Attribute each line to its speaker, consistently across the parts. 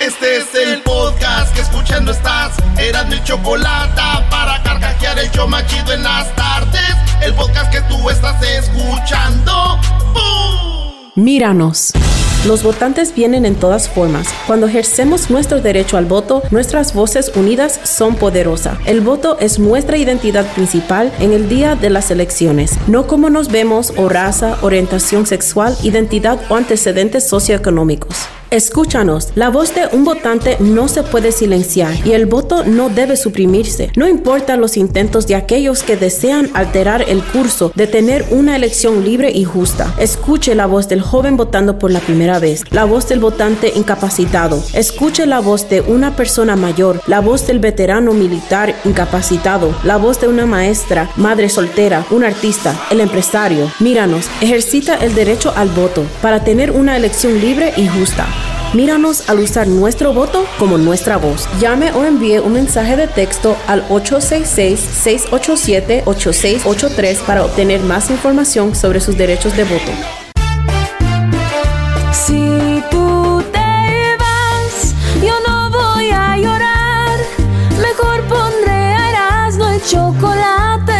Speaker 1: Este es el podcast que escuchando estás. Eran mi chocolate para carcajear el yo machido en las tardes. El podcast que tú estás escuchando. ¡Bum!
Speaker 2: Míranos. Los votantes vienen en todas formas. Cuando ejercemos nuestro derecho al voto, nuestras voces unidas son poderosas. El voto es nuestra identidad principal en el día de las elecciones, no como nos vemos o raza, orientación sexual, identidad o antecedentes socioeconómicos. Escúchanos, la voz de un votante no se puede silenciar y el voto no debe suprimirse. No importan los intentos de aquellos que desean alterar el curso de tener una elección libre y justa. Escuche la voz del joven votando por la primera vez, la voz del votante incapacitado. Escuche la voz de una persona mayor, la voz del veterano militar incapacitado, la voz de una maestra, madre soltera, un artista, el empresario. Míranos, ejercita el derecho al voto para tener una elección libre y justa. Míranos al usar nuestro voto como nuestra voz. Llame o envíe un mensaje de texto al 866-687-8683 para obtener más información sobre sus derechos de voto.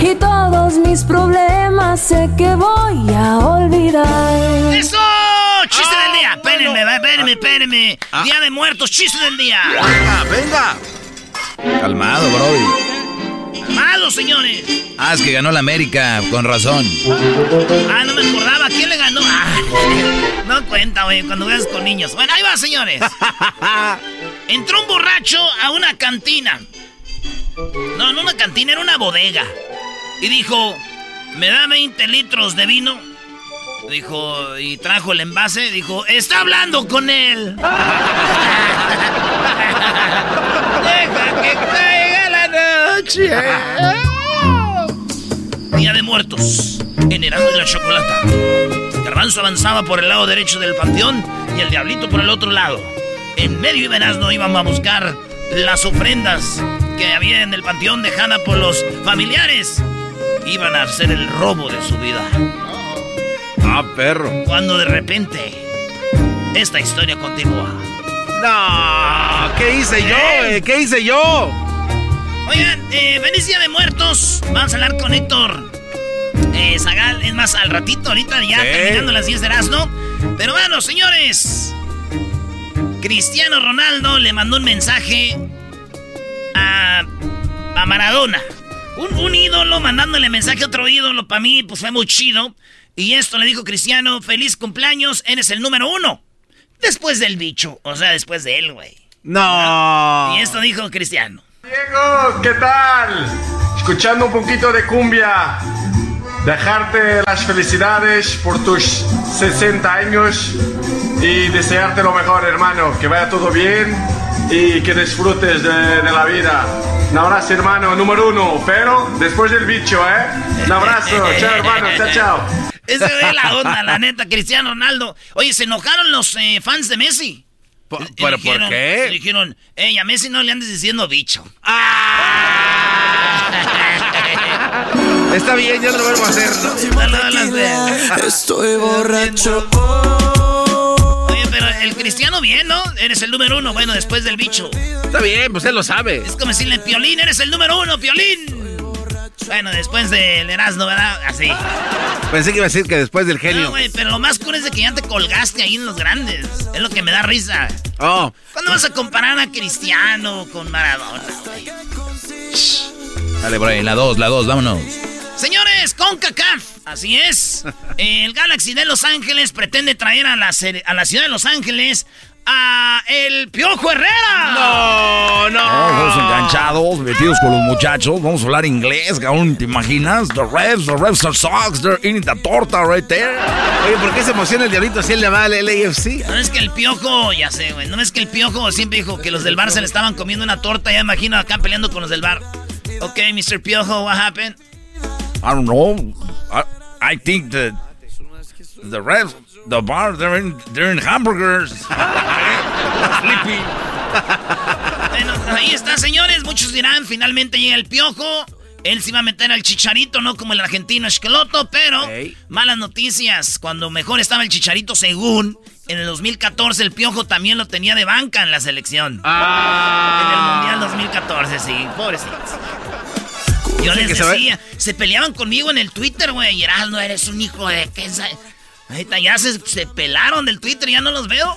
Speaker 3: Y todos mis problemas sé que voy a olvidar.
Speaker 4: ¡Eso! ¡Chiste del día! Espérenme, va, espérenme, espérenme. Día de muertos, chiste del día.
Speaker 5: Venga, venga. Calmado, Brody.
Speaker 4: Calmado, señores.
Speaker 5: Ah, es que ganó la América, con razón.
Speaker 4: Ah, no me acordaba. ¿Quién le ganó? Ah, no cuenta, güey, cuando veas con niños. Bueno, ahí va, señores. Entró un borracho a una cantina. No, no una cantina, era una bodega. Y dijo, ¿me da 20 litros de vino? Dijo, y trajo el envase. Dijo, está hablando con él. Deja que caiga la noche. Día de muertos. En y la Chocolata. Garbanzo avanzaba por el lado derecho del panteón y el diablito por el otro lado. En medio de Erasmo iban a buscar las ofrendas que había en el panteón dejada por los familiares. Iban a hacer el robo de su vida.
Speaker 5: Ah, perro.
Speaker 4: Cuando de repente esta historia continúa.
Speaker 5: No, ¿qué hice yo, eh? ¿Qué hice yo?
Speaker 4: Oigan, eh, feliz día de muertos. Vamos a hablar con Héctor eh, Zagal. Es más, al ratito, ahorita ya
Speaker 5: Sí.
Speaker 4: terminando las 10 de Erasmo. Pero bueno, señores. Cristiano Ronaldo le mandó un mensaje a, a Maradona. Un, un ídolo mandándole mensaje a otro ídolo. Para mí, pues fue muy chido. Y esto le dijo Cristiano: Feliz cumpleaños, eres el número uno. Después del bicho. O sea, después de él, güey.
Speaker 5: No.
Speaker 4: Y esto dijo Cristiano.
Speaker 6: Diego, ¿qué tal? Escuchando un poquito de cumbia. Dejarte las felicidades por tus 60 años y desearte lo mejor, hermano. Que vaya todo bien y que disfrutes de, de la vida. Un abrazo, hermano, número uno. Pero después del bicho, ¿eh? Un abrazo. chao, hermano. Chao, chao.
Speaker 4: Ese es la onda, la neta, Cristiano Ronaldo. Oye, se enojaron los eh, fans de Messi.
Speaker 5: ¿Pero por
Speaker 4: dijeron-
Speaker 5: qué?
Speaker 4: Dijeron, ey, a Messi no le andes diciendo bicho.
Speaker 5: Está bien, ya no lo vuelvo a hacer. ¿no?
Speaker 7: Estoy borracho.
Speaker 4: El cristiano bien, ¿no? Eres el número uno, bueno, después del bicho.
Speaker 5: Está bien, pues él lo sabe.
Speaker 4: Es como decirle, Piolín, eres el número uno, Piolín. Bueno, después del Erasmo, ¿verdad? Así.
Speaker 5: Pensé que iba a decir que después del
Speaker 4: No,
Speaker 5: genio.
Speaker 4: güey, pero lo más cool es de que ya te colgaste ahí en los grandes. Es lo que me da risa.
Speaker 5: Oh,
Speaker 4: ¿Cuándo vas a comparar a Cristiano con Maradona, güey?
Speaker 8: Dale, por ahí, la 2, la 2, vámonos.
Speaker 4: Señores, CONCACAF, así es. El Galaxy de Los Ángeles pretende traer a la, a la ciudad de Los Ángeles a el Piojo Herrera.
Speaker 5: no, no.
Speaker 8: Todos enganchados, metidos con los muchachos. Vamos a hablar inglés, cabrón, ¿te imaginas? The refs, the refs are socks, they're eating the torta right there.
Speaker 5: Oye, ¿por qué se emociona el diablito si él le va al LAFC?
Speaker 4: No es que el Piojo, ya sé, güey. No es que el Piojo siempre dijo que los del bar se le estaban comiendo una torta. Ya imagino acá peleando con los del bar. Ok, Mr. Piojo, what happened?
Speaker 8: I don't know. I, I think that the refs, the bar, they're in, they're in hamburgers. Sleepy.
Speaker 4: Bueno, ahí está, señores. Muchos dirán, finalmente llega el Piojo. Él se iba a meter al Chicharito, no como el argentino Esqueloto, pero
Speaker 5: Ey.
Speaker 4: malas noticias. Cuando mejor estaba el Chicharito, según, en el 2014 el Piojo también lo tenía de banca en la selección.
Speaker 5: Ah.
Speaker 4: En el Mundial 2014, sí. Pobrecitos. Yo les
Speaker 5: que se va-
Speaker 4: decía, se peleaban conmigo en el Twitter, güey. no eres un hijo de... ¿qué Ahorita ya se, se pelaron del Twitter, ya no los veo.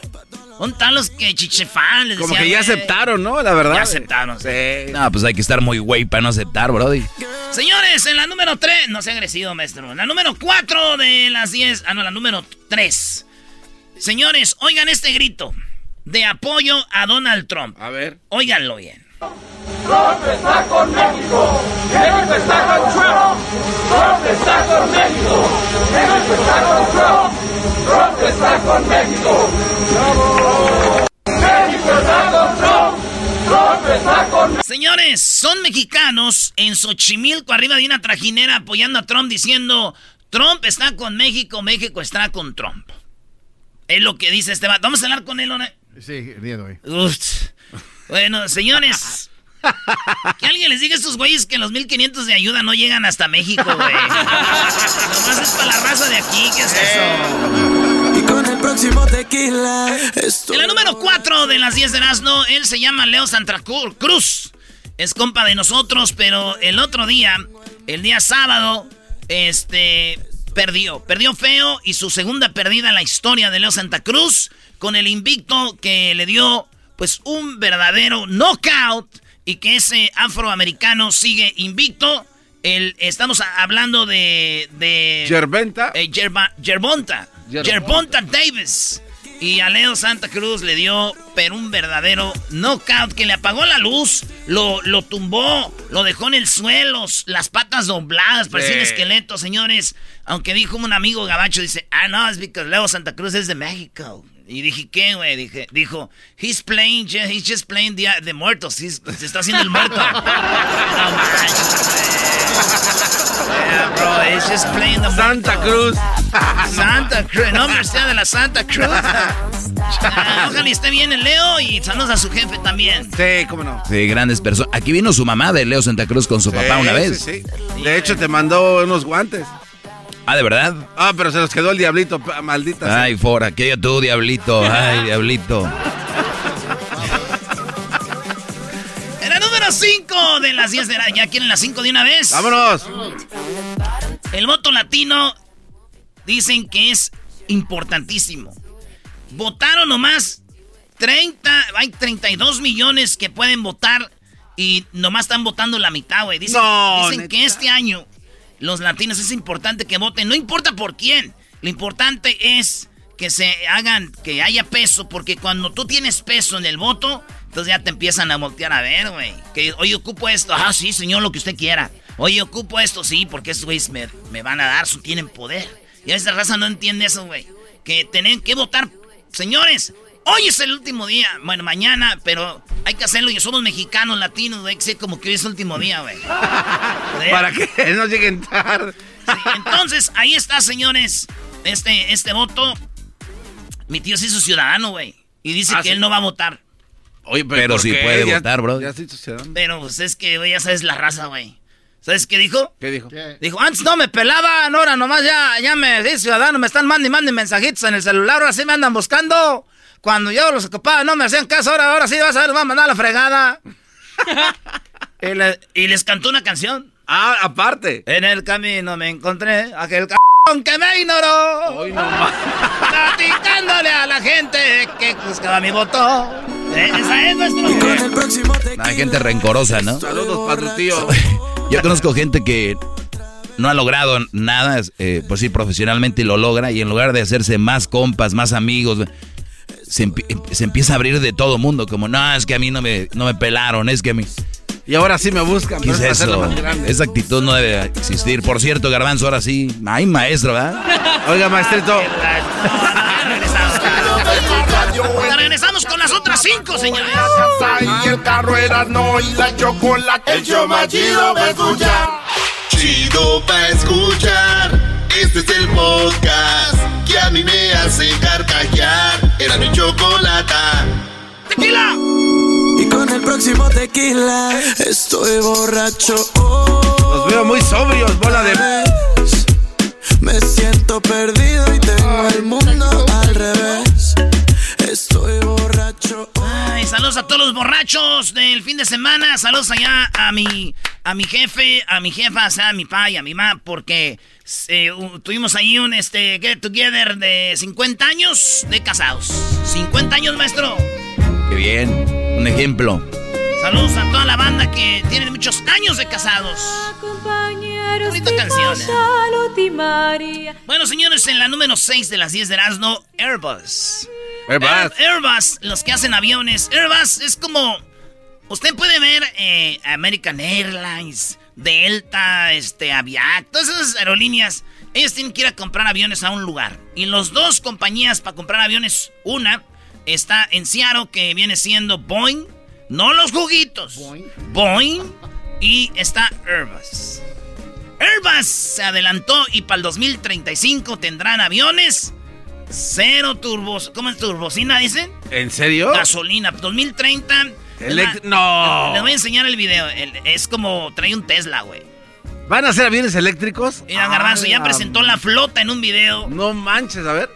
Speaker 4: ¿Dónde están los que chichefan? Les
Speaker 5: Como
Speaker 4: decía,
Speaker 5: que ya aceptaron, ¿no? La verdad.
Speaker 4: Ya aceptaron, sí.
Speaker 5: Sí.
Speaker 8: No, pues hay que estar muy güey para no aceptar, brody.
Speaker 4: Señores, en la número 3, no se ha agresivo, maestro. En la número 4 de las 10, ah, no, la número 3. Señores, oigan este grito de apoyo a Donald Trump.
Speaker 5: A ver.
Speaker 4: Óiganlo bien. Señores, son mexicanos en Xochimilco, arriba de una trajinera, apoyando a Trump, diciendo: Trump está con México, México está con Trump. Es lo que dice este vato. Vamos a hablar con él, ¿o no?
Speaker 9: Sí, el día de hoy.
Speaker 4: Uf. Bueno, señores. Que alguien les diga a estos güeyes que los 1500 de ayuda no llegan hasta México, güey. Nomás es para la raza de aquí, ¿qué es eso?
Speaker 7: Y con el próximo tequila.
Speaker 4: En la número 4 de las 10 de Erasmo, él se llama Leo Santa Cru- Cruz. Es compa de nosotros, pero el otro día, el día sábado, este, perdió. Perdió feo y su segunda perdida en la historia de Leo Santa Cruz con el invicto que le dio, pues, un verdadero knockout y que ese afroamericano sigue invicto. El, estamos hablando de... de eh, Gerba- Gervonta.
Speaker 5: Gervonta.
Speaker 4: Gervonta Davis. Y a Leo Santa Cruz le dio, pero un verdadero knockout que le apagó la luz, lo, lo tumbó, lo dejó en el suelo, las patas dobladas, parecía un
Speaker 5: Sí.
Speaker 4: esqueleto, señores. Aunque dijo un amigo gabacho, dice, ah, no, es porque Leo Santa Cruz es de México. Y dije, ¿qué, güey? Dije, dijo, he's playing, he's just playing the, the muertos, he's- se está haciendo el muerto. no manches. Yeah, bro, he's just playing the
Speaker 5: Santa
Speaker 4: muerto.
Speaker 5: Cruz.
Speaker 4: Santa Cruz, sea de la Santa Cruz. Ah, Ojalá y esté bien el Leo y saludos a su jefe también.
Speaker 5: Sí, cómo no.
Speaker 8: Sí, grandes personas. Aquí vino su mamá de Leo Santa Cruz con su papá una vez.
Speaker 5: sí, sí. De hecho, te mandó unos guantes.
Speaker 8: Ah, ¿de verdad?
Speaker 5: Ah, pero se los quedó el diablito, maldita. sea.
Speaker 8: Ay, fora, que tú, diablito. Ay, diablito.
Speaker 4: En la número 5 de las 10 de la... ¿Ya quieren las 5 de una vez?
Speaker 5: Vámonos.
Speaker 4: El voto latino dicen que es importantísimo. Votaron nomás 30, hay 32 millones que pueden votar y nomás están votando la mitad, güey. Dicen,
Speaker 5: No,
Speaker 4: dicen que este año los latinos es importante que voten, no importa por quién. Lo importante es que se hagan, que haya peso, porque cuando tú tienes peso en el voto, entonces ya te empiezan a voltear a ver, güey. Que, oye, ocupo esto. Ah, sí, señor, lo que usted quiera. Oye, ocupo esto, sí, porque esos güeyes me, van a dar, tienen poder. Y a esa raza no entiende eso, güey. Que tienen que votar. Señores, hoy es el último día. Bueno, mañana, pero hay que hacerlo. Y somos mexicanos, latinos, güey. Hay que ser como que hoy es el último día, güey.
Speaker 5: Para que no lleguen tarde.
Speaker 4: Sí, entonces, ahí está, señores. Este, este voto. Mi tío se hizo ciudadano, güey. Y dice
Speaker 5: Ah,
Speaker 4: que
Speaker 5: sí.
Speaker 4: él no va a votar.
Speaker 5: Oye,
Speaker 8: Pero
Speaker 5: ¿por
Speaker 8: sí
Speaker 5: qué?
Speaker 8: puede
Speaker 5: Ya-
Speaker 8: votar, bro.
Speaker 5: Ya estoy ciudadano.
Speaker 4: Pero pues es que, güey, ya sabes la raza, güey. ¿Sabes qué dijo?
Speaker 5: ¿Qué dijo?
Speaker 4: Dijo, antes no me pelaban, ahora nomás ya, ya me di ciudadano, me están mandando y mandando mensajitos en el celular, ahora sí me andan buscando. Cuando yo los ocupaba no me hacían caso, ahora, ahora sí vas a ver, me van a mandar a la fregada. y, le- y les cantó una canción.
Speaker 5: Ah, aparte.
Speaker 4: En el camino me encontré aquel c que me ignoró. Platicándole a la gente que buscaba mi voto. Eh, Esa es nuestra.
Speaker 8: Hay gente rencorosa, ¿no?
Speaker 5: Saludos, patrutillo.
Speaker 8: Yo conozco gente que no ha logrado nada, eh, pues sí, profesionalmente y lo logra, y en lugar de hacerse más compas, más amigos, se, se empieza a abrir de todo mundo, como, no, es que a mí no me, no me pelaron, es que a mí...
Speaker 5: Y ahora sí me buscan.
Speaker 8: ¿Qué es
Speaker 5: para
Speaker 8: eso?
Speaker 5: más grande.
Speaker 8: Esa actitud no debe existir. Por cierto, Garbanzo, ahora sí, ay, maestro, ¿verdad?
Speaker 5: Oiga, maestrito.
Speaker 4: Regresamos con las otras cinco, señores.
Speaker 1: Y el carro era no y la chocolate. El show más chido va a escuchar. Chido va a escuchar. Este es el podcast que a mí me hace carcajear. Era mi chocolate.
Speaker 4: ¡Tequila!
Speaker 7: Y con el próximo tequila estoy borracho.
Speaker 5: Los veo muy sobrios, bola de...
Speaker 7: Me siento perdido y tengo el mundo al revés. Estoy borracho.
Speaker 4: Ay, saludos a todos los borrachos del fin de semana. Saludos allá a mi, a mi jefe, a mi jefa, o sea, a mi pa y a mi ma, porque eh, tuvimos ahí un este, get together de 50 años de casados. 50 años, maestro.
Speaker 8: Qué bien, un ejemplo.
Speaker 4: Saludos a toda la banda que tiene muchos años de casados. Bonita canción. ¿eh? Bueno, señores, en la número 6 de las 10 de Erasmo, Airbus.
Speaker 5: Airbus.
Speaker 4: Air- Airbus, los que hacen aviones. Airbus es como. Usted puede ver eh, American Airlines, Delta, este, Aviac, todas esas aerolíneas. Ellos tienen que ir a comprar aviones a un lugar. Y los dos compañías para comprar aviones, una está en Seattle, que viene siendo Boeing, no los juguitos. Boeing. y está Airbus. Airbus se adelantó y para el 2035 tendrán aviones cero turbos. ¿Cómo es turbocina, dicen?
Speaker 5: ¿En serio?
Speaker 4: Gasolina. 2030.
Speaker 5: No.
Speaker 4: Les voy a enseñar el video. El- es como trae un Tesla, güey.
Speaker 5: ¿Van a ser aviones eléctricos?
Speaker 4: Mira, Garbanzo, ya
Speaker 5: Ah,
Speaker 4: presentó la flota en un video.
Speaker 5: No manches, a ver.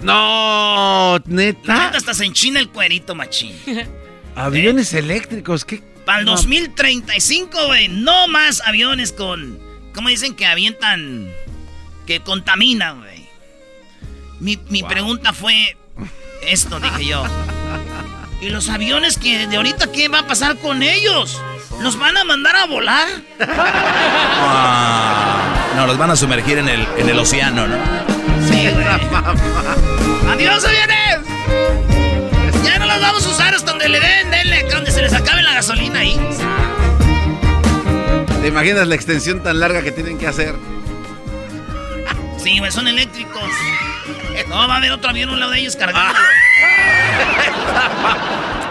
Speaker 5: No,
Speaker 4: La
Speaker 5: neta.
Speaker 4: neta hasta se enchina el cuerito, machín.
Speaker 5: Aviones eléctricos, ¿qué?
Speaker 4: Para el
Speaker 5: No.
Speaker 4: 2035, güey. No más aviones con. ¿Cómo dicen que avientan? Que contaminan, güey. Mi, mi pregunta fue. Esto dije yo. ¿Y los aviones que de ahorita qué va a pasar con ellos? ¿Los van a mandar a volar?
Speaker 8: Ah, no, los van a sumergir en el, en el océano, ¿no?
Speaker 4: Sí, güey. ¡Adiós, aviones! Ya no los vamos a usar hasta donde le den, denle, donde se les acabe la gasolina ahí.
Speaker 5: ¿Te imaginas la extensión tan larga que tienen que hacer?
Speaker 4: Sí, güey, son eléctricos. No, va a haber otro avión a un lado de ellos cargándolo.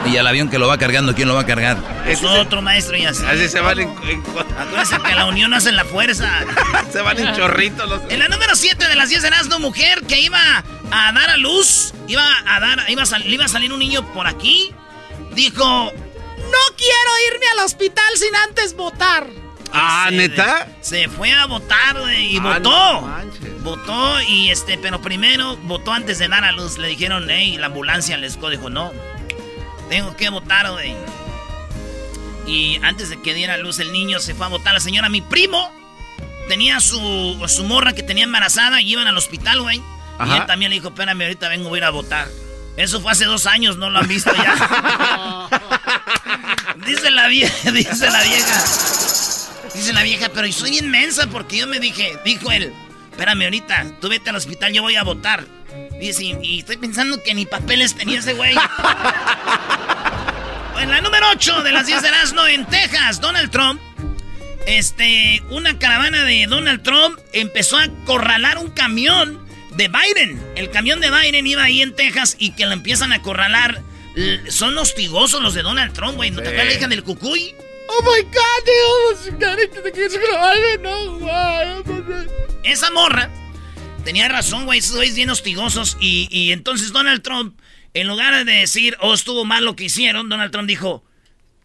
Speaker 8: Y al avión que lo va cargando, ¿quién lo va a cargar?
Speaker 4: Es otro maestro y así.
Speaker 5: Así se van en, en-
Speaker 4: Acuérdense que la unión hace la fuerza.
Speaker 5: se van en chorritos los.
Speaker 4: En la número 7 de las 10 de Erasmo, mujer que iba a dar a luz, iba a dar, iba a sal- iba a salir un niño por aquí, dijo, no quiero irme al hospital sin antes votar.
Speaker 5: Ah,
Speaker 4: Se-
Speaker 5: ¿neta?
Speaker 4: Se fue a votar y
Speaker 5: Ah,
Speaker 4: votó.
Speaker 5: no.
Speaker 4: Votó y este, pero primero votó antes de dar a luz. Le dijeron, hey, la ambulancia les dijo, no, tengo que votar, güey. Y antes de que diera a luz el niño, se fue a votar la señora. Mi primo tenía su, su morra que tenía embarazada y iban al hospital, güey. Y él también le dijo, espérame, ahorita vengo, a ir a votar. Eso fue hace dos años, no lo han visto ya. dice la vieja, dice la vieja. Dice la vieja, pero soy inmensa porque yo me dije, dijo él, espérame ahorita, tú vete al hospital, yo voy a votar. Dice, y, y estoy pensando que ni papeles tenía ese güey. en la número 8 de las 10 de Erasmo, en Texas, Donald Trump, este, una caravana de Donald Trump empezó a acorralar un camión de Biden. El camión de Biden iba ahí en Texas y que lo empiezan a acorralar. L- Son hostigosos los de Donald Trump, güey. ¿No te acuerdas la hija del cucuy? Oh my God, they almost got into the kids' garage. No, why? Esa morra tenía razón, güey. Esos güeyes bien hostigosos. Y, y entonces Donald Trump, en lugar de decir, oh, estuvo mal lo que hicieron, Donald Trump dijo,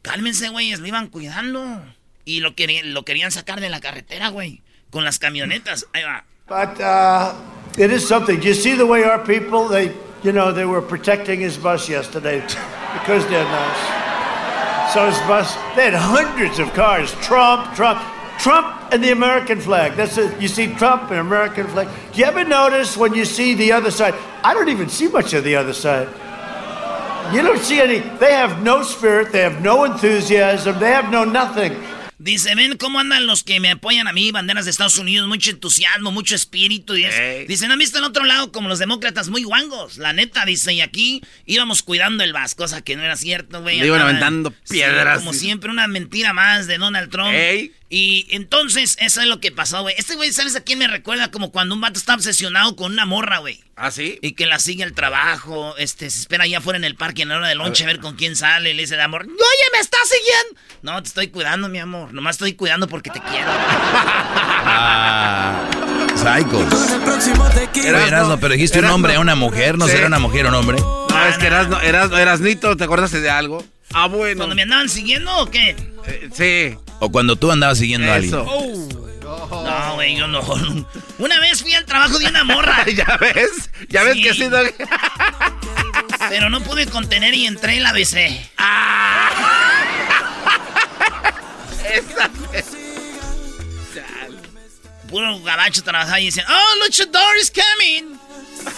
Speaker 4: cálmense, güeyes, lo iban cuidando. Y lo querían, lo querían sacar de la carretera, güey. Con las camionetas. Ahí va.
Speaker 9: But uh, it is something. Do you see the way our people, they, you know, they were protecting his bus yesterday because they're nice. So his bus, they had hundreds of cars. Trump, Trump, Trump and the American flag. That's it. You see Trump and American flag. Do you ever notice when you see the other side? I don't even see much of the other side. You don't see any. They have no spirit. They have no enthusiasm. They have no nothing.
Speaker 4: Dice, ven cómo andan los que me apoyan a mí, banderas de Estados Unidos, mucho entusiasmo, mucho espíritu. Y eso. Dice, ¿no han visto en otro lado como los demócratas muy guangos? La neta, dice, y aquí íbamos cuidando el vas, cosa que no era cierto, güey.
Speaker 5: Le iban aventando
Speaker 4: Sí,
Speaker 5: piedras.
Speaker 4: como siempre, una mentira más de Donald Trump.
Speaker 5: Ey.
Speaker 4: Y entonces, eso es lo que pasó, güey. Este güey, ¿sabes a quién me recuerda? Como cuando un vato está obsesionado con una morra, güey.
Speaker 5: ¿Ah, sí?
Speaker 4: Y que la sigue al trabajo, este, se espera allá afuera en el parque en la hora de lonche a ver con quién sale, le dice el amor, oye, ¿me estás siguiendo? No, te estoy cuidando, mi amor, nomás estoy cuidando porque te quiero.
Speaker 8: Ah, psychos. Oye,
Speaker 5: Erasno,
Speaker 8: Erasno, pero dijiste un hombre a una mujer, ¿no
Speaker 5: Sí.
Speaker 8: será una mujer o un hombre?
Speaker 5: No, es que Erasno, Erasno, Erasnito, ¿te acordaste de algo? Ah, bueno.
Speaker 4: ¿Cuando me andaban siguiendo o qué?
Speaker 5: Eh, sí.
Speaker 8: O cuando tú andabas siguiendo a alguien.
Speaker 5: Eso.
Speaker 4: No, güey, yo no. Una vez fui al trabajo de una morra,
Speaker 5: ¿Ya ves? ¿Ya ves
Speaker 4: Sí.
Speaker 5: que sí?
Speaker 4: Pero no pude contener y entré y la besé.
Speaker 5: Esa-
Speaker 4: Puro gabacho trabajaba y dicen, oh, luchador is coming.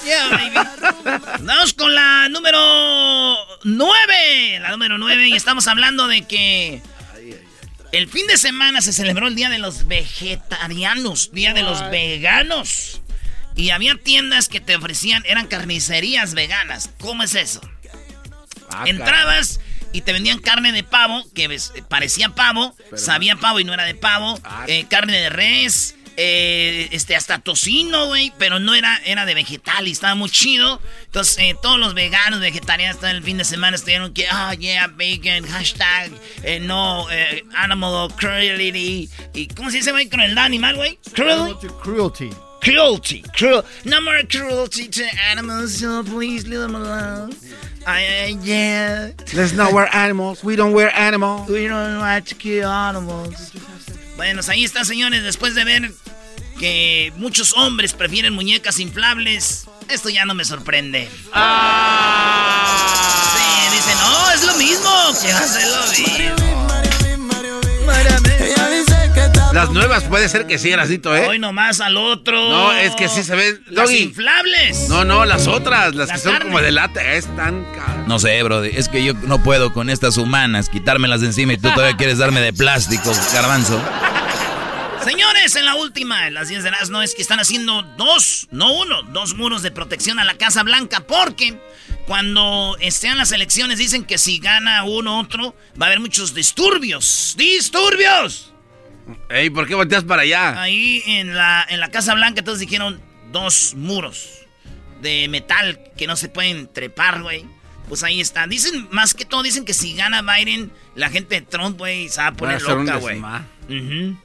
Speaker 4: Yeah, baby. Vamos con la número 9. La número 9. Y estamos hablando de que el fin de semana se celebró el Día de los Vegetarianos, Día de los Veganos. Y había tiendas que te ofrecían, eran carnicerías veganas. ¿Cómo es eso?
Speaker 5: Ah,
Speaker 4: Entrabas y te vendían carne de pavo, que parecía pavo, sabía pavo y no era de pavo,
Speaker 5: Ah.
Speaker 4: eh, carne de res, eh, este, hasta tocino, güey, pero no era, era de vegetal y estaba muy chido. Entonces, eh, todos los veganos, vegetarianos, todo el fin de semana estuvieron que, ah, yeah, vegan, hashtag, eh, no, eh, animal cruelty. ¿Y cómo se dice, güey? Crueldad animal, güey? Cruelty.
Speaker 9: Cruelty.
Speaker 4: Cruelty, cruel, no more cruelty to animals, so please leave them alone. I, I- yeah,
Speaker 5: Let's not wear animals. We don't wear animals.
Speaker 4: we don't like to kill animals. Bueno, pues ahí está, señores, después de ver que muchos hombres prefieren muñecas inflables, esto ya no me sorprende. Sí, dicen, no, es lo mismo, que hace lo mismo.
Speaker 5: Las nuevas puede ser que sí, Erasnito, ¿eh?
Speaker 4: Hoy nomás al otro.
Speaker 5: No, es que sí se ven.
Speaker 4: Las
Speaker 5: Doggy.
Speaker 4: inflables.
Speaker 5: No, no, las otras, las
Speaker 4: La
Speaker 5: que son como de lata, están caras.
Speaker 8: No sé, bro. Es que yo no puedo con estas humanas quitármelas de encima y tú todavía quieres darme de plástico, garbanzo.
Speaker 4: Señores, en la última, en las 10 de las no es que están haciendo dos, no uno, dos muros de protección a la Casa Blanca, porque cuando estén las elecciones dicen que si gana uno otro, va a haber muchos disturbios. ¡Disturbios!
Speaker 5: Ey, ¿por qué volteas para allá?
Speaker 4: Ahí en la, en la Casa Blanca, entonces dijeron dos muros de metal que no se pueden trepar, güey. Pues ahí está. Dicen, más que todo, dicen que si gana Biden, la gente de Trump, güey, se va a
Speaker 5: a
Speaker 4: poner
Speaker 5: un
Speaker 4: loca, güey.
Speaker 5: desma-
Speaker 4: Ujú.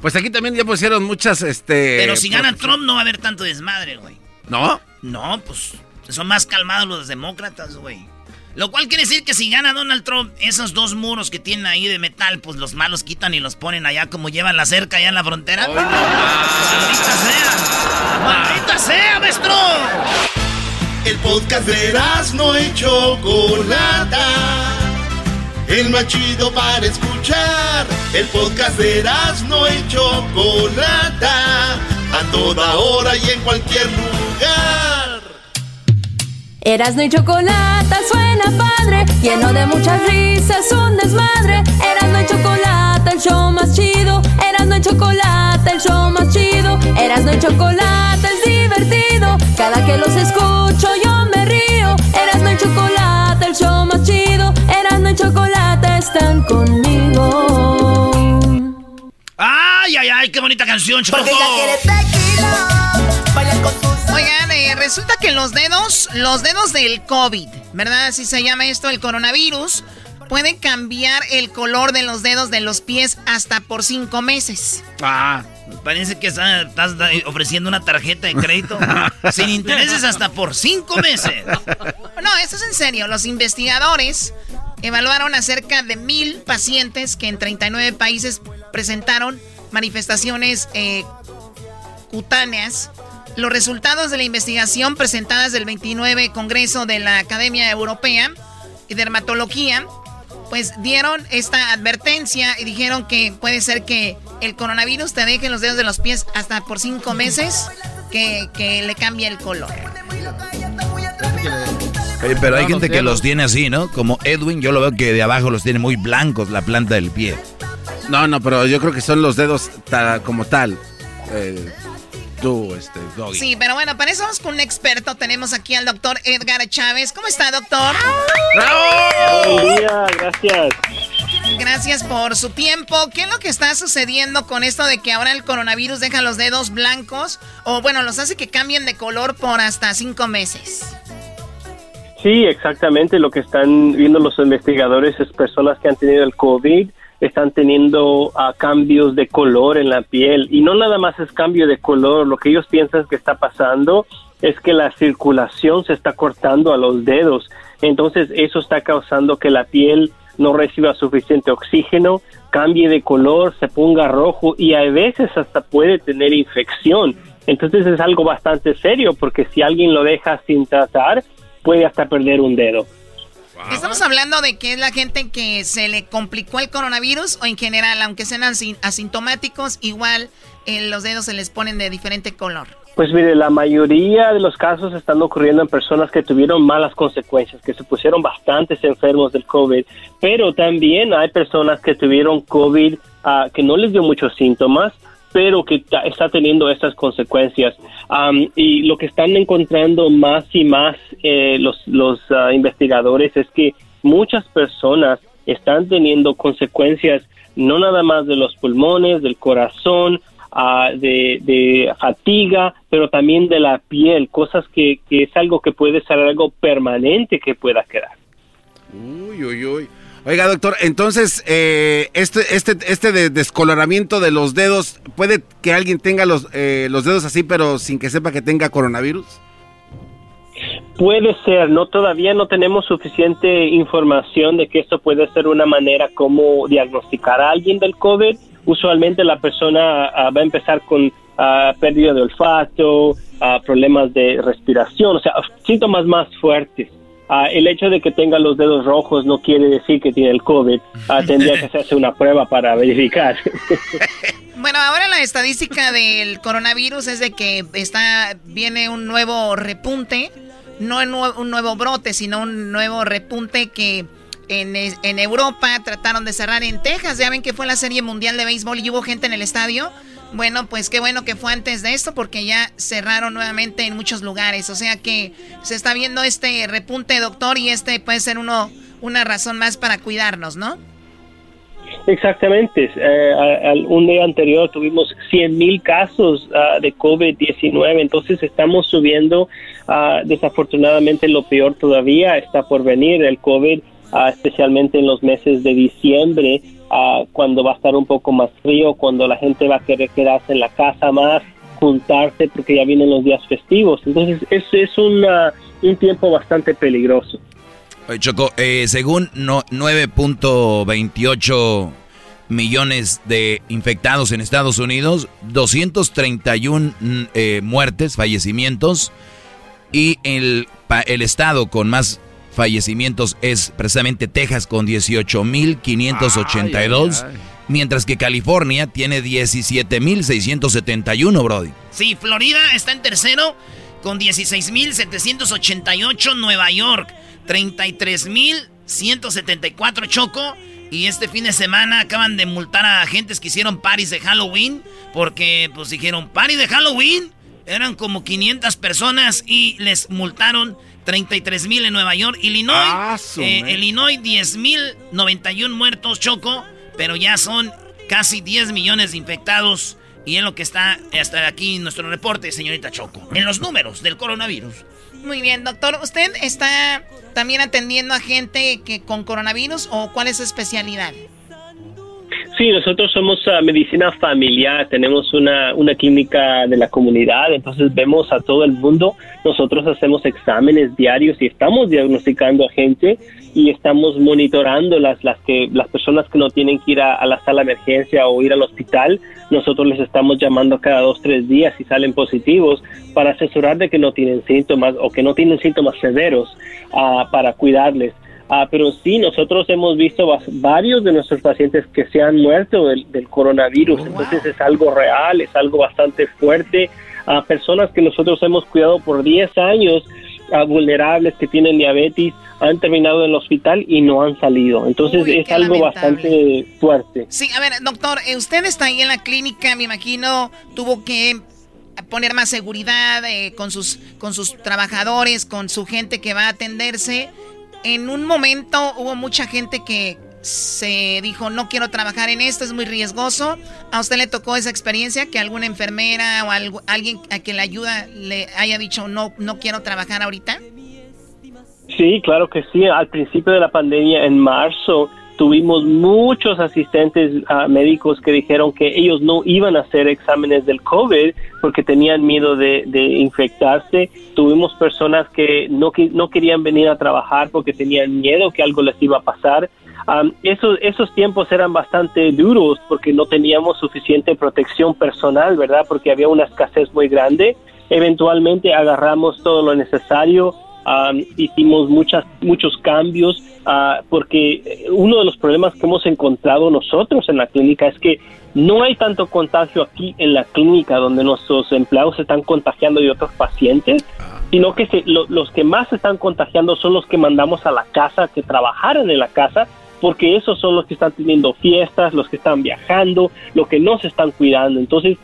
Speaker 5: Pues aquí también ya pusieron muchas, este...
Speaker 4: Pero si gana
Speaker 5: pues,
Speaker 4: Trump no va a haber tanto desmadre, güey.
Speaker 5: ¿No?
Speaker 4: No, pues son más calmados los demócratas, güey. Lo cual quiere decir que si gana Donald Trump, esos dos muros que tienen ahí de metal, pues los malos quitan y los ponen allá como llevan la cerca allá en la frontera. ¡Maldita sea! ¡Maldita sea, maestro!
Speaker 1: El podcast de no y Chocolata. El más chido para escuchar. El podcast de no y Chocolata. A toda hora y en cualquier lugar.
Speaker 3: Erasno y chocolate suena padre, lleno de muchas risas, un desmadre. Erasno y chocolate, el show más chido. Erasno y chocolate, el show más chido. Erasno y chocolate es divertido. Cada que los escucho están conmigo.
Speaker 4: ¡Ay, ay, ay! ¡Qué bonita canción, Choco!
Speaker 10: Oigan, eh, resulta que los dedos, los dedos del COVID, ¿verdad? Así se llama esto, el coronavirus, pueden cambiar el color de los dedos de los pies hasta por cinco meses.
Speaker 4: Ah, parece que está- estás ofreciendo una tarjeta de crédito sin intereses hasta por cinco meses.
Speaker 10: No, esto es en serio. Los investigadores Evaluaron a cerca de mil pacientes que en 39 países presentaron manifestaciones eh, cutáneas. Los resultados de la investigación presentadas del 29 Congreso de la Academia Europea de Dermatología, pues dieron esta advertencia y dijeron que puede ser que el coronavirus te deje los dedos de los pies hasta por cinco meses que, que le cambie el color.
Speaker 8: pero hay gente que los tiene así, ¿no? Como Edwin, yo lo veo que de abajo los tiene muy blancos la planta del pie.
Speaker 5: No, no, pero yo creo que son los dedos como tal. Eh, tú, este, doggy.
Speaker 10: Sí, pero bueno, para eso vamos con un experto. Tenemos aquí al doctor Edgar Chávez. ¿Cómo está, doctor?
Speaker 11: ¡Bravo! Buen día, gracias.
Speaker 10: Gracias por su tiempo. ¿Qué es lo que está sucediendo con esto de que ahora el coronavirus deja los dedos blancos? O bueno, los hace que cambien de color por hasta cinco meses.
Speaker 11: Sí, exactamente. Lo que están viendo los investigadores es personas que han tenido el COVID están teniendo uh, cambios de color en la piel y no nada más es cambio de color, lo que ellos piensan que está pasando es que la circulación se está cortando a los dedos, entonces eso está causando que la piel no reciba suficiente oxígeno, cambie de color, se ponga rojo y a veces hasta puede tener infección. Entonces es algo bastante serio porque si alguien lo deja sin tratar, puede hasta perder un dedo.
Speaker 10: Estamos hablando de que es la gente que se le complicó el coronavirus o en general, aunque sean asintomáticos, igual eh, los dedos se les ponen de diferente color.
Speaker 11: Pues mire, la mayoría de los casos están ocurriendo en personas que tuvieron malas consecuencias, que se pusieron bastantes enfermos del COVID, pero también hay personas que tuvieron COVID uh, que no les dio muchos síntomas, pero que está teniendo estas consecuencias. y lo que están encontrando más y más eh, los, los ah, investigadores es que muchas personas están teniendo consecuencias no nada más de los pulmones, del corazón, ah, de, fatiga, pero también de la piel, cosas que, que es algo que puede ser algo permanente que pueda quedar.
Speaker 5: Uy, uy, uy. Oiga, doctor, entonces, eh, este, este, este de descoloramiento de los dedos, ¿puede que alguien tenga los, eh, los dedos así, pero sin que sepa que tenga coronavirus?
Speaker 11: Puede ser, no todavía no tenemos suficiente información de que esto puede ser una manera como diagnosticar a alguien del COVID. Usualmente la persona ah, va a empezar con ah, pérdida de olfato, ah, problemas de respiración, o sea, síntomas más fuertes. Ah, el hecho de que tenga los dedos rojos no quiere decir que tiene el COVID. Ah, tendría que hacerse una prueba para verificar.
Speaker 10: bueno, ahora la estadística del coronavirus es de que está viene un nuevo repunte, no un nuevo brote, sino un nuevo repunte que en, en Europa trataron de cerrar en Texas. Ya ven que fue la Serie Mundial de Béisbol y hubo gente en el estadio bueno, pues qué bueno que fue antes de esto porque ya cerraron nuevamente en muchos lugares. O sea que se está viendo este repunte, doctor, y este puede ser uno una razón más para cuidarnos, ¿no?
Speaker 11: Exactamente. Eh, un día anterior tuvimos 100 mil casos ah, de COVID-19, entonces estamos subiendo. Ah, desafortunadamente lo peor todavía está por venir, el COVID, especialmente en los meses de diciembre cuando va a estar un poco más frío, cuando la gente va a querer quedarse en la casa más, juntarse porque ya vienen los días festivos. Entonces es, es un tiempo bastante peligroso.
Speaker 8: Oye, Choco, eh, según no, 9.28 millones de infectados en Estados Unidos, 231 mm, eh, muertes, fallecimientos, y el, el estado con más fallecimientos es precisamente Texas con 18.582, mientras que California tiene 17.671, Brody.
Speaker 4: Sí, Florida está en tercero con 16.788, Nueva York 33.174, Choco. Y este fin de semana acaban de multar a agentes que hicieron paris de Halloween, porque pues dijeron, party de Halloween, eran como 500 personas y les multaron 33 mil en Nueva York. Illinois, ah, eh, Illinois 10 mil 91 muertos, Choco. Pero ya son casi 10 millones de infectados. Y es lo que está hasta aquí en nuestro reporte, señorita Choco. En los números del coronavirus.
Speaker 10: Muy bien, doctor. ¿Usted está también atendiendo a gente que con coronavirus o cuál es su especialidad?
Speaker 11: Sí, nosotros somos ah, medicina familiar, tenemos una, una clínica de la comunidad, entonces vemos a todo el mundo, nosotros hacemos exámenes diarios y estamos diagnosticando a gente y estamos monitorando las, las, que, las personas que no tienen que ir a, la sala de emergencia o ir al hospital, nosotros les estamos llamando cada dos, tres días si salen positivos para asesorar de que no tienen síntomas o que no tienen síntomas severos ah, para cuidarles. Ah, pero sí, nosotros hemos visto varios de nuestros pacientes que se han muerto del, del coronavirus, entonces es algo real, es algo bastante fuerte. A personas que nosotros hemos cuidado por 10 años, a vulnerables que tienen diabetes, han terminado en el hospital y no han salido. Entonces
Speaker 10: Uy,
Speaker 11: es algo
Speaker 10: lamentable.
Speaker 11: bastante fuerte.
Speaker 10: Sí, a ver, doctor, eh, usted está ahí en la clínica, me imagino, tuvo que poner más seguridad eh, con sus con sus trabajadores, con su gente que va a atenderse. En un momento hubo mucha gente que se dijo, no quiero trabajar en esto, es muy riesgoso. ¿A usted le tocó esa experiencia que alguna enfermera o alguien a quien le ayuda le haya dicho, no, no quiero trabajar ahorita?
Speaker 11: Sí, claro que sí. Al principio de la pandemia, en marzo, tuvimos muchos asistentes ah, médicos que dijeron que ellos no iban a hacer exámenes del COVID porque tenían miedo de, infectarse. Tuvimos personas que no, no querían venir a trabajar porque tenían miedo que algo les iba a pasar. Am, esos, esos tiempos eran bastante duros porque no teníamos suficiente protección personal, ¿verdad? Porque había una escasez muy grande. Eventualmente agarramos todo lo necesario, am, hicimos muchas, muchos cambios, ah, porque uno de los problemas que hemos encontrado nosotros en la clínica es que no hay tanto contagio aquí en la clínica donde nuestros empleados se están contagiando de otros pacientes, sino que se- lo- los que más se están contagiando son los que mandamos a la casa, que trabajaran en la casa, porque esos son los que están teniendo fiestas, los que están viajando, los que no se están cuidando. Entonces,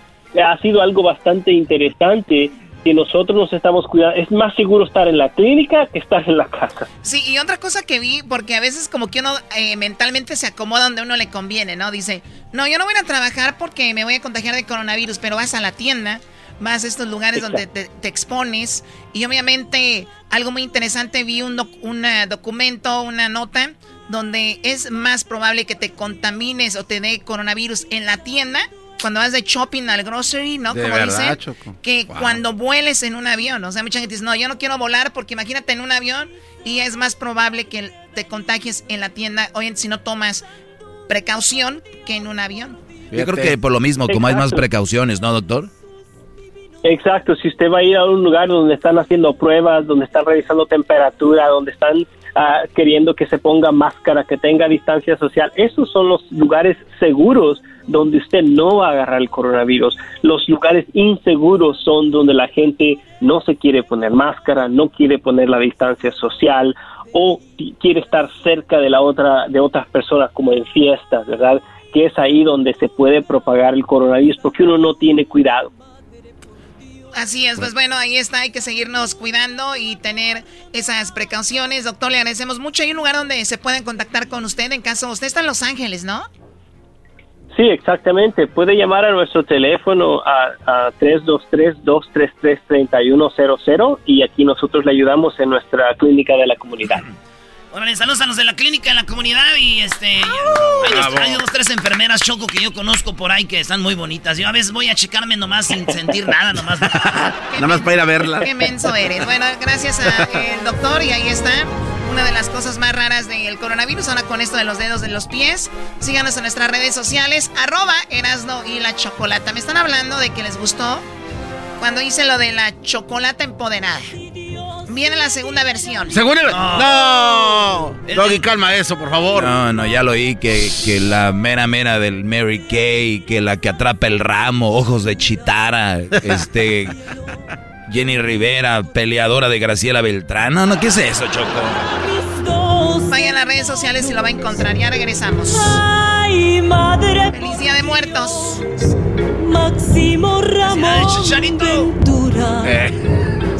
Speaker 11: ha sido algo bastante interesante que nosotros nos estamos cuidando. Es más seguro estar en la clínica que estar en la casa.
Speaker 10: Sí, y otra cosa que vi, porque a veces como que uno eh, mentalmente se acomoda donde uno le conviene, ¿no? Dice, no, yo no voy a trabajar porque me voy a contagiar de coronavirus, pero vas a la tienda, vas a estos lugares donde te, te expones, y obviamente algo muy interesante, vi un, doc- un eh, documento, una nota, donde es más probable que te contamines o te dé coronavirus en la tienda. Cuando vas de shopping al grocery, ¿no?
Speaker 5: De
Speaker 10: Como
Speaker 5: verdad,
Speaker 10: dicen,
Speaker 5: Choco.
Speaker 10: que
Speaker 5: Wow.
Speaker 10: cuando vueles en un avión. O sea, mucha gente dice, no, yo no quiero volar porque imagínate en un avión y es más probable que te contagies en la tienda, oye, si no tomas precaución que en un avión.
Speaker 8: Yo creo que por lo mismo, como hay más precauciones, ¿no, doctor?
Speaker 11: Exacto, si usted va a ir a un lugar donde están haciendo pruebas, donde están revisando temperatura, donde están ah, queriendo que se ponga máscara, que tenga distancia social, esos son los lugares seguros donde usted no va a agarrar el coronavirus. Los lugares inseguros son donde la gente no se quiere poner máscara, no quiere poner la distancia social o qui- quiere estar cerca de la otra de otras personas como en fiestas, ¿verdad? Que es ahí donde se puede propagar el coronavirus porque uno no tiene cuidado.
Speaker 10: Así es, pues bueno, ahí está, hay que seguirnos cuidando y tener esas precauciones. Doctor, le agradecemos mucho. Hay un lugar donde se pueden contactar con usted en caso, usted está en Los Ángeles, ¿no?
Speaker 11: Sí, exactamente. Puede llamar a nuestro teléfono a, a 323-233-3100 y aquí nosotros le ayudamos en nuestra clínica de la comunidad.
Speaker 4: Órale, saludos a los de la clínica, de la comunidad y este... hay, dos,
Speaker 5: Bravo.
Speaker 4: hay dos, tres enfermeras, Choco, que yo conozco por ahí que están muy bonitas. Yo a veces voy a checarme nomás sin sentir nada, nomás.
Speaker 5: Nada más para ir a verla.
Speaker 10: Qué menso eres. Bueno, gracias al doctor y ahí está. Una de las cosas más raras del coronavirus, ahora con esto de los dedos de los pies. Síganos en nuestras redes sociales, arroba Erasno y la Chocolata. Me están hablando de que les gustó cuando hice lo de la chocolata empoderada. Viene la segunda versión.
Speaker 5: Según el... No. Doggy, calma eso, por favor.
Speaker 8: No, no, ya lo oí que, que la mera mera del Mary Kay, que la que atrapa el ramo, ojos de chitara, este Jenny Rivera, peleadora de Graciela Beltrán. No, no, ¿qué es eso, Choco?
Speaker 10: Vayan a las redes sociales y lo va a encontrar. Ya regresamos.
Speaker 3: Ay, madre.
Speaker 10: Feliz Día de Muertos.
Speaker 3: Máximo Ramón
Speaker 4: Chicharito.
Speaker 3: Ventura.
Speaker 5: Eh.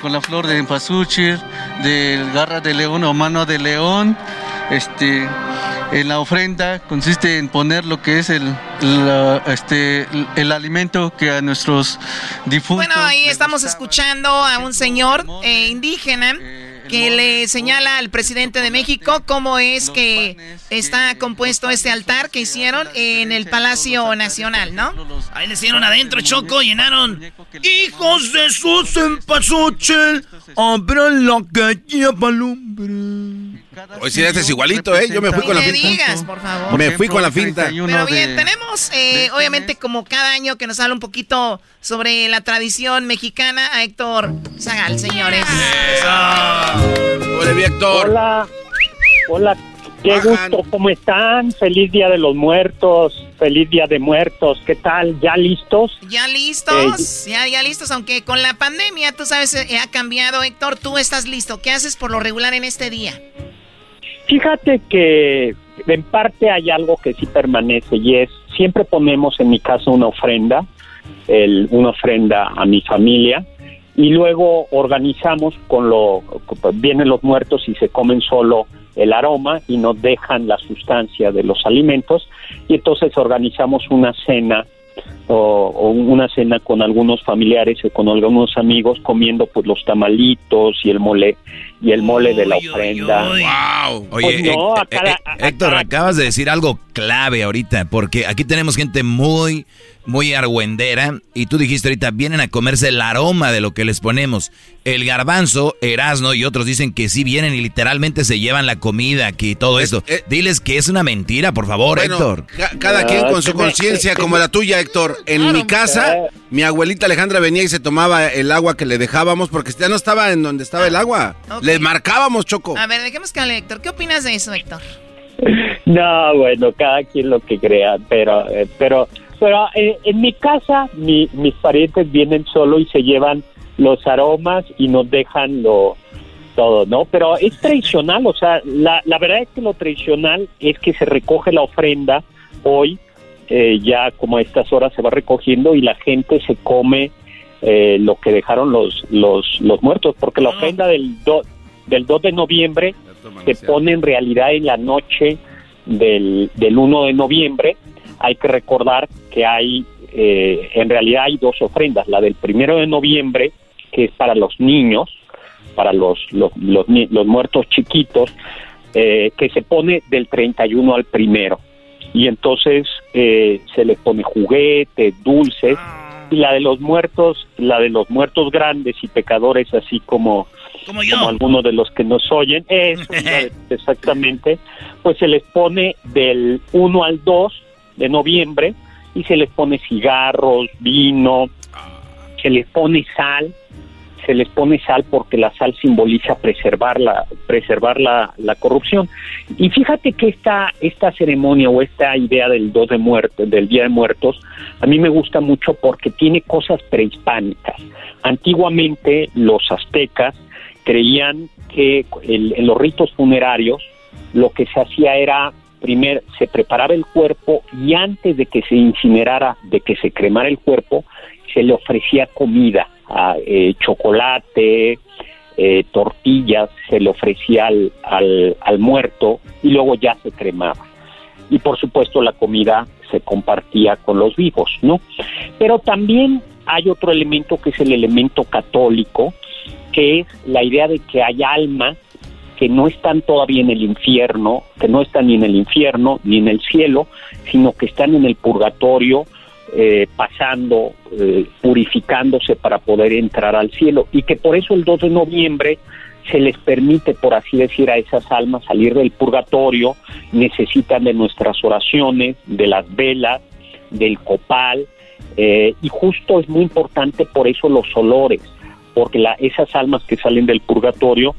Speaker 12: Con la flor de empasuchil, del garra de león o mano de león. Este, en la ofrenda consiste en poner lo que es el, la- este, el alimento que a nuestros difuntos.
Speaker 10: Bueno, ahí estamos escuchando a un señor eh, indígena que le señala al presidente de México cómo es que está compuesto este altar que hicieron en el Palacio Nacional, ¿no?
Speaker 4: Ahí le hicieron adentro, Choco, llenaron. Hijos de sus empasuchel, abran la calle palumbre.
Speaker 5: Hoy sí, este es igualito, ¿eh? Yo me fui con la
Speaker 10: le
Speaker 5: finta.
Speaker 10: digas, por favor.
Speaker 5: Me fui con la finta.
Speaker 10: Pero bien, tenemos eh, obviamente como cada año que nos habla un poquito sobre la tradición mexicana a Héctor Zagal, señores.
Speaker 5: Hola, Héctor.
Speaker 13: Hola, hola, qué gusto, ¿cómo están? Feliz Día de los Muertos, feliz Día de Muertos, ¿qué tal? ¿Ya listos?
Speaker 10: Ya listos, ya, ya listos, aunque con la pandemia, tú sabes, eh, ha cambiado, Héctor, tú estás listo. ¿Qué haces por lo regular en este día?
Speaker 13: Fíjate que en parte hay algo que sí permanece y es, siempre ponemos en mi casa una ofrenda, el- una ofrenda a mi familia y luego organizamos con lo, vienen los muertos y se comen solo el aroma y no dejan la sustancia de los alimentos y entonces organizamos una cena o, o una cena con algunos familiares o con algunos amigos comiendo pues los tamalitos y el mole y el mole de la ofrenda.
Speaker 8: Wow. Oye,
Speaker 13: Pues no,
Speaker 8: Hé-
Speaker 13: a cada-
Speaker 8: Hé- Héctor, acabas de decir algo clave ahorita, porque aquí tenemos gente muy, muy argüendera, y tú dijiste ahorita, vienen a comerse el aroma de lo que les ponemos. El garbanzo, Erasno y otros dicen que sí vienen y literalmente se llevan la comida aquí y todo esto. Diles que es una mentira, por favor,
Speaker 5: Bueno,
Speaker 8: Héctor.
Speaker 5: ca- cada quien con su conciencia, como la tuya, Héctor. En mi casa, mi abuelita Alejandra venía y se tomaba el agua que le dejábamos porque ya no estaba en donde estaba el agua.
Speaker 10: Ok.
Speaker 5: Le marcábamos, Choco.
Speaker 10: A ver, dejemos que hable Héctor. ¿Qué opinas de eso, Héctor?
Speaker 13: No, bueno, cada quien lo que crea, pero, eh, pero, pero eh, en mi casa mi- mis parientes vienen solo y se llevan los aromas y nos dejan lo todo, ¿no? Pero es tradicional, o sea, la, la verdad es que lo tradicional es que se recoge la ofrenda hoy, eh, ya como a estas horas se va recogiendo y la gente se come eh, lo que dejaron los, los, los muertos, porque la ofrenda del, do- del 2 de noviembre se pone en realidad en la noche del, del 1 de noviembre. Hay que recordar que hay, eh, en realidad hay dos ofrendas, la del primero de noviembre que es para los niños, para los, los, los, los muertos chiquitos, eh, que se pone del 31 al primero. Y entonces eh, se les pone juguetes, dulces, y la de los muertos, la de los muertos grandes y pecadores, así como,
Speaker 4: como,
Speaker 13: algunos de los que nos oyen, eso, exactamente, pues se les pone del 1 al 2 de noviembre y se les pone cigarros, vino, se les pone sal, se les pone sal porque la sal simboliza preservar la, preservar la, la corrupción. Y fíjate que esta, esta ceremonia o esta idea del 2 de muertos, del Día de Muertos, a mí me gusta mucho porque tiene cosas prehispánicas. Antiguamente los aztecas creían que el- en los ritos funerarios lo que se hacía era primero se preparaba el cuerpo y antes de que se incinerara, de que se cremara el cuerpo, se le ofrecía comida, eh, chocolate, eh, tortillas, se le ofrecía al, al, al muerto y luego ya se cremaba. Y por supuesto la comida se compartía con los vivos, ¿no? Pero también hay otro elemento que es el elemento católico, que es la idea de que hay almas que no están todavía en el infierno, que no están ni en el infierno ni en el cielo, sino que están en el purgatorio, eh, pasando, eh, purificándose para poder entrar al cielo. Y que por eso el 2 de noviembre se les permite, por así decir, a esas almas salir del purgatorio, necesitan de nuestras oraciones, de las velas, del copal, eh, y justo es muy importante por eso los olores, porque la, esas almas que salen del purgatorio,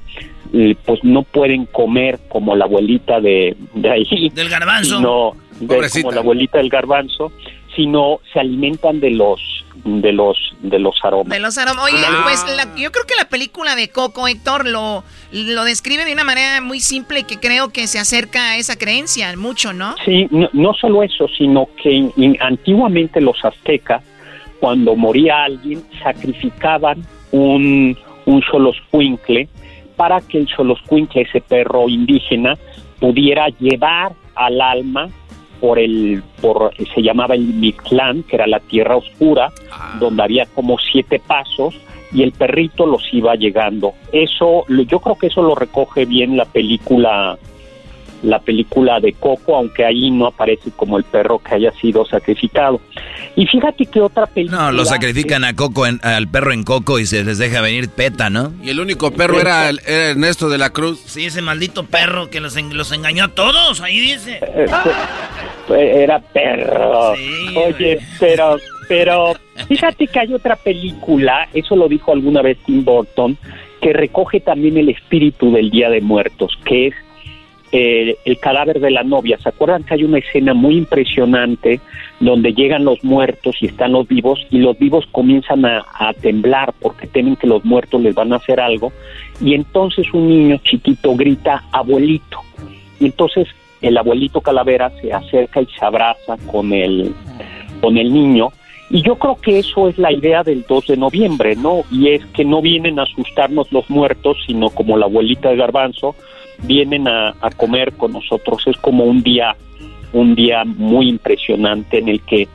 Speaker 13: pues no pueden comer como la abuelita de, de ahí.
Speaker 4: Del garbanzo.
Speaker 13: sino de-
Speaker 4: Pobrecita.
Speaker 13: como la abuelita del garbanzo, sino se alimentan de los de los de los aromas.
Speaker 10: De los aromas. Oye,
Speaker 13: Ah.
Speaker 10: pues la- yo creo que la película de Coco, Héctor, lo, lo describe de una manera muy simple que creo que se acerca a esa creencia mucho, ¿no?
Speaker 13: Sí, no, no solo eso, sino que in- in- antiguamente los aztecas, cuando moría alguien, sacrificaban un, un xoloscuincle para que el xoloscuincle, ese perro indígena, pudiera llevar al alma por el, por, se llamaba el Mictlán, que era la tierra oscura, donde había como siete pasos, y el perrito los iba llegando. Eso, lo- yo creo que eso lo recoge bien la película la película de Coco, aunque ahí no aparece como el perro que haya sido sacrificado. Y fíjate que otra película...
Speaker 8: No, lo sacrifican a Coco, en- al perro en Coco y se les deja venir peta, ¿no?
Speaker 5: Y el único perro era, el- era Ernesto de la Cruz.
Speaker 4: Sí, ese maldito perro que los, en- los engañó a todos, ahí dice.
Speaker 13: Eh, fue- Era perro. Oye, pero, pero fíjate que hay otra película, eso lo dijo alguna vez Tim Burton, que recoge también el espíritu del Día de Muertos, que es eh, el cadáver de la novia. ¿Se acuerdan que hay una escena muy impresionante donde llegan los muertos y están los vivos y los vivos comienzan a, temblar porque temen que los muertos les van a hacer algo y entonces un niño chiquito grita abuelito y entonces el abuelito calavera se acerca y se abraza con el con el niño y yo creo que eso es la idea del 2 de noviembre, ¿no? Y es que no vienen a asustarnos los muertos, sino como la abuelita de Garbanzo, vienen a, a comer con nosotros. Es como un día, un día muy impresionante en el que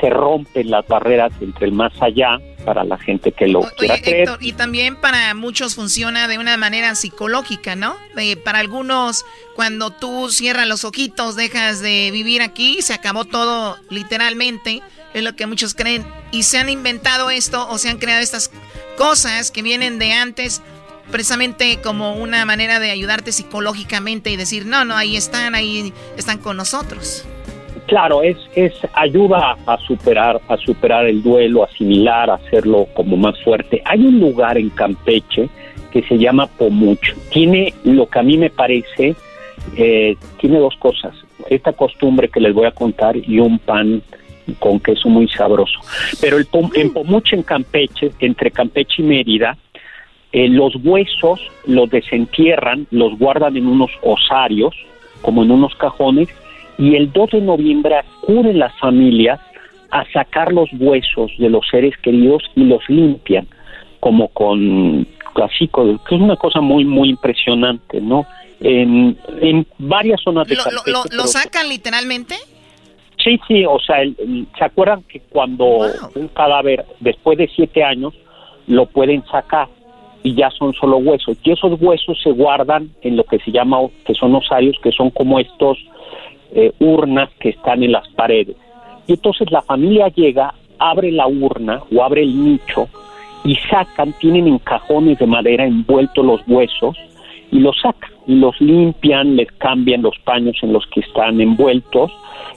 Speaker 13: se rompen las barreras entre el más allá para la gente que lo quiera
Speaker 10: Oye,
Speaker 13: creer.
Speaker 10: Héctor, y también para muchos funciona de una manera psicológica, ¿no? De- para algunos, cuando tú cierras los ojitos, dejas de vivir aquí, se acabó todo literalmente, es lo que muchos creen. Y se han inventado esto o se han creado estas cosas que vienen de antes, precisamente como una manera de ayudarte psicológicamente y decir, no, no, ahí están, ahí están con nosotros.
Speaker 13: Claro, es, es ayuda a superar, a superar el duelo, asimilar, hacerlo como más fuerte. Hay un lugar en Campeche que se llama Pomuch. Tiene lo que a mí me parece, eh, tiene dos cosas. Esta costumbre que les voy a contar y un pan con queso muy sabroso. Pero el pom- en Pomuch, en Campeche, entre Campeche y Mérida, eh, los huesos los desentierran, los guardan en unos osarios, como en unos cajones, y el 2 de noviembre acuden las familias a sacar los huesos de los seres queridos y los limpian, como con con- que es una cosa muy, muy impresionante, ¿no? En, en varias zonas de
Speaker 10: ¿Lo, lo-
Speaker 13: Campeche,
Speaker 10: lo- lo
Speaker 13: pero-
Speaker 10: sacan literalmente?
Speaker 13: Sí, sí, o sea, el- el- ¿se acuerdan que cuando un cadáver, después de siete años, lo pueden sacar y ya son solo huesos. Y esos huesos se guardan en lo que se llama, que son osarios, que son como estos eh, urnas que están en las paredes. Y entonces la familia llega, abre la urna o abre el nicho y sacan, tienen en cajones de madera envueltos los huesos y los sacan y los limpian, les cambian los paños en los que están envueltos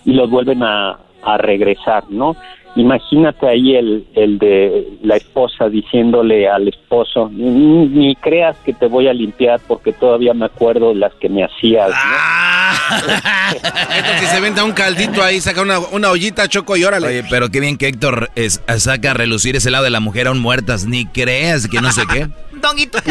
Speaker 13: y los vuelven a, a regresar, ¿no? Imagínate ahí el, el de la esposa diciéndole al esposo, ni, ni creas que te voy a limpiar porque todavía me acuerdo las que me hacías. ¿no?
Speaker 5: Esto que se venda un caldito ahí, saca una, una ollita, choco y órale.
Speaker 8: Oye, pero qué bien que Héctor es- saca a relucir ese lado de la mujer aún muertas. Ni creas que no sé qué.
Speaker 10: Donguito.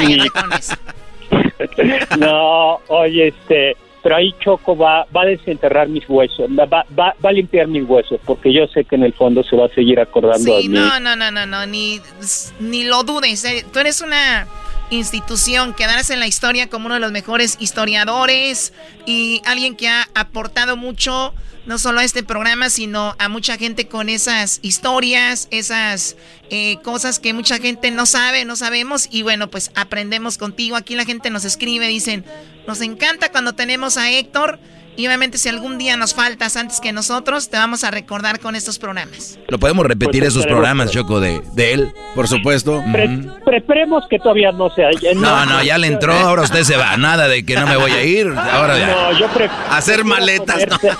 Speaker 13: No, oye, este, pero ahí Choco va, va a desenterrar mis huesos, va, va, va a limpiar mis huesos, porque yo sé que en el fondo se va a seguir acordando
Speaker 10: Sí,
Speaker 13: de mí.
Speaker 10: no, no, no, no, no, ni, ni lo dudes. eh. Tú eres una institución, quedarás en la historia como uno de los mejores historiadores y alguien que ha aportado mucho, no solo a este programa, sino a mucha gente con esas historias, esas eh, cosas que mucha gente no sabe, no sabemos y bueno, pues aprendemos contigo. Aquí la gente nos escribe, dicen, nos encanta cuando tenemos a Héctor. Y obviamente si algún día nos faltas antes que nosotros, te vamos a recordar con estos programas.
Speaker 8: Lo podemos repetir
Speaker 13: Pues
Speaker 8: esos programas, Choco, de, de él.
Speaker 5: Por supuesto.
Speaker 13: Pre- que todavía no sea. ya
Speaker 8: No, no, ya le entró, ahora usted se va. Nada de que no me voy a ir. Ahora ya.
Speaker 13: No, yo pre-
Speaker 5: Hacer maletas,
Speaker 13: ta-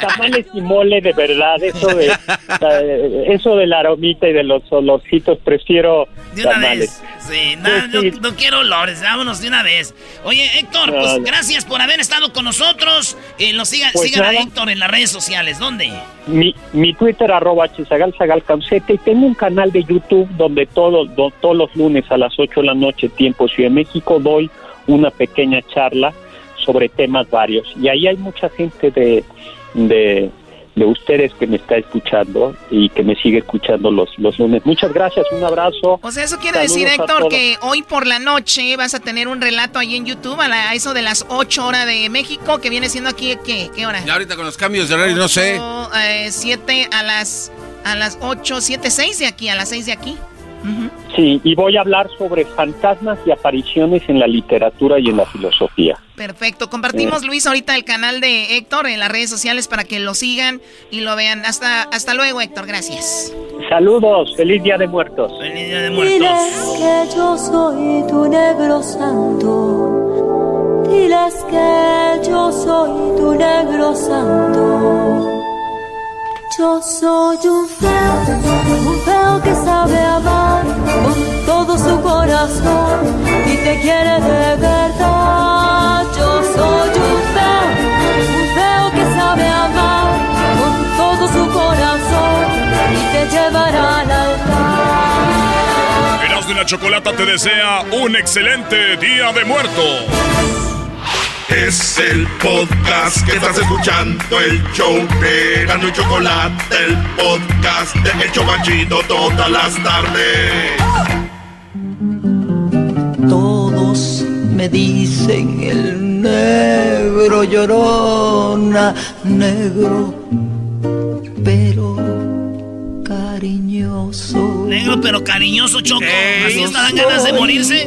Speaker 13: Tamales y mole de verdad, eso de eso de la aromita y de los olorcitos, prefiero
Speaker 4: De una
Speaker 13: tamales.
Speaker 4: vez. Sí, no, no, no quiero olores, vámonos de una vez. Oye, Héctor,
Speaker 13: No,
Speaker 4: pues gracias por haber estado con nosotros. Eh, nos sigan,
Speaker 13: Pues
Speaker 4: sigan a. Héctor en las redes sociales. ¿Dónde?
Speaker 13: Mi, mi Twitter arroba chisagalsagalcaucete y tengo un canal de YouTube donde todo, do- todos los lunes a las 8 de la noche, tiempo Ciudad de México, doy una pequeña charla sobre temas varios. Y ahí hay mucha gente de, de, de ustedes que me está escuchando y que me sigue escuchando los, los lunes. Muchas gracias, un abrazo.
Speaker 10: O sea, eso quiere
Speaker 13: Saludos
Speaker 10: decir, Héctor, que hoy por la noche vas a tener un relato ahí en YouTube a, la- a eso de las 8 horas de México, que viene siendo aquí, ¿qué, qué hora?
Speaker 5: Y ahorita con los cambios de horario, no sé.
Speaker 10: 7 a las a las 8, 7, 6 de aquí, a las 6 de aquí.
Speaker 13: Sí, y voy a hablar sobre fantasmas y apariciones en la literatura y en la filosofía.
Speaker 10: Perfecto. Compartimos, Luis, ahorita el canal de Héctor en las redes sociales para que lo sigan y lo vean. Hasta, hasta luego, Héctor. Gracias.
Speaker 13: Saludos, feliz Día de Muertos.
Speaker 4: Feliz Día de
Speaker 3: Diles que yo soy tu negro santo. Diles que yo soy tu negro santo. Yo soy un feo, un feo que sabe amar con todo su corazón y te quiere de verdad. Yo soy un feo, un feo que sabe amar con todo su corazón y te llevará al altar.
Speaker 14: Erasmo y la Chocolata te desea un excelente Día de Muertos.
Speaker 1: Es el podcast que estás escuchando, el show de Gano y Chocolate, el podcast de El Chocachito todas las tardes.
Speaker 15: Todos me dicen el negro llorona, negro, pero cariñoso.
Speaker 4: Negro pero cariñoso, Choco. Así está, dan ganas de morirse.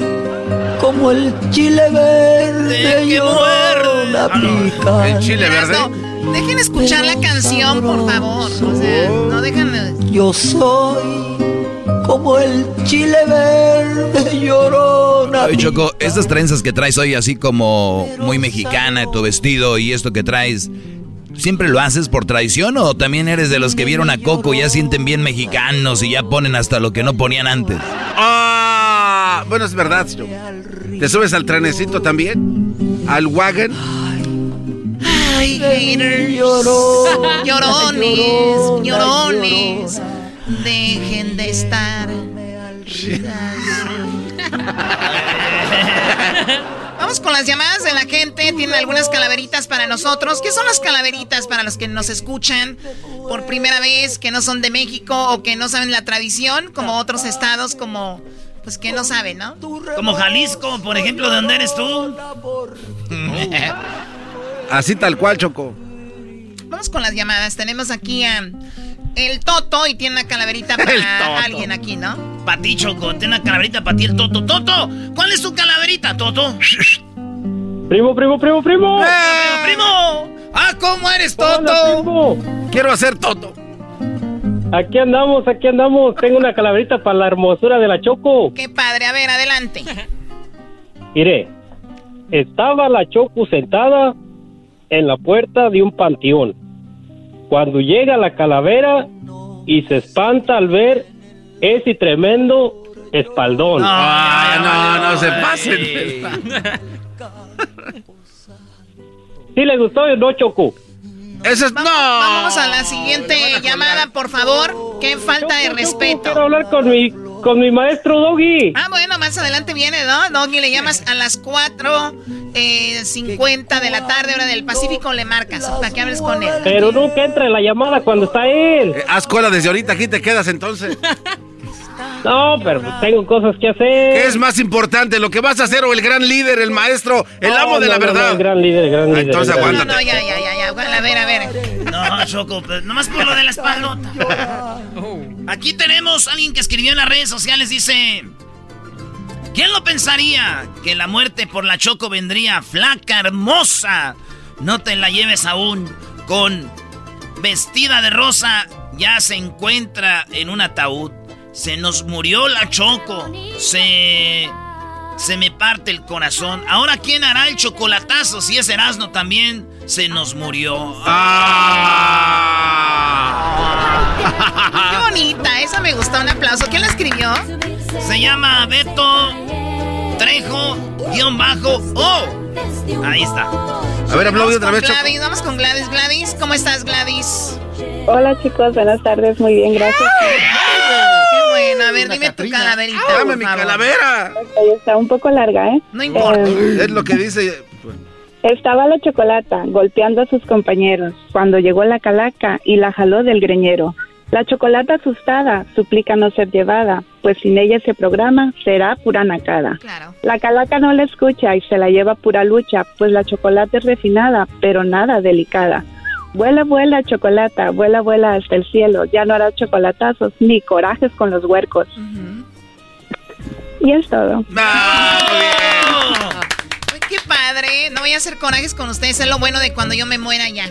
Speaker 15: Como el chile verde
Speaker 4: que
Speaker 15: llorona pica.
Speaker 5: El chile verde.
Speaker 10: No, dejen escuchar la canción, por favor. O sea, no dejan de-
Speaker 15: Yo soy como el chile verde llorona.
Speaker 8: Oye, Choco, estas trenzas que traes hoy, así como muy mexicana, tu vestido y esto que traes, ¿siempre lo haces por tradición o también eres de los que vieron a Coco y ya sienten bien mexicanos y ya ponen hasta lo que no ponían antes?
Speaker 5: Ah, bueno, es verdad. Choco. ¿Te subes al trenecito también? ¿Al wagon?
Speaker 10: Ay, haters. Llorones, llorones. Dejen de estar. Vamos con las llamadas de la gente. Tienen algunas calaveritas para nosotros. ¿Qué son las calaveritas para los que nos escuchan por primera vez, que no son de México o que no saben la tradición, como otros estados, como pues que no saben, ¿no?
Speaker 4: Como Jalisco, por ejemplo, ¿de dónde eres tú?
Speaker 5: Así tal cual, Choco.
Speaker 10: Vamos con las llamadas. Tenemos aquí a el Toto y tiene una calaverita para alguien aquí, ¿no?
Speaker 4: para ti, Choco. Tiene una calaverita para ti el Toto. Toto, ¿cuál es tu calaverita, Toto?
Speaker 16: Primo, primo, primo, primo.
Speaker 4: ¡Eh! Primo, primo. Ah, ¿cómo eres, Toto?
Speaker 5: Quiero hacer Toto.
Speaker 16: Aquí andamos, aquí andamos. Tengo una calaverita para la hermosura de la Choco.
Speaker 10: Qué padre, a ver, adelante.
Speaker 16: Mire, estaba la Choco sentada en la puerta de un panteón. Cuando llega la calavera y se espanta al ver ese tremendo espaldón.
Speaker 5: Ah, no, no se pasen.
Speaker 16: ¿Sí le gustó o no, Choco?
Speaker 5: Eso es... no.
Speaker 10: Vamos a la siguiente llamada, por favor. Qué falta de respeto.
Speaker 16: Quiero hablar con mi, con mi maestro Doggy.
Speaker 10: Ah, bueno, más adelante viene, ¿no? Doggy, le llamas a las 4.50 eh, 50 de la tarde, hora del Pacífico, le marcas para que hables con él.
Speaker 16: Pero nunca entra en la llamada cuando está él.
Speaker 5: Eh, haz cola desde ahorita, aquí te quedas entonces.
Speaker 16: No, pero pues tengo cosas que hacer.
Speaker 5: ¿Qué es más importante, lo que vas a hacer o el gran líder, el maestro, el
Speaker 16: No,
Speaker 5: amo de
Speaker 16: no,
Speaker 5: la
Speaker 16: no, no,
Speaker 5: verdad?
Speaker 16: el gran líder, el gran
Speaker 5: Ah,
Speaker 16: líder.
Speaker 5: entonces
Speaker 16: el gran
Speaker 10: No,
Speaker 5: aguántate.
Speaker 10: no, ya, ya, ya, ya. Bueno, a ver, a ver.
Speaker 4: No, Choco, pues, nomás por lo de la espaldota. Aquí tenemos a alguien que escribió en las redes sociales, dice... ¿Quién lo pensaría? Que la muerte por la Choco vendría flaca, hermosa. No te la lleves aún con vestida de rosa. Ya se encuentra en un ataúd. Se nos murió la Choco. Se... Se me parte el corazón. Ahora, ¿quién hará el chocolatazo? Si es Erasmo también, se nos murió.
Speaker 10: Qué bonita, esa me gustó. Un aplauso. ¿Quién la escribió?
Speaker 4: Se llama Beto Trejo, guion bajo, oh. Ahí está.
Speaker 5: A ver, aplaude otra vez, Choco.
Speaker 10: Gladys, vamos con Gladys. Gladys, ¿cómo estás, Gladys?
Speaker 17: Hola chicos, buenas tardes, muy bien, gracias.
Speaker 10: Bueno, a ver, dime tu calaverita.
Speaker 5: Dame mi
Speaker 10: favor.
Speaker 5: calavera.
Speaker 17: Ahí está un poco larga, ¿eh?
Speaker 10: No importa.
Speaker 17: Eh,
Speaker 5: Es lo que dice.
Speaker 17: estaba la chocolata golpeando a sus compañeros cuando llegó la calaca y la jaló del greñero. La chocolata asustada suplica no ser llevada, pues sin ella se programa será pura nacada. La calaca no la escucha y se la lleva pura lucha, pues la chocolate es refinada, pero nada delicada. Vuela, vuela, chocolata, vuela, vuela hasta el cielo. Ya no hará chocolatazos ni corajes con los huercos. Y es todo.
Speaker 10: Ay, qué padre. No voy a hacer corajes con ustedes. Es lo bueno de cuando yo me muera ya.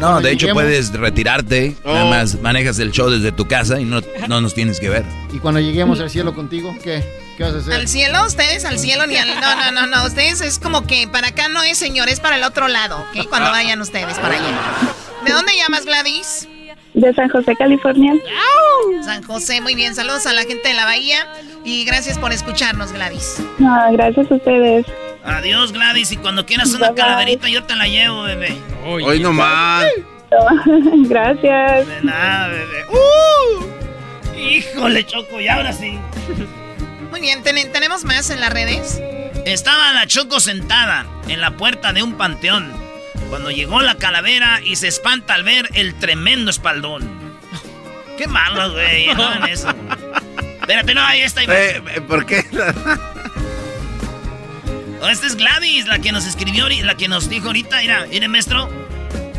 Speaker 8: No, de hecho puedes retirarte, nada
Speaker 5: Oh.
Speaker 8: más manejas el show desde tu casa y no, no nos tienes que ver.
Speaker 18: Y cuando lleguemos al cielo contigo, ¿qué? ¿Qué vas a hacer?
Speaker 10: ¿Al cielo? ¿Ustedes al cielo? Ni al... No, no, no, no. Ustedes es como que para acá no es, señor. Es para el otro lado, ¿ok? Cuando vayan ustedes para allá. ¿De dónde llamas, Gladys?
Speaker 17: De San José, California.
Speaker 10: San José, muy bien. Saludos a la gente de la Bahía. Y gracias por escucharnos, Gladys.
Speaker 17: No, gracias a ustedes.
Speaker 4: Adiós, Gladys. Y cuando quieras una calaverita, yo te la llevo, bebé.
Speaker 5: Hoy no más.
Speaker 17: Gracias.
Speaker 4: De nada, bebé. ¡Uh! Híjole, Choco, y ahora sí.
Speaker 10: Muy bien, ¿ten- ¿tenemos más en las redes?
Speaker 4: Estaba la Choco sentada en la puerta de un panteón cuando llegó la calavera y se espanta al ver el tremendo espaldón. Qué malo, güey. No eso. Espérate, no, ahí está.
Speaker 5: Eh, eh, ¿Por qué?
Speaker 4: Oh, esta es Gladys, la que nos escribió, la que nos dijo ahorita. Mira, mire, maestro.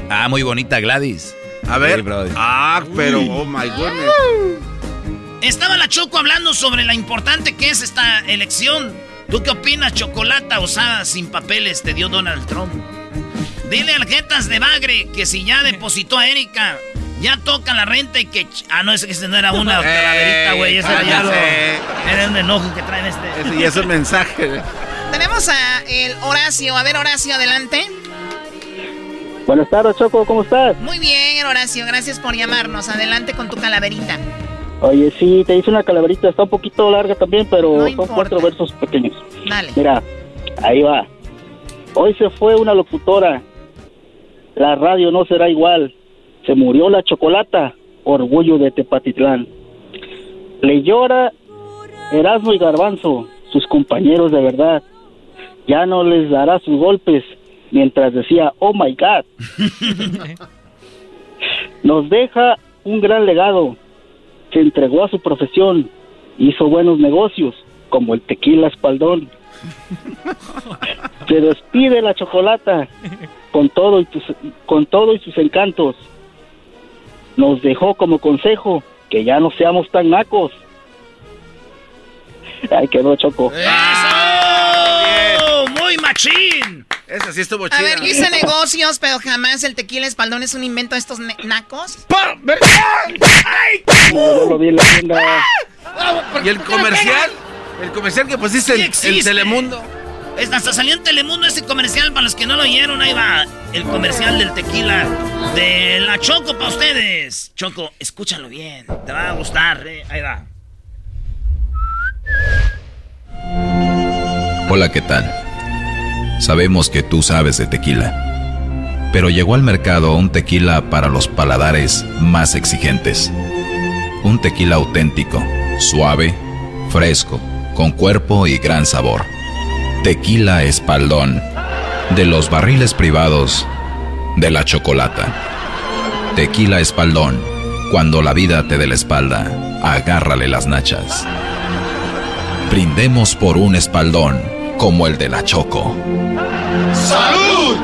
Speaker 8: Ah, muy bonita Gladys.
Speaker 5: A ver.
Speaker 8: Sí.
Speaker 5: Ah, pero, oh my goodness.
Speaker 4: Estaba la Choco hablando sobre la importante que es esta elección. ¿Tú qué opinas, chocolata usada sin papeles te dio Donald Trump? Dile al Jetas de Bagre que si ya depositó a Erika, ya toca la renta y que... Ah, no, ese, ese no era una calaverita, güey. Ese era ya lo- Era un enojo que traen este.
Speaker 5: Ese ya es un mensaje.
Speaker 10: Tenemos a el Horacio. A ver, Horacio, adelante.
Speaker 19: Buenas tardes, Choco, ¿cómo estás?
Speaker 10: Muy bien, Horacio. Gracias por llamarnos. Adelante con tu calaverita.
Speaker 19: Oye, sí, te hice una calaverita, está un poquito larga también, pero son cuatro versos pequeños.
Speaker 10: Dale.
Speaker 19: Mira, ahí va. Hoy se fue una locutora. La radio no será igual. Se murió la chocolata, orgullo de Tepatitlán. Le llora Erasmo y Garbanzo, sus compañeros de verdad. Ya no les dará sus golpes mientras decía, oh my God. Nos deja un gran legado. Se entregó a su profesión, hizo buenos negocios, como el tequila espaldón. Se despide la chocolata con todo y tus- con todo y sus encantos. Nos dejó como consejo que ya no seamos tan nacos. Ahí quedó Choco.
Speaker 4: ¡Eso! ¡Muy machín!
Speaker 5: Esa sí estuvo
Speaker 10: A
Speaker 5: chida.
Speaker 10: ver, yo hice negocios, pero jamás el tequila espaldón es un invento de estos nacos.
Speaker 19: No, yo lo vi en la tienda.
Speaker 5: ¿Y el comercial? El comercial que pusiste
Speaker 4: Sí
Speaker 5: en,
Speaker 4: existe.
Speaker 5: Telemundo.
Speaker 4: Es- hasta salió en Telemundo ese comercial para los que no lo oyeron. Ahí va el comercial del tequila de la Choco para ustedes. Choco, escúchalo bien. Te va a gustar. eh. Ahí va.
Speaker 20: Hola, ¿qué tal? Sabemos que tú sabes de tequila, pero llegó al mercado un tequila para los paladares más exigentes. Un tequila auténtico, suave, fresco, con cuerpo y gran sabor. Tequila Espaldón, de los barriles privados de la chocolata. Tequila Espaldón, cuando la vida te dé la espalda, agárrale las nachas. Brindemos por un espaldón como el de la Choco.
Speaker 1: ¡Salud!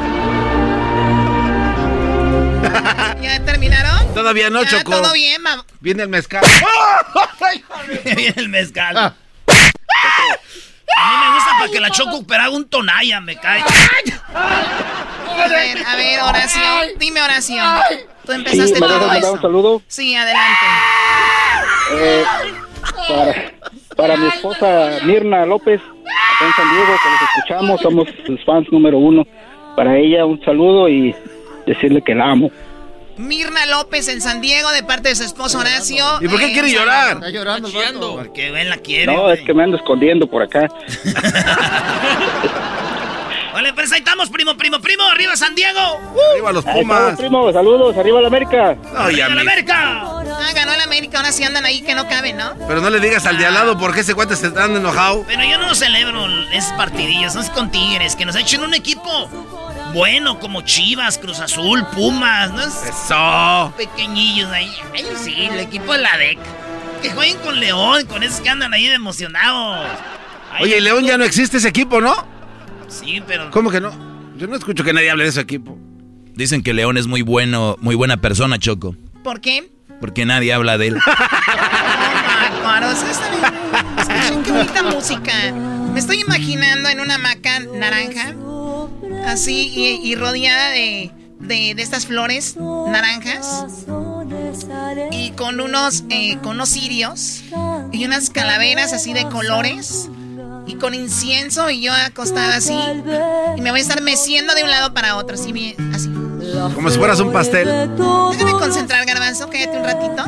Speaker 10: ¿Ya terminaron?
Speaker 5: Todavía no,
Speaker 10: Ya,
Speaker 5: Choco.
Speaker 10: Todo bien, ma-
Speaker 5: Viene el mezcal.
Speaker 4: Viene el mezcal. A mí me gusta para que la Choco pero haga un tonalla, me cae.
Speaker 10: A ver, a ver, oración. Dime oración. Tú
Speaker 19: Sí,
Speaker 10: empezaste
Speaker 19: ¿me
Speaker 10: todo
Speaker 19: mandar un
Speaker 10: eso.
Speaker 19: saludo?
Speaker 10: Sí, adelante.
Speaker 19: Eh, para, para mi esposa Mirna López, en San Diego, que los escuchamos, somos sus fans número uno. Para ella un saludo y decirle que la amo.
Speaker 10: Mirna López en San Diego de parte de su esposo Horacio.
Speaker 5: ¿Y por qué
Speaker 10: Eh,
Speaker 5: quiere llorar?
Speaker 18: Está llorando.
Speaker 4: Porque él la quiere.
Speaker 19: No, es que me ando escondiendo por acá.
Speaker 4: Vale, pues ahí estamos, primo, primo, primo. Arriba, San Diego.
Speaker 5: Arriba los
Speaker 19: Ahí estamos,
Speaker 5: Pumas.
Speaker 19: primo, saludos, arriba la América.
Speaker 5: Ay,
Speaker 4: ¡Arriba
Speaker 5: a
Speaker 4: la. América!
Speaker 10: Ah, ganó el América, ahora sí andan ahí que no caben, ¿no?
Speaker 5: Pero no le digas al de al lado porque ese cuate se está enojado.
Speaker 4: Pero yo no celebro esos partidillos, no es con Tigres, que nos echen un equipo bueno como Chivas, Cruz Azul, Pumas, ¿no? Es
Speaker 5: Eso.
Speaker 4: pequeñillos ahí. Ay, sí, el equipo de la DEC. Que jueguen con León, con esos que andan ahí de emocionados. Ay,
Speaker 5: Oye, León ya no existe ese equipo, ¿no?
Speaker 4: Sí, pero...
Speaker 5: ¿Cómo que no? Yo no escucho que nadie hable de ese equipo.
Speaker 8: Dicen que León es muy bueno, muy buena persona, Choco.
Speaker 10: ¿Por qué?
Speaker 8: Porque nadie habla de él.
Speaker 10: Escuchen qué bonita música. Me estoy imaginando en una hamaca naranja, así, y, y rodeada de, de, de estas flores naranjas, y con unos, eh, con unos cirios, y unas calaveras así de colores, y con incienso, y yo acostada así, y me voy a estar meciendo de un lado para otro, así, bien, así.
Speaker 5: Como si fueras un pastel.
Speaker 10: Déjame concentrar, Garbanzo, cállate un ratito.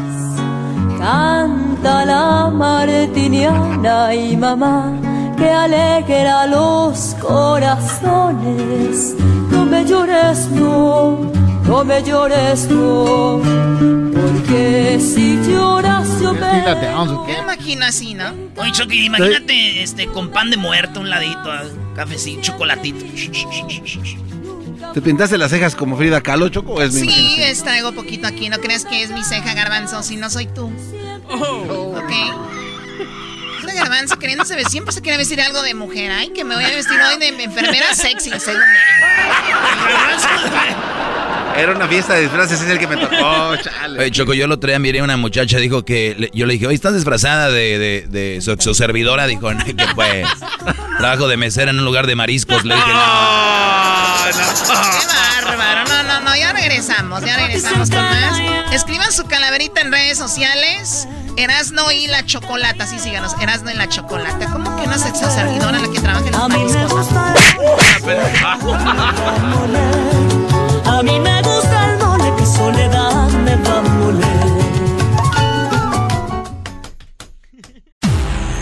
Speaker 3: Canta la martiniana y mamá que alegra los corazones. No me llores, no, no me llores, no, porque si lloras yo
Speaker 18: ¿Tienes Tila
Speaker 3: me...
Speaker 18: Qué?
Speaker 10: imagino así, ¿no?
Speaker 4: Oye, Chucky, imagínate este, con pan de muerto, un ladito, cafecito, chocolatito.
Speaker 5: ¿Te pintaste las cejas como Frida Kahlo, Choco? ¿O es mi
Speaker 10: Sí, es, traigo poquito aquí. No creas que es mi ceja, garbanzo, si no soy tú. ¿Ok? Este garbanzo queriéndose siempre se quiere vestir algo de mujer. Ay, que me voy a vestir hoy de enfermera sexy, según él.
Speaker 5: Era una fiesta de disfraces, es el que me tocó, chale.
Speaker 8: Oye, Choco, yo el otro día miré a una muchacha, dijo que, le- yo le dije, oye, ¿estás disfrazada de, de, de su, su servidora? Dijo, "No, que pues, trabajo de mesera en un lugar de mariscos. Le dije, no.
Speaker 10: Qué bárbaro. No, no, no, ya regresamos, ya regresamos con más. Escriban su calaverita en redes sociales. Erasno y la chocolata, sí, síganos. Erasno y la chocolata. ¿Cómo que una sexo servidora la que trabaja en los mariscos?
Speaker 3: A mí me gusta el mole que soledad me va a moler.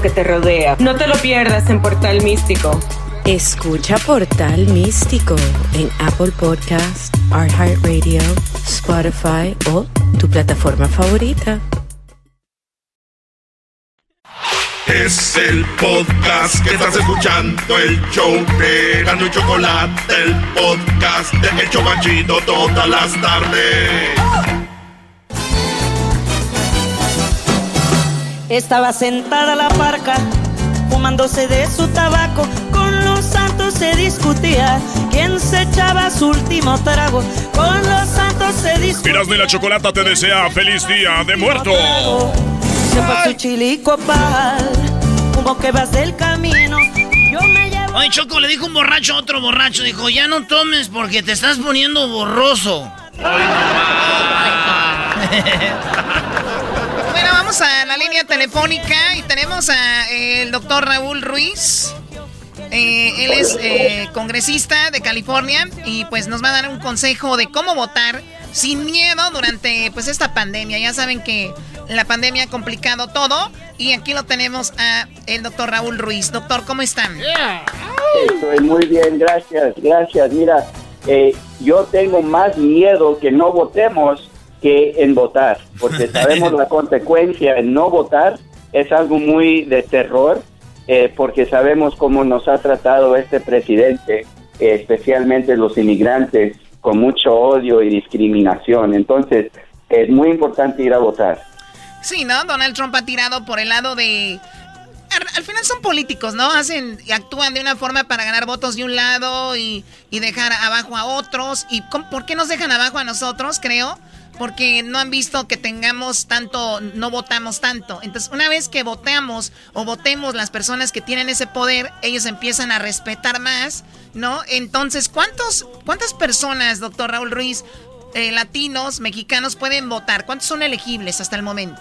Speaker 21: que te rodea. No te lo pierdas en Portal Místico.
Speaker 22: Escucha Portal Místico en Apple Podcast, Radio, Spotify o tu plataforma favorita.
Speaker 1: Es el podcast que estás escuchando, el show de Gano y Chocolate, el podcast de El Chobachito todas las tardes.
Speaker 23: Estaba sentada la parca, fumándose de su tabaco. Con los santos se discutía quién se echaba su último trago. Con los santos se discutía.
Speaker 14: Miras de la chocolata te desea feliz día de muerto.
Speaker 23: Se su chilico pal, como que vas del camino. Yo me llevo.
Speaker 4: Oye, Choco, le dijo un borracho a otro borracho. Dijo, ya no tomes porque te estás poniendo borroso. Ay,
Speaker 10: vamos a la línea telefónica y tenemos a eh, el doctor Raúl Ruiz. Eh, él es eh, congresista de California y pues nos va a dar un consejo de cómo votar sin miedo durante pues esta pandemia. Ya saben que la pandemia ha complicado todo y aquí lo tenemos a el doctor Raúl Ruiz. Doctor, ¿cómo están?
Speaker 24: Estoy muy bien, gracias, gracias. Mira, yo tengo más miedo que no votemos que en votar, porque sabemos la consecuencia en no votar es algo muy de terror, eh, porque sabemos cómo nos ha tratado este presidente, eh, especialmente los inmigrantes, con mucho odio y discriminación. Entonces, es muy importante ir a votar.
Speaker 10: Sí, ¿no? Donald Trump ha tirado por el lado de... Al, final son políticos, ¿no? Hacen y actúan de una forma para ganar votos de un lado y, y dejar abajo a otros. ¿Y por qué nos dejan abajo a nosotros, creo? Porque no han visto que tengamos tanto, no votamos tanto. Entonces, una vez que votemos o votemos las personas que tienen ese poder, ellos empiezan a respetar más, ¿no? Entonces, ¿cuántos, ¿cuántas personas, doctor Raúl Ruiz, eh, latinos, mexicanos pueden votar? ¿Cuántos son elegibles hasta el momento?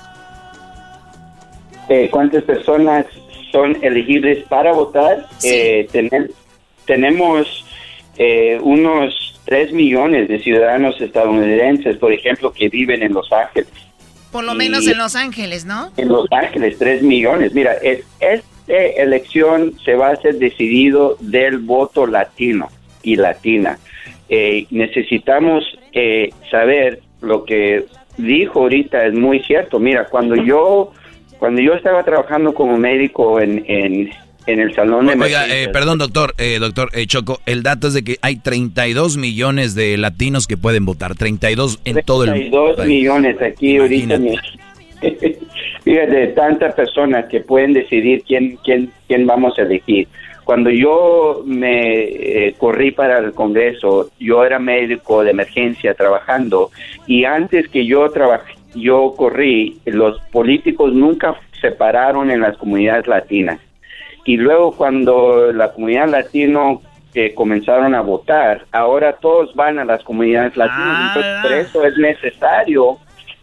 Speaker 24: Eh, ¿Cuántas personas son elegibles para votar? Eh, tenemos unos 3 millones de ciudadanos estadounidenses, por ejemplo, que viven en Los Ángeles.
Speaker 10: Por lo menos en Los Ángeles, ¿no?
Speaker 24: En Los Ángeles, 3 millones. Mira, esta elección se va a hacer decidido del voto latino y latina. Eh, necesitamos eh, saber lo que dijo ahorita es muy cierto. Mira, cuando yo cuando yo estaba trabajando como médico en, en, en el salón de
Speaker 8: Oiga, eh, perdón, doctor, eh, doctor eh, Choco, el dato es de que hay 32 millones de latinos que pueden votar, 32 en todo el
Speaker 24: mundo. 32 millones aquí ahorita. Fíjate, tantas personas que pueden decidir quién, quién, quién vamos a elegir. Cuando yo me eh, corrí para el Congreso, yo era médico de emergencia trabajando y antes que yo trabajé, yo corrí, los políticos nunca se pararon en las comunidades latinas y luego cuando la comunidad latino que comenzaron a votar, ahora todos van a las comunidades latinas. Entonces, por eso es necesario,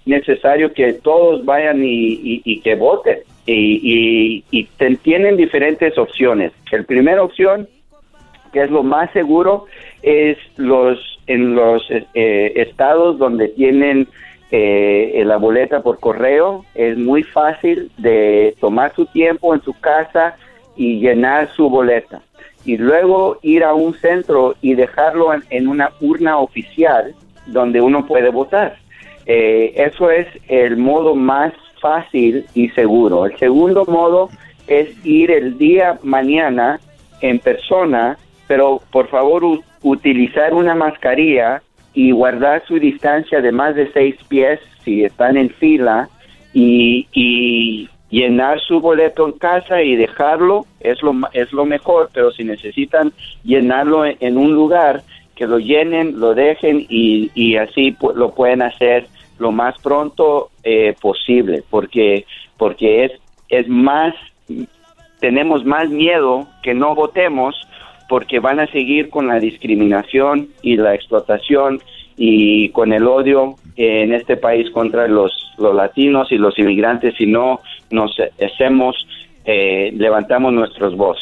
Speaker 24: necesario que todos vayan y, que voten. Y, y, tienen diferentes opciones. La primera opción, que es lo más seguro, es los en los eh, estados donde tienen eh, la boleta por correo. Es muy fácil de tomar su tiempo en su casa y llenar su boleta y luego ir a un centro y dejarlo en, una urna oficial donde uno puede votar. Eh, eso es el modo más fácil y seguro. El segundo modo es ir el día mañana en persona, pero por favor utilizar una mascarilla y guardar su distancia de más de seis pies si están en fila y, y llenar su boleto en casa y dejarlo es lo, es lo mejor, pero si necesitan llenarlo en, un lugar, que lo llenen, lo dejen y, y así lo pueden hacer lo más pronto eh, posible, porque, porque es, es más tenemos más miedo que no votemos porque van a seguir con la discriminación y la explotación y con el odio en este país contra los, los latinos y los inmigrantes si no nos hacemos, eh, levantamos nuestros voz.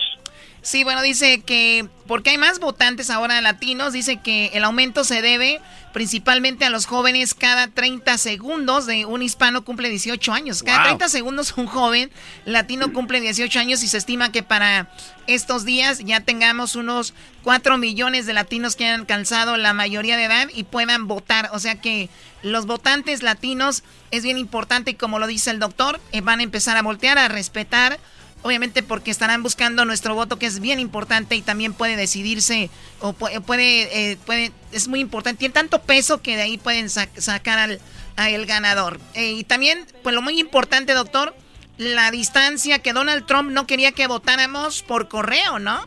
Speaker 10: Sí, bueno, dice que porque hay más votantes ahora latinos, dice que el aumento se debe principalmente a los jóvenes cada 30 segundos de un hispano cumple 18 años. Cada 30 segundos un joven latino cumple 18 años y se estima que para estos días ya tengamos unos 4 millones de latinos que han alcanzado la mayoría de edad y puedan votar. O sea que los votantes latinos es bien importante, como lo dice el doctor, eh, van a empezar a voltear, a respetar obviamente porque estarán buscando nuestro voto que es bien importante y también puede decidirse o puede, eh, puede, es muy importante, tiene tanto peso que de ahí pueden sacar al ganador. Eh, y también, pues lo muy importante, doctor, la distancia que Donald Trump no quería que votáramos por correo, ¿no?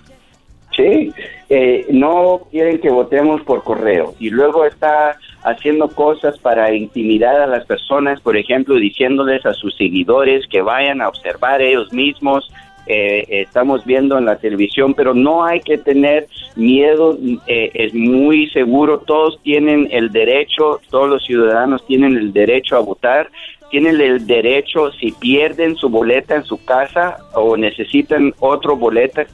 Speaker 24: Sí, eh, no quieren que votemos por correo y luego está haciendo cosas para intimidar a las personas, por ejemplo, diciéndoles a sus seguidores que vayan a observar ellos mismos. Eh, estamos viendo en la televisión, pero no hay que tener miedo, eh, es muy seguro, todos tienen el derecho, todos los ciudadanos tienen el derecho a votar, tienen el derecho, si pierden su boleta en su casa o necesitan otro boleta,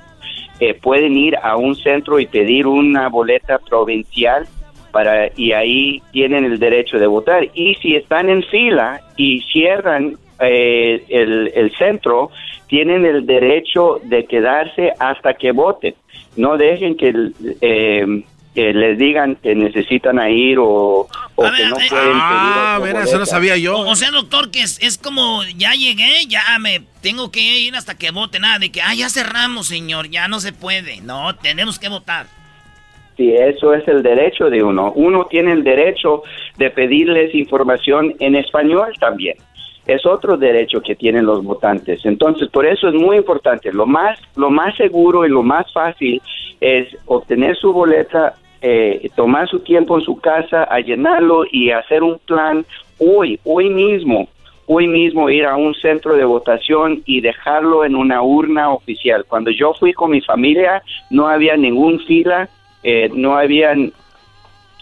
Speaker 24: eh, pueden ir a un centro y pedir una boleta provincial para y ahí tienen el derecho de votar. Y si están en fila y cierran eh, el, centro, tienen el derecho de quedarse hasta que voten. No dejen que eh, que les digan que necesitan ir o, que no pueden
Speaker 5: ah, eso no sabía yo.
Speaker 4: O, sea, doctor, que es, es, como, ya llegué, ya me tengo que ir hasta que vote, nada de que, ah, ya cerramos, señor, ya no se puede. No, tenemos que votar.
Speaker 24: Sí, eso es el derecho de uno. Uno tiene el derecho de pedirles información en español también. Es otro derecho que tienen los votantes. Entonces, por eso es muy importante. Lo más, lo más seguro y lo más fácil es obtener su boleta eh, tomar su tiempo en su casa a llenarlo y hacer un plan hoy, hoy mismo, hoy mismo ir a un centro de votación y dejarlo en una urna oficial. Cuando yo fui con mi familia no había ningún fila, eh, no habían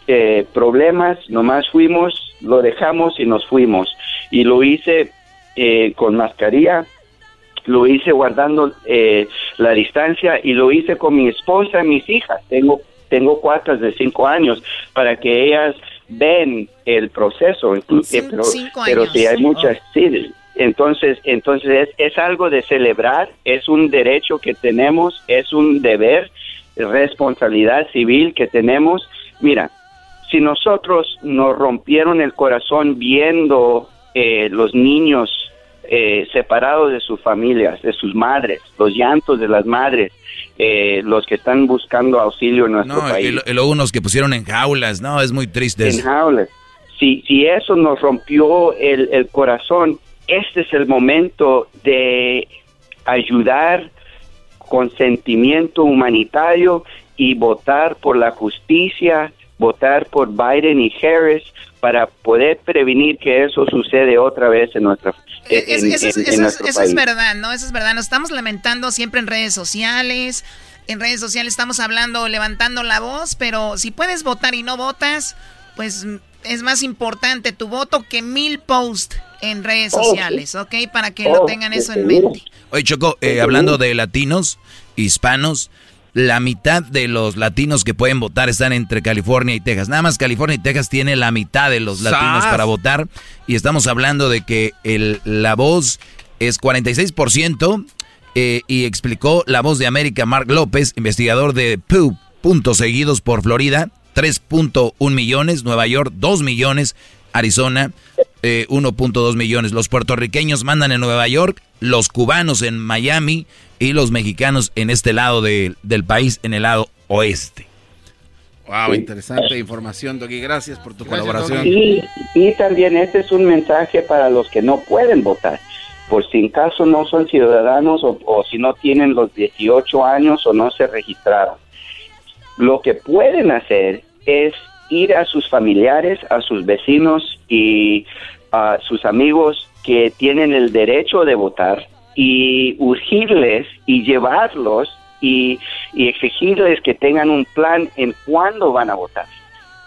Speaker 24: eh, problemas, nomás fuimos, lo dejamos y nos fuimos. Y lo hice eh, con mascarilla, lo hice guardando la distancia y lo hice con mi esposa y mis hijas. Tengo tengo cuatro de cinco años para que ellas ven el proceso, eh, pero, pero si hay muchas, sí, entonces, entonces es, es, algo de celebrar, es un derecho que tenemos, es un deber, responsabilidad civil que tenemos. Mira, si nosotros nos rompieron el corazón viendo eh, los niños eh, separados de sus familias, de sus madres, los llantos de las madres, eh, los que están buscando auxilio en nuestro país.
Speaker 8: Y, luego unos que pusieron en jaulas, no, es muy triste.
Speaker 24: En jaulas. Si, si eso nos rompió el, el corazón, este es el momento de ayudar con sentimiento humanitario y votar por la justicia, votar por Biden y Harris para poder prevenir que eso sucede otra vez en nuestra eso,
Speaker 10: es verdad, ¿no? Eso es verdad. Nos estamos lamentando siempre en redes sociales. En redes sociales estamos hablando, levantando la voz, pero si puedes votar y no votas, pues es más importante tu voto que mil posts en redes oh, sociales, ¿ok? Para que lo oh, tengan eso en mente.
Speaker 8: Oye, Choco, eh, hablando de latinos, hispanos, la mitad de los latinos que pueden votar están entre California y Texas. Nada más California y Texas tiene la mitad de los latinos para votar. Y estamos hablando de que el, la voz es 46%. Eh, y explicó la voz de América, Mark López, investigador de Pew, puntos seguidos por Florida, 3.1 millones, Nueva York 2 millones, Arizona 1.2 eh, millones. Los puertorriqueños mandan en Nueva York, los cubanos en Miami, y los mexicanos en este lado del país, en el lado oeste.
Speaker 5: Wow, interesante información, Doggy. Gracias por tu colaboración.
Speaker 24: Y, también este es un mensaje para los que no pueden votar. Por si en caso no son ciudadanos o, o si no tienen los 18 años o no se registraron. Lo que pueden hacer es ir a sus familiares, a sus vecinos y a sus amigos que tienen el derecho de votar y urgirles y llevarlos y, y exigirles que tengan un plan en cuándo van a votar.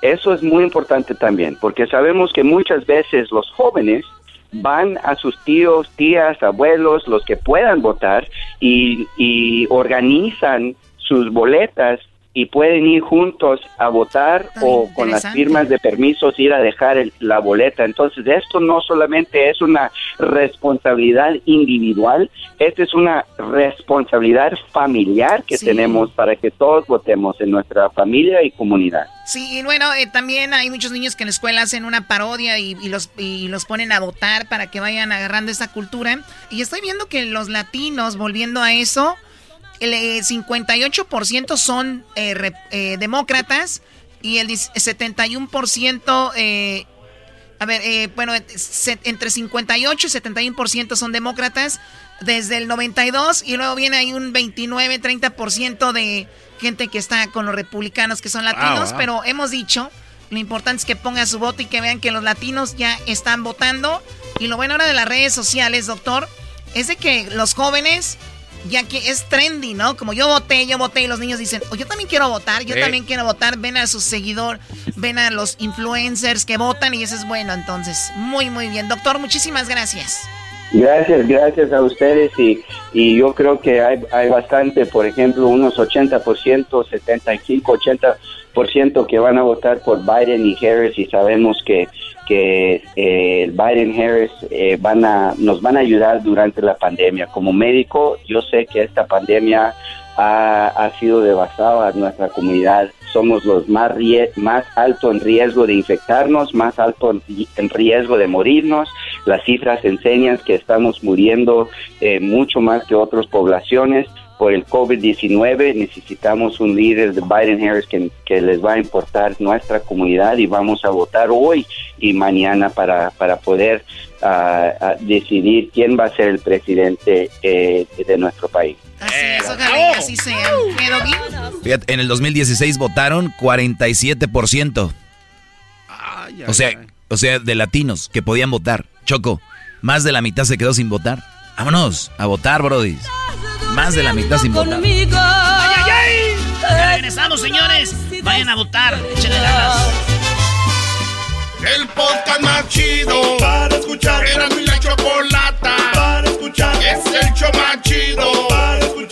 Speaker 24: Eso es muy importante también, porque sabemos que muchas veces los jóvenes van a sus tíos, tías, abuelos, los que puedan votar, y, y organizan sus boletas y pueden ir juntos a votar o con las firmas de permisos ir a dejar el- la boleta. Entonces, esto no solamente es una responsabilidad individual, esta es una responsabilidad familiar que
Speaker 10: Sí.
Speaker 24: tenemos para que todos votemos en nuestra familia y comunidad.
Speaker 10: Sí, y bueno, eh, también hay muchos niños que en la escuela hacen una parodia y, y los, y los ponen a votar para que vayan agarrando esa cultura. Y estoy viendo que los latinos, volviendo a eso, el eh, 58% son eh, eh, demócratas y el 10 71%, eh, a ver, eh, bueno, entre 58 y 71% son demócratas desde el 92 y luego viene ahí un 29, 30% de gente que está con los republicanos que son latinos,
Speaker 16: wow.
Speaker 10: pero hemos dicho, lo importante es que pongan su voto y que vean que los latinos ya están votando. Y lo bueno ahora de las redes sociales, doctor, es de que los jóvenes ya que es trendy, ¿no? Como yo voté, yo voté y los niños dicen, oh, yo también quiero votar, yo
Speaker 16: Sí.
Speaker 10: también quiero votar, ven a sus seguidores, ven a los influencers que votan y eso es bueno, entonces, muy, muy bien. Doctor, muchísimas gracias.
Speaker 24: Gracias, gracias a ustedes y, y yo creo que hay, hay bastante, por ejemplo, unos 80%, 75, 80% que van a votar por Biden y Harris y sabemos que, que eh, Biden Harris eh, van a, nos van a ayudar durante la pandemia. Como médico, yo sé que esta pandemia ha, sido devastada a nuestra comunidad. Somos los más, más alto en riesgo de infectarnos, más alto en riesgo de morirnos. Las cifras enseñan que estamos muriendo eh, mucho más que otras poblaciones por el COVID-19. Necesitamos un líder de Biden-Harris que, que les va a importar nuestra comunidad y vamos a votar hoy y mañana para, para poder ah, decidir quién va a ser el presidente eh, de nuestro país.
Speaker 10: Así es, ojalá y así sea.
Speaker 8: Fíjate, en el 2016 votaron 47%. o sea, o sea, de latinos que podían votar. Choco, más de la mitad se quedó sin votar. Vámonos a votar, Brody. Más de la mitad sin votar.
Speaker 4: ¡Ay, ay, ay! Ya regresamos, señores. Vayan a votar. Échenle ganas.
Speaker 1: El podcast más chido para escuchar. Era mi la chocolata para escuchar. Es el show más chido para escuchar.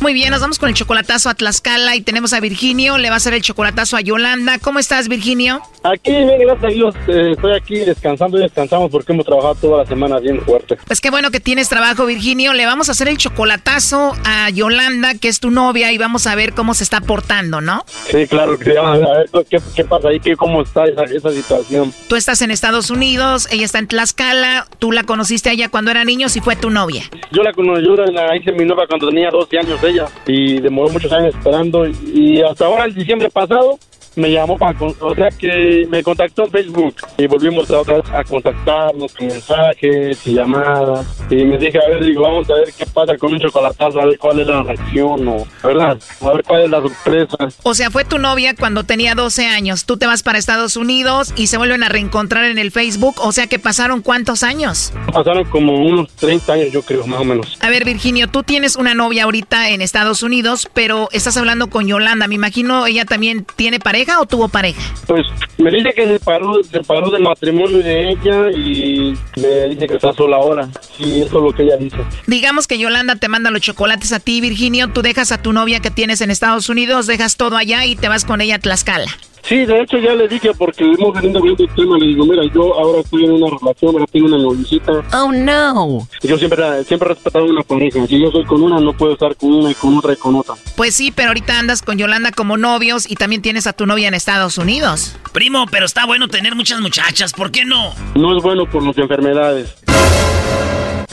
Speaker 10: Muy bien, nos vamos con el chocolatazo a Tlaxcala y tenemos a Virginio, le va a hacer el chocolatazo a Yolanda. ¿Cómo estás, Virginio?
Speaker 16: Aquí, bien, gracias a Dios. eh, estoy aquí descansando y descansamos porque hemos trabajado toda la semana bien fuerte.
Speaker 10: Pues qué bueno que tienes trabajo, Virginio. Le vamos a hacer el chocolatazo a Yolanda, que es tu novia, y vamos a ver cómo se está portando, ¿no?
Speaker 16: Sí, claro que sí. Vamos a ver qué, qué pasa ahí, qué, cómo está esa, esa situación.
Speaker 10: Tú estás en Estados Unidos, ella está en Tlaxcala, tú la conociste a ella cuando era niño, si fue tu novia.
Speaker 16: Yo la conocí, yo la hice mi novia cuando tenía 12 años y demoró muchos años esperando y hasta ahora, en diciembre pasado, me llamó para, con- o sea que me contactó en Facebook y volvimos a, otra vez a contactarnos con mensajes y llamadas y me dije, a ver, digo, vamos a ver qué pasa con un chocolatazo, a ver cuál es la reacción o, ¿verdad? A ver cuál es la sorpresa.
Speaker 10: O sea, fue tu novia cuando tenía 12 años. Tú te vas para Estados Unidos y se vuelven a reencontrar en el Facebook. O sea, que pasaron cuántos años.
Speaker 16: Pasaron como unos 30 años, yo creo, más o menos.
Speaker 10: A ver, Virginio, tú tienes una novia ahorita en Estados Unidos, pero estás hablando con Yolanda. Me imagino ella también tiene pareja o tuvo pareja.
Speaker 16: Pues me dice que se paró, se paró del matrimonio de ella y me dice que está sola ahora. Sí, eso es lo que ella dice.
Speaker 10: Digamos que Yolanda te manda los chocolates a ti, Virginio. Tú dejas a tu novia que tienes en Estados Unidos, dejas todo allá y te vas con ella a Tlaxcala.
Speaker 16: Sí, de hecho ya le dije porque hemos venido viendo el tema, le digo, mira, yo ahora estoy en una relación, ahora tengo una noviecita.
Speaker 21: Oh, no.
Speaker 16: Yo siempre, siempre he respetado una pareja. Si yo soy con una, no puedo estar con una y con otra y con otra.
Speaker 10: Pues sí, pero ahorita andas con Yolanda como novios y también tienes a tu novia en Estados Unidos.
Speaker 4: Primo, pero está bueno tener muchas muchachas, ¿por qué no?
Speaker 16: No es bueno por las enfermedades.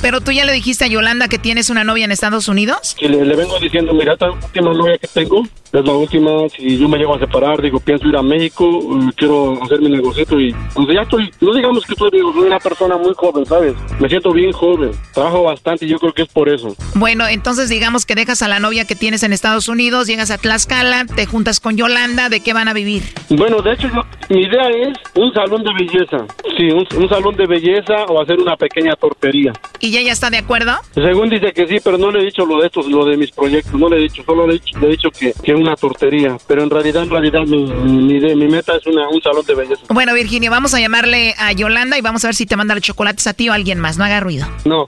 Speaker 10: Pero tú ya le dijiste a Yolanda que tienes una novia en Estados Unidos.
Speaker 16: Y le, le vengo diciendo, mira, esta última novia que tengo es la última. Si yo me llego a separar, digo, pienso ir a México, eh, quiero hacer mi negocito y pues ya estoy, no digamos que estoy, digo, soy una persona muy joven, ¿sabes? Me siento bien joven, trabajo bastante y yo creo que es por eso.
Speaker 10: Bueno, entonces digamos que dejas a la novia que tienes en Estados Unidos, llegas a Tlaxcala, te juntas con Yolanda, ¿de qué van a vivir?
Speaker 16: Bueno, de hecho, yo- mi idea es un salón de belleza. Sí, un, un salón de belleza o hacer una pequeña tortería.
Speaker 10: ¿Y ella está de acuerdo?
Speaker 16: Según dice que sí, pero no le he dicho lo de estos, lo de mis proyectos, no le he dicho, solo le he dicho, le he dicho que, que una tortería. Pero en realidad, en realidad, mi, mi, idea- mi meta es una, un salón de belleza.
Speaker 10: Bueno, Virginia, vamos a llamarle a Yolanda y vamos a ver si te manda los chocolates a ti o a alguien más. No haga ruido.
Speaker 16: No.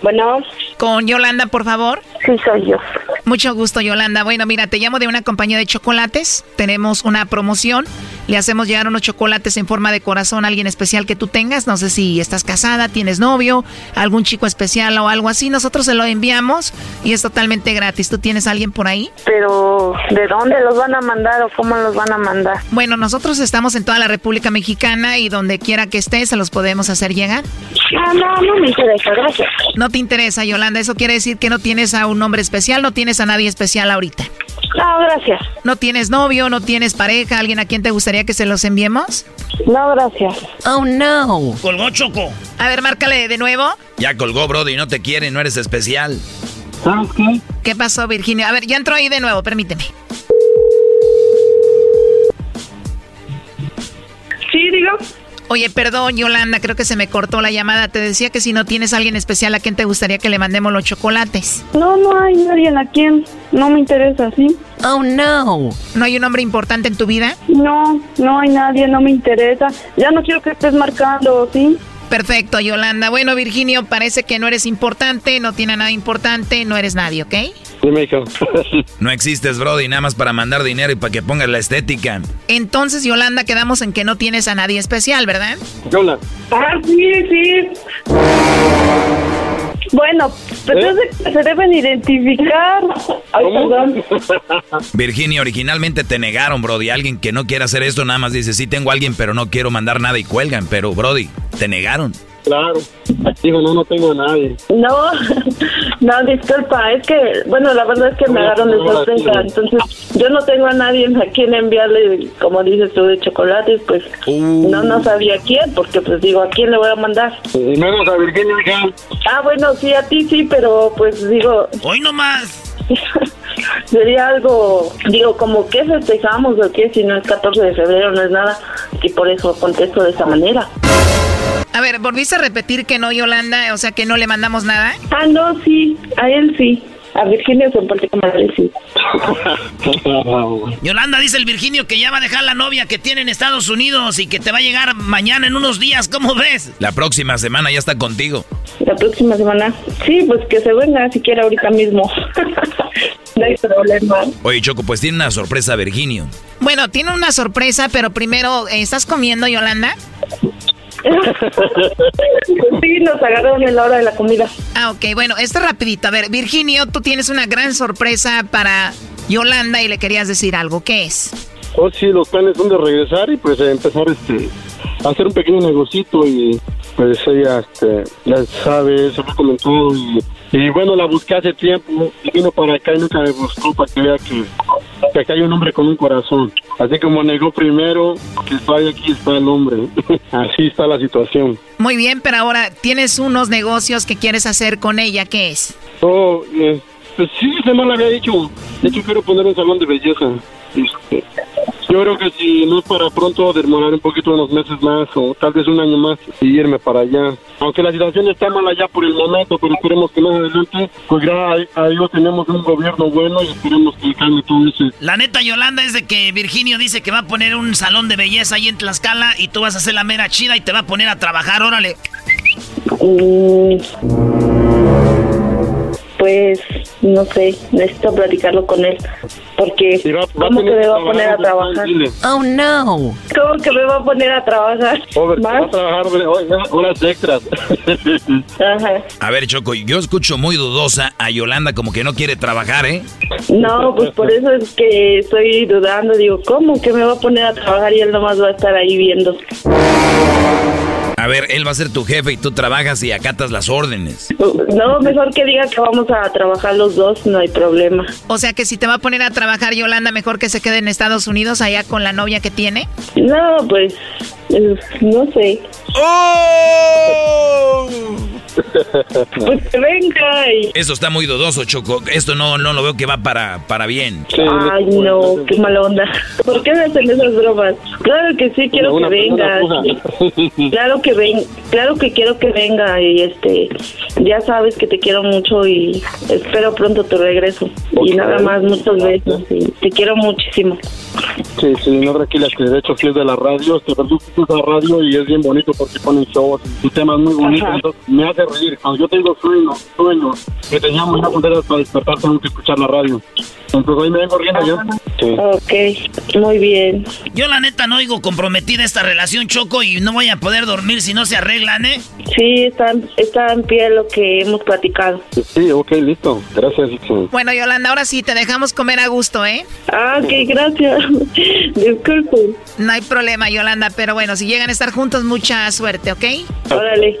Speaker 25: Bueno.
Speaker 10: Con Yolanda, por favor.
Speaker 25: Sí, soy yo.
Speaker 10: Mucho gusto, Yolanda. Bueno, mira, te llamo de una compañía de chocolates. Tenemos una promoción. Le hacemos llegar unos chocolates en forma de corazón a alguien especial que tú tengas. No sé si estás casada, tienes novio, algún chico especial o algo así. Nosotros se lo enviamos y es totalmente gratis. ¿Tú tienes a alguien por ahí?
Speaker 25: Pero, ¿de dónde los van a mandar o cómo los van a mandar?
Speaker 10: Bueno, nosotros estamos en toda la República Mexicana y donde quiera que estés se los podemos hacer llegar.
Speaker 25: Ah, no, no me interesa, gracias.
Speaker 10: No te interesa, Yolanda. Eso quiere decir que no tienes a un hombre especial, no tienes a nadie especial ahorita.
Speaker 25: No, gracias.
Speaker 10: ¿No tienes novio, no tienes pareja, alguien a quien te gustaría que se los enviemos?
Speaker 25: No, gracias.
Speaker 21: Oh, no.
Speaker 4: Colgó Choco.
Speaker 10: A ver, márcale de nuevo.
Speaker 8: Ya colgó, Brody, no te quiere, no eres especial.
Speaker 16: ¿Sabes qué?
Speaker 10: ¿Qué pasó, Virginia? A ver, ya entró ahí de nuevo, permíteme.
Speaker 25: Sí, digo.
Speaker 10: Oye, perdón, Yolanda, creo que se me cortó la llamada. Te decía que si no tienes a alguien especial, ¿a quién te gustaría que le mandemos los chocolates?
Speaker 25: No, no hay nadie a quien. No me interesa, ¿sí?
Speaker 21: Oh, no.
Speaker 10: ¿No hay un hombre importante en tu vida?
Speaker 25: No, no hay nadie, no me interesa. Ya no quiero que estés marcando, ¿sí?
Speaker 10: Perfecto, Yolanda. Bueno, Virginio, parece que no eres importante, no tiene nada importante, no eres nadie, ¿ok?
Speaker 16: Dime, hija.
Speaker 8: No existes, Brody, nada más para mandar dinero y para que pongas la estética.
Speaker 10: Entonces, Yolanda, quedamos en que no tienes a nadie especial, ¿verdad?
Speaker 16: Yola.
Speaker 25: Ah, sí, sí. Bueno, pero
Speaker 16: ¿Eh?
Speaker 25: es de que se deben identificar. Ay, perdón.
Speaker 8: Virginia, originalmente te negaron, Brody. Alguien que no quiere hacer esto nada más dice, sí tengo a alguien, pero no quiero mandar nada y cuelgan. Pero, Brody, te negaron.
Speaker 16: Claro. Digo, no, no tengo a nadie.
Speaker 25: No, no, disculpa, es que, bueno, la verdad es que me agarraron de sorpresa, entonces yo no tengo a nadie a quien enviarle, como dices tú, de chocolates, pues no, no sabía quién, porque pues digo, ¿a quién le voy a mandar?
Speaker 16: Y menos a Virginia.
Speaker 25: Ah, bueno, sí, a ti sí, pero pues digo,
Speaker 4: Hoy nomás.
Speaker 25: sería algo, digo, como que festejamos o qué, si no es 14 de febrero, no es nada, y por eso contesto de esa manera.
Speaker 10: A ver, ¿volviste a repetir que no, Yolanda? O sea, que no le mandamos nada.
Speaker 25: Ah, no, sí, a él sí, a Virginia se particular sí.
Speaker 4: Yolanda dice el Virginio que ya va a dejar la novia que tiene en Estados Unidos y que te va a llegar mañana en unos días. ¿Cómo ves?
Speaker 8: La próxima semana ya está contigo.
Speaker 25: La próxima semana. Sí, pues que se venga siquiera ahorita mismo. no hay problema.
Speaker 8: Oye, Choco, pues tiene una sorpresa Virginio.
Speaker 10: Bueno, tiene una sorpresa, pero primero, ¿estás comiendo, Yolanda?
Speaker 25: sí, nos agarraron en la hora de la comida.
Speaker 10: Ah, ok, bueno, esto rapidito. A ver, Virginio, tú tienes una gran sorpresa para Yolanda y le querías decir algo. ¿Qué es?
Speaker 16: Oh, sí, los planes son de regresar y pues empezar este, a hacer un pequeño negocito y pues ella este, ya sabe, se lo comentó y, y bueno, la busqué hace tiempo y vino para acá y nunca me buscó para que vea que, que acá hay un hombre con un corazón. Así como negó primero, que estoy aquí está el hombre. Así está la situación.
Speaker 10: Muy bien, pero ahora tienes unos negocios que quieres hacer con ella. ¿Qué es?
Speaker 16: Oh, eh, pues sí, se me lo había dicho. De hecho, quiero poner un salón de belleza. Este, yo creo que si no es para pronto, demorar un poquito unos meses más o tal vez un año más y irme para allá. Aunque la situación está mala ya por el momento, pero esperemos que más adelante, pues gracias a Dios tenemos un gobierno bueno y esperemos que cambie todo eso.
Speaker 4: La neta, Yolanda, es de que Virginio dice que va a poner un salón de belleza ahí en Tlaxcala y tú vas a hacer la mera chida y te va a poner a trabajar. Órale.
Speaker 25: Mm, Pues no sé, necesito platicarlo con él. Porque, ¿cómo que me va a poner a trabajar?
Speaker 22: Oh, no.
Speaker 25: ¿Cómo que me va a poner a trabajar?
Speaker 16: Va a trabajar horas extras.
Speaker 25: Ajá.
Speaker 8: A ver, Choco, yo escucho muy dudosa a Yolanda como que no quiere trabajar, ¿eh?
Speaker 25: No, pues por eso es que estoy dudando. Digo, ¿cómo que me va a poner a trabajar y él nomás va a estar ahí viendo?
Speaker 8: A ver, él va a ser tu jefe y tú trabajas y acatas las órdenes.
Speaker 25: No, mejor que diga que vamos a trabajar los dos, no hay problema.
Speaker 10: O sea que si te va a poner a trabajar Yolanda, mejor que se quede en Estados Unidos allá con la novia que tiene.
Speaker 25: No, pues, eh, no sé.
Speaker 8: ¡Oh!
Speaker 25: Pues que venga y...
Speaker 8: Eso está muy dudoso, Choco. Esto no, no lo veo que va para, para bien.
Speaker 25: Ay, no, qué mala onda. ¿Por qué me hacen esas bromas? Claro que sí, quiero que venga. Claro que ven, claro que quiero que venga y este, ya sabes que te quiero mucho y espero pronto tu regreso. Y nada más, muchos besos. y te quiero muchísimo.
Speaker 16: Sí, sí, no tranquila, que de hecho sí es de la radio, este verdad es la radio y es bien bonito porque ponen shows y temas muy bonitos, entonces me hace reír. Cuando yo tengo sueños, sueños, que teníamos una frontera para despertar, tengo que escuchar la radio. Entonces hoy me vengo riendo yo. Sí.
Speaker 25: Ok, muy bien.
Speaker 4: Yo la neta no oigo comprometida esta relación, Choco, y no voy a poder dormir si no se arreglan, ¿eh?
Speaker 25: Sí, está, está en pie lo que hemos platicado.
Speaker 16: Sí, ok, listo. Gracias.
Speaker 10: Bueno, Yolanda, ahora sí te dejamos comer a gusto, ¿eh?
Speaker 25: Ah, ok, gracias. Disculpe.
Speaker 10: No hay problema, Yolanda, pero bueno, si llegan a estar juntos, mucha suerte, ¿ok?
Speaker 25: Órale.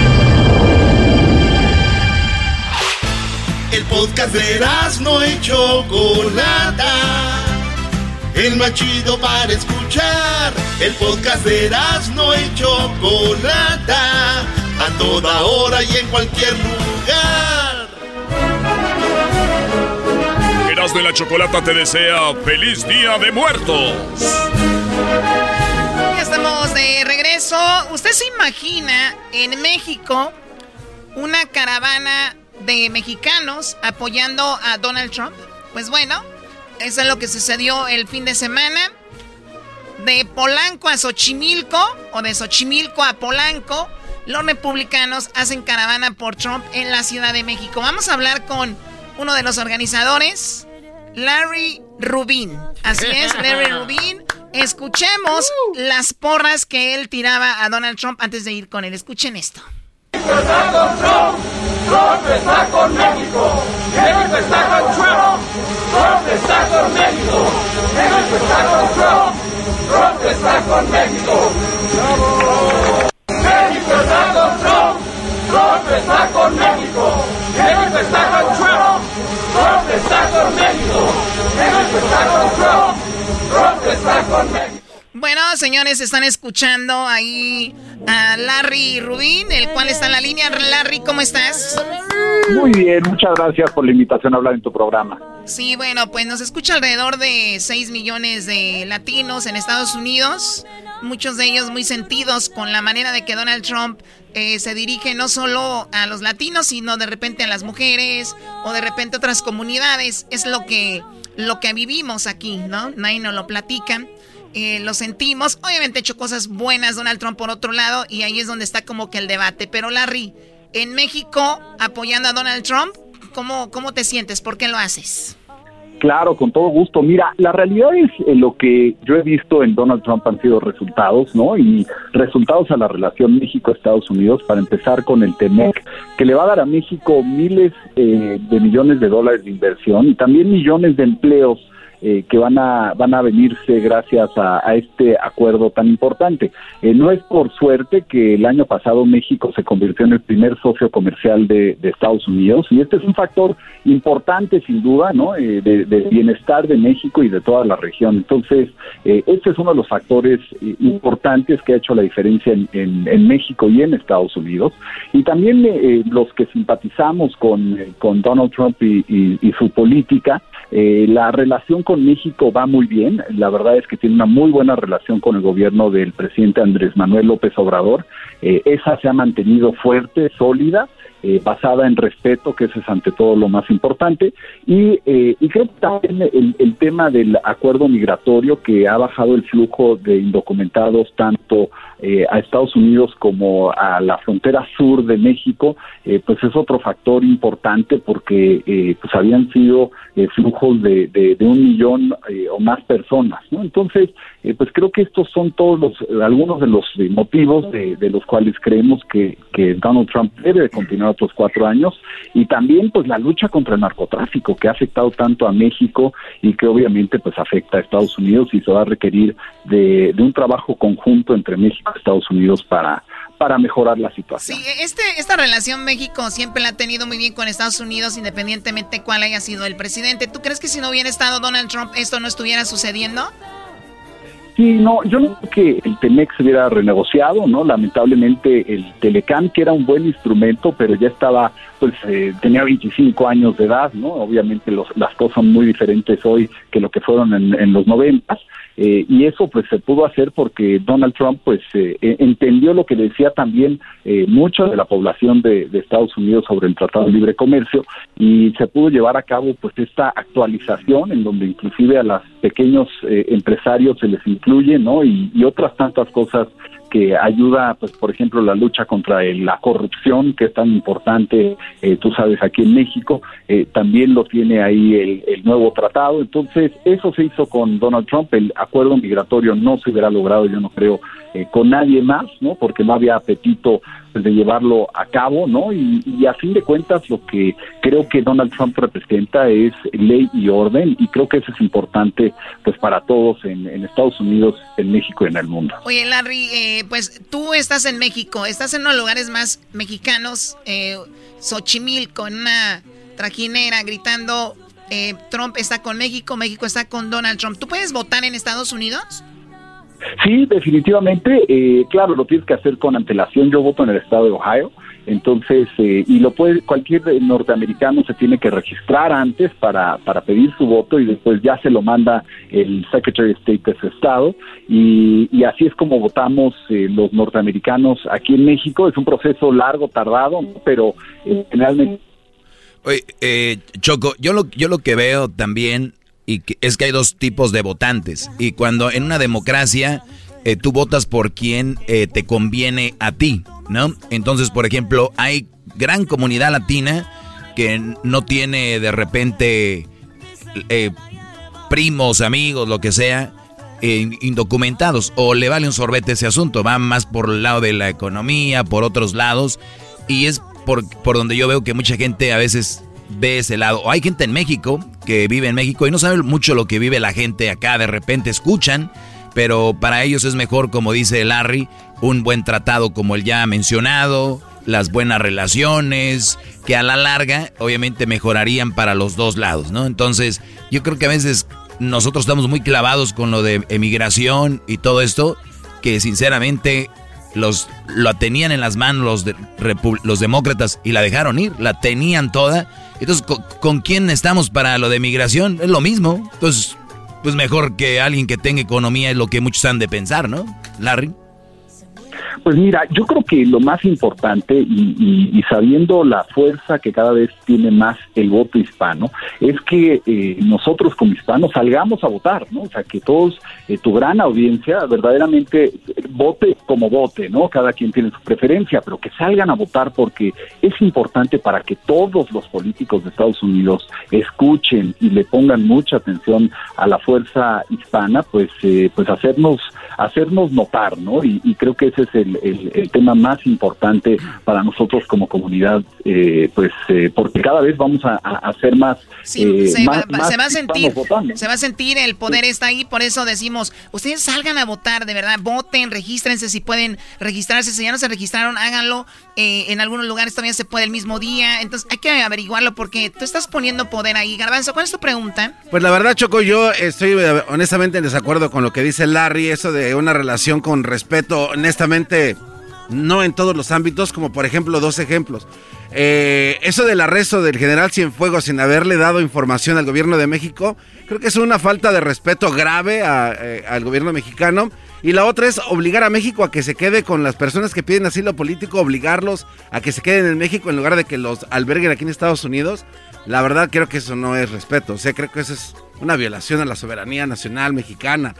Speaker 1: El podcast de no y Chocolata. El más chido para escuchar. El podcast de no y Chocolata. A toda hora y en cualquier lugar.
Speaker 14: Erasno y la chocolata te desea feliz día de muertos.
Speaker 10: Ya estamos de regreso. ¿Usted se imagina en México una caravana de mexicanos apoyando a Donald Trump? Pues bueno, eso es lo que sucedió el fin de semana. De Polanco a Xochimilco, o de Xochimilco a Polanco, los republicanos hacen caravana por Trump en la Ciudad de México. Vamos a hablar con uno de los organizadores, Larry Rubin. Así es, Larry Rubin. Escuchemos las porras que él tiraba a Donald Trump antes de ir con él. Escuchen esto.
Speaker 26: México, México está con Trump, Trump está con México,
Speaker 10: Bueno, señores, están escuchando ahí a Larry Rubin, el cual está en la línea. Larry, ¿cómo estás?
Speaker 27: Muy bien, muchas gracias por la invitación a hablar en tu programa.
Speaker 10: Sí, bueno, pues nos escucha alrededor de 6 millones de latinos en Estados Unidos, muchos de ellos muy sentidos con la manera de que Donald Trump eh, se dirige no solo a los latinos, sino de repente a las mujeres o de repente a otras comunidades. Es lo que, lo que vivimos aquí, ¿no? Nadie nos lo platica. Eh, lo sentimos. Obviamente ha hecho cosas buenas Donald Trump por otro lado y ahí es donde está como que el debate. Pero Larry, en México apoyando a Donald Trump, ¿cómo, cómo te sientes? ¿Por qué lo haces?
Speaker 27: Claro, con todo gusto. Mira, la realidad es eh, lo que yo he visto en Donald Trump han sido resultados, ¿no? Y resultados a la relación México-Estados Unidos, para empezar con el TEMEC, que le va a dar a México miles eh, de millones de dólares de inversión y también millones de empleos eh, que van a van a venirse gracias a, este acuerdo tan importante. Eh, no es por suerte que el año pasado México se convirtió en el primer socio comercial de, Estados Unidos y este es un factor importante sin duda, ¿no? Eh, de, de bienestar de México y de toda la región. Entonces, este es uno de los factores eh, importantes que ha hecho la diferencia en, en, México y en Estados Unidos. Y también los que simpatizamos con, con Donald Trump y, y- su política, la relación con México va muy bien. La verdad es que tiene una muy buena relación con el gobierno del presidente Andrés Manuel López Obrador. Eh, esa se ha mantenido fuerte, sólida. Eh, basada en respeto, que eso es ante todo lo más importante, y, eh, y creo que también el, el, tema del acuerdo migratorio que ha bajado el flujo de indocumentados tanto eh, a Estados Unidos como a la frontera sur de México, eh, pues es otro factor importante porque eh, pues habían sido eh, flujos de, de, un millón o más personas, ¿no? Entonces, pues creo que estos son todos los algunos de los motivos de, de los cuales creemos que, que Donald Trump debe continuar otros cuatro años y también pues la lucha contra el narcotráfico que ha afectado tanto a México y que obviamente pues afecta a Estados Unidos y se va a requerir de, de un trabajo conjunto entre México y Estados Unidos para para mejorar la situación.
Speaker 10: Sí, este, esta relación México siempre la ha tenido muy bien con Estados Unidos, independientemente cuál haya sido el presidente. ¿Tú crees que si no hubiera estado Donald Trump esto no estuviera sucediendo?
Speaker 27: Sí, no, yo no creo que el Temex se hubiera renegociado, ¿no? Lamentablemente el Telecam, que era un buen instrumento, pero ya estaba, pues eh, tenía 25 años de edad, ¿no? Obviamente los, las cosas son muy diferentes hoy que lo que fueron en, los 90 eh, y eso pues se pudo hacer porque Donald Trump pues eh, entendió lo que decía también eh, mucha de la población de, Estados Unidos sobre el Tratado de Libre Comercio y se pudo llevar a cabo pues esta actualización en donde inclusive a los pequeños eh, empresarios se les incluye no y otras tantas cosas que ayuda, pues, por ejemplo, la lucha contra la corrupción, que es tan importante, eh, tú sabes, aquí en México, eh, también lo tiene ahí el, el, nuevo tratado. Entonces, eso se hizo con Donald Trump. El acuerdo migratorio no se hubiera logrado, yo no creo, eh, con nadie más, ¿no? Porque no había apetito pues, de llevarlo a cabo, ¿no? Y, y, a fin de cuentas lo que creo que Donald Trump representa es ley y orden y creo que eso es importante pues para todos en, en Estados Unidos, en México y en el mundo.
Speaker 10: Oye, Larry, eh, pues tú estás en México, estás en unos lugares más mexicanos, eh, Xochimilco, en una trajinera gritando eh, Trump está con México, México está con Donald Trump. ¿Tú puedes votar en Estados Unidos?
Speaker 27: Sí, definitivamente, eh, claro, lo tienes que hacer con antelación. Yo voto en el estado de Ohio, entonces, eh, y lo puede, cualquier norteamericano se tiene que registrar antes para, para pedir su voto y después ya se lo manda el Secretary of State de su estado. Y, y así es como votamos eh, los norteamericanos aquí en México. Es un proceso largo, tardado, pero eh, generalmente.
Speaker 8: Oye, eh, Choco, yo lo, yo lo que veo también y que es que hay dos tipos de votantes. Y cuando en una democracia eh, tú votas por quien eh, te conviene a ti, ¿no? Entonces, por ejemplo, hay gran comunidad latina que no tiene de repente eh, primos, amigos, lo que sea, indocumentados. O le vale un sorbete ese asunto. Va más por el lado de la economía, por otros lados. Y es por, por donde yo veo que mucha gente a veces ve ese lado. O hay gente en México que vive en México y no sabe mucho lo que vive la gente acá. De repente escuchan, pero para ellos es mejor, como dice Larry, un buen tratado como el ya mencionado, las buenas relaciones, que a la larga obviamente mejorarían para los dos lados, ¿no? Entonces, yo creo que a veces nosotros estamos muy clavados con lo de emigración y todo esto, que sinceramente los lo tenían en las manos los, los demócratas y la dejaron ir, la tenían toda. Entonces, ¿con, ¿con, quién estamos para lo de migración? Es lo mismo. Entonces, pues mejor que alguien que tenga economía es lo que muchos han de pensar, ¿no? Larry.
Speaker 27: Pues mira, yo creo que lo más importante y, y, y, sabiendo la fuerza que cada vez tiene más el voto hispano, es que eh, nosotros como hispanos salgamos a votar, ¿no? O sea, que todos, eh, tu gran audiencia verdaderamente vote como vote, ¿no? Cada quien tiene su preferencia, pero que salgan a votar porque es importante para que todos los políticos de Estados Unidos escuchen y le pongan mucha atención a la fuerza hispana, pues, eh, pues hacernos, hacernos notar, ¿no? Y, y creo que ese es el, el, el, tema más importante para nosotros como comunidad, eh, pues eh, porque cada vez vamos a, a hacer más,
Speaker 10: sí, eh, se, más, va, más se, va, a sentir, votando. se va a sentir el poder está ahí, por eso decimos, ustedes salgan a votar, de verdad, voten, regístrense si pueden registrarse, si ya no se registraron, háganlo, eh, en algunos lugares todavía se puede el mismo día, entonces hay que averiguarlo porque tú estás poniendo poder ahí. Garbanzo, ¿cuál es tu pregunta?
Speaker 5: Pues la verdad, Choco, yo estoy eh, honestamente en desacuerdo con lo que dice Larry, eso de una relación con respeto, honestamente no en todos los ámbitos, como por ejemplo dos ejemplos. Eh, eso del arresto del general Cienfuegos sin haberle dado información al gobierno de México, creo que es una falta de respeto grave eh, al gobierno mexicano. Y la otra es obligar a México a que se quede con las personas que piden asilo político, obligarlos a que se queden en México en lugar de que los alberguen aquí en Estados Unidos. La verdad creo que eso no es respeto. O sea, creo que eso es una violación a la soberanía nacional mexicana.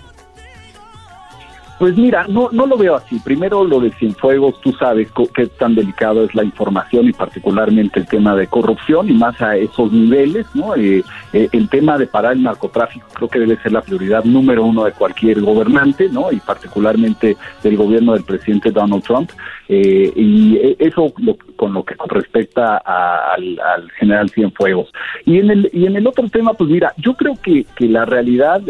Speaker 27: Pues mira, no, no lo veo así. Primero lo de Cienfuegos, tú sabes qué tan delicado es la información y particularmente el tema de corrupción y más a esos niveles, ¿no? Eh, eh, el tema de parar el narcotráfico creo que debe ser la prioridad número uno de cualquier gobernante, ¿no? Y particularmente del gobierno del presidente Donald Trump. Eh, y eso con lo que respecta al, general Cienfuegos. Y en el y en el otro tema, pues mira, yo creo que, que la realidad,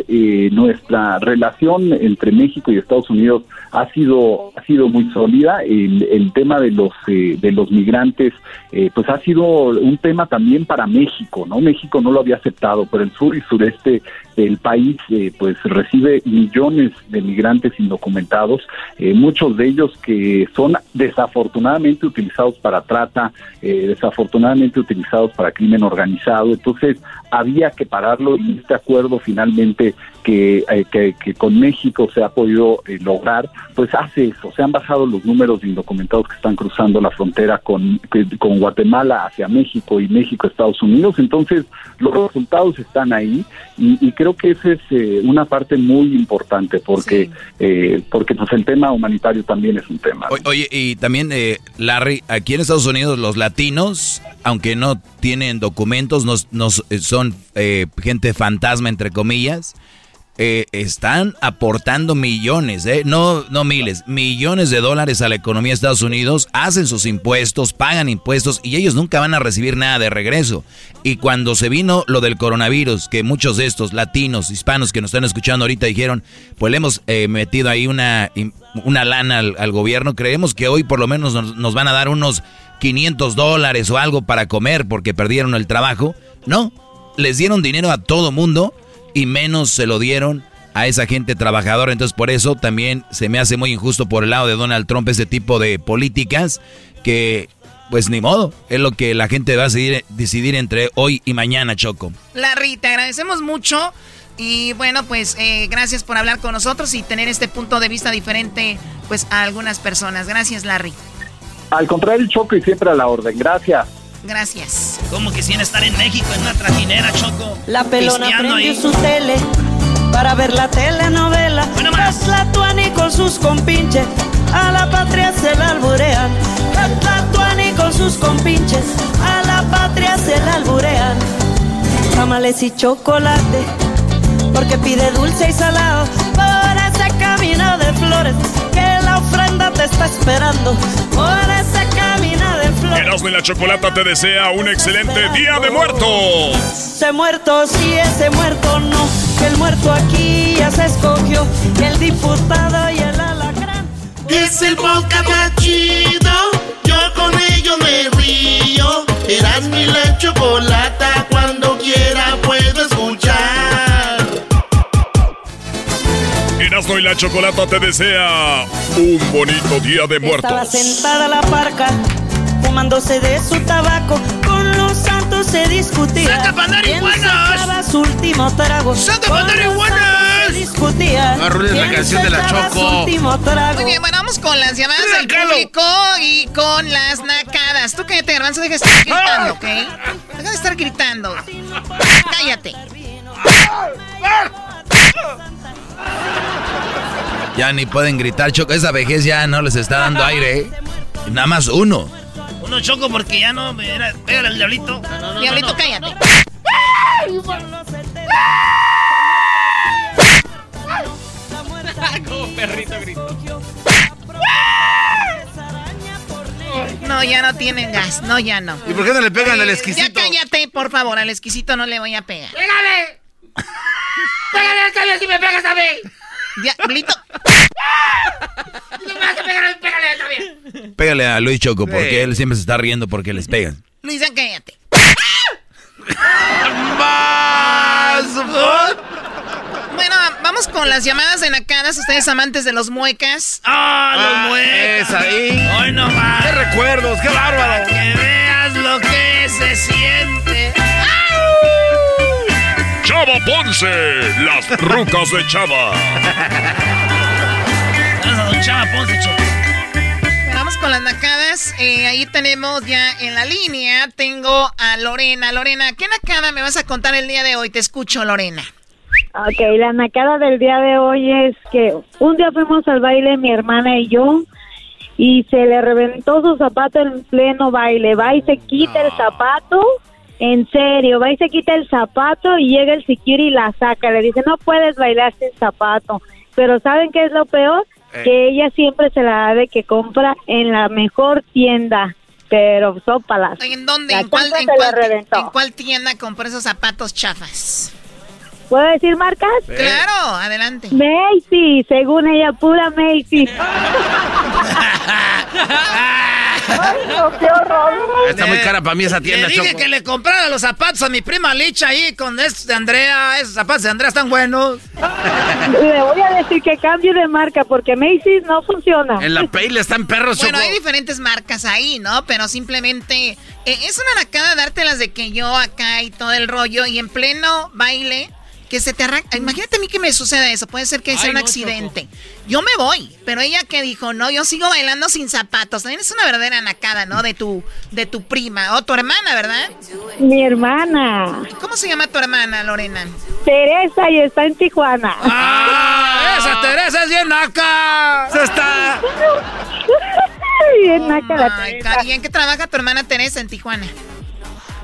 Speaker 27: nuestra relación entre México y Estados Unidos ha sido ha sido muy sólida. El, el tema de los eh, de los migrantes, eh, pues ha sido un tema también para México, ¿no? México no lo había aceptado, pero el sur y sureste del país, eh, pues recibe millones de migrantes indocumentados, muchos de ellos que son desafortunadamente utilizados para trata, desafortunadamente utilizados para crimen organizado. Entonces había que pararlo y este acuerdo finalmente que, que, que con México se ha podido eh, lograr, pues hace eso. Se han bajado los números de indocumentados que están cruzando la frontera con, con Guatemala hacia México y México Estados Unidos. Entonces, los resultados están ahí y, creo que esa es eh, una parte muy importante porque, eh, porque pues el tema humanitario también es un tema.
Speaker 8: Oye, y también, Larry, aquí en Estados Unidos los latinos, aunque no tienen documentos, nos, nos son gente fantasma, entre comillas, eh, están aportando millones, eh, no, no miles, millones de dólares a la economía de Estados Unidos, hacen sus impuestos, pagan impuestos y ellos nunca van a recibir nada de regreso. Y cuando se vino lo del coronavirus, que muchos de estos latinos, hispanos que nos están escuchando ahorita dijeron, pues le hemos eh, metido ahí una, una lana al, gobierno, creemos que hoy por lo menos nos, nos van a dar unos 500 dólares o algo para comer porque perdieron el trabajo. No, les dieron dinero a todo mundo y menos se lo dieron a esa gente trabajadora. Entonces por eso también se me hace muy injusto por el lado de Donald Trump ese tipo de políticas que pues ni modo, es lo que la gente va a decidir, decidir entre hoy y mañana, Choco.
Speaker 10: Larry, te agradecemos mucho y bueno, pues eh, gracias por hablar con nosotros y tener este punto de vista diferente pues a algunas personas. Gracias, Larry.
Speaker 27: Al contrario, Choco, y siempre a la orden. Gracias.
Speaker 10: Gracias.
Speaker 4: Como quisiera estar en México en una trajinera, Choco.
Speaker 23: La pelona prendió su tele para ver la telenovela. Bueno, más. la tuani con sus compinches, a la patria se la alburean. La tuani con sus compinches, a la patria se la alburean. Tamales y chocolate, porque pide dulce y salado por ese camino de flores que la ofrenda te está esperando. Por ese camino de flores.
Speaker 14: Erasmo y la Chocolata te desea un excelente Día de Muertos.
Speaker 23: Se muerto, sí, ese muerto no. Que el muerto aquí ya se escogió. Que el diputado y el alacrán.
Speaker 1: Es el podcast más chido. Yo con ello me río. Erasmo y la Chocolata cuando quiera puedo escuchar.
Speaker 14: Erasmo y la Chocolata te desea un bonito Día de Muertos.
Speaker 23: Estaba sentada la parca fumándose de su tabaco. Con los santos se discutía.
Speaker 4: ¡Santa Pandarihuanas!
Speaker 23: su último trago.
Speaker 4: ¡Santa Pandarihuanas!
Speaker 23: Se discutía.
Speaker 5: Arruines la canción de la Choco.
Speaker 10: Muy bien, bueno, vamos con las llamadas del público y con las nacadas. Tú cállate, Garbanzo, deja de estar gritando, ¿ok? Deja de estar gritando. Cállate.
Speaker 8: Ya ni pueden gritar, Choco. Esa vejez ya no les está dando aire. ¿eh? Nada más uno.
Speaker 4: Uno choco porque ya no. Era, pégale al diablito.
Speaker 10: diablito, cállate.
Speaker 4: Como perrito grito.
Speaker 10: No, ya no tienen gas. No, ya no.
Speaker 5: ¿Y por qué no le pegan al exquisito?
Speaker 10: Ya cállate, por favor. Al exquisito no le voy a pegar.
Speaker 4: ¡Pégale! ¡Pégale esta vez si me pegas a mí!
Speaker 10: Diablito.
Speaker 4: pégale vez.
Speaker 8: Pégale a Luis Choco porque él siempre se está riendo porque les pegan.
Speaker 10: Luisa, cállate.
Speaker 5: ¡Más!
Speaker 10: Bueno, vamos con las llamadas de nacadas. Ustedes amantes de los muecas.
Speaker 4: ¡Ah, los muecas!
Speaker 5: Es ahí.
Speaker 4: ¡Hoy no más!
Speaker 5: ¡Qué recuerdos! ¡Qué bárbaro!
Speaker 4: Que veas lo que se siente.
Speaker 14: Chava Ponce, las rucas de Chava.
Speaker 4: Chava Ponce.
Speaker 10: Vamos con las nacadas. Eh, ahí tenemos ya en la línea. Tengo a Lorena. Lorena, ¿qué nacada me vas a contar el día de hoy? Te escucho, Lorena.
Speaker 25: Ok, la nacada del día de hoy es que un día fuimos al baile mi hermana y yo y se le reventó su zapato en pleno baile. Va y se quita el zapato, en serio, va y se quita el zapato y llega el security y la saca. Le dice, no puedes bailar sin zapato. Pero ¿saben qué es lo peor?
Speaker 26: Eh.
Speaker 25: Que ella siempre se la da de que compra en la mejor tienda. Pero sópalas.
Speaker 10: ¿En dónde?
Speaker 25: La
Speaker 10: ¿En cuál,
Speaker 25: chancla
Speaker 10: en
Speaker 25: se
Speaker 10: cuál-
Speaker 25: le reventó.
Speaker 10: en cuál tienda compró esos zapatos chafas?
Speaker 25: ¿Puedo decir marcas?
Speaker 10: Claro, adelante.
Speaker 25: Macy, según ella, pura Macy. Ay, no, qué horror.
Speaker 5: Está muy cara para mí esa tienda,
Speaker 4: Le dije
Speaker 5: Choco.
Speaker 4: que le comprara los zapatos a mi prima Licha ahí con estos de Andrea. Esos zapatos de Andrea están buenos.
Speaker 25: Le voy a decir que cambie de marca porque Macy's no funciona.
Speaker 5: En la Payle están perros,
Speaker 10: Bueno,
Speaker 5: Choco.
Speaker 10: hay diferentes marcas ahí, ¿no? Pero simplemente eh, es una nacada dártelas de que yo acá y todo el rollo y en pleno baile que se te arranca. Imagínate a mí que me suceda eso. Puede ser que sea
Speaker 4: Ay,
Speaker 10: un
Speaker 4: no,
Speaker 10: accidente. Yo me voy, pero ella que dijo, no, yo sigo bailando sin zapatos. También es una verdadera nacada, ¿no? De tu, de tu prima o tu hermana, ¿verdad?
Speaker 25: Mi hermana,
Speaker 10: ¿Cómo se llama tu hermana, Lorena?
Speaker 25: Teresa, y está en Tijuana.
Speaker 4: ¡Ah! ¡Esa Teresa es bien naca!
Speaker 5: ¡Se está!
Speaker 25: Bien naca la Teresa.
Speaker 10: ¿Y en qué trabaja tu hermana Teresa en Tijuana?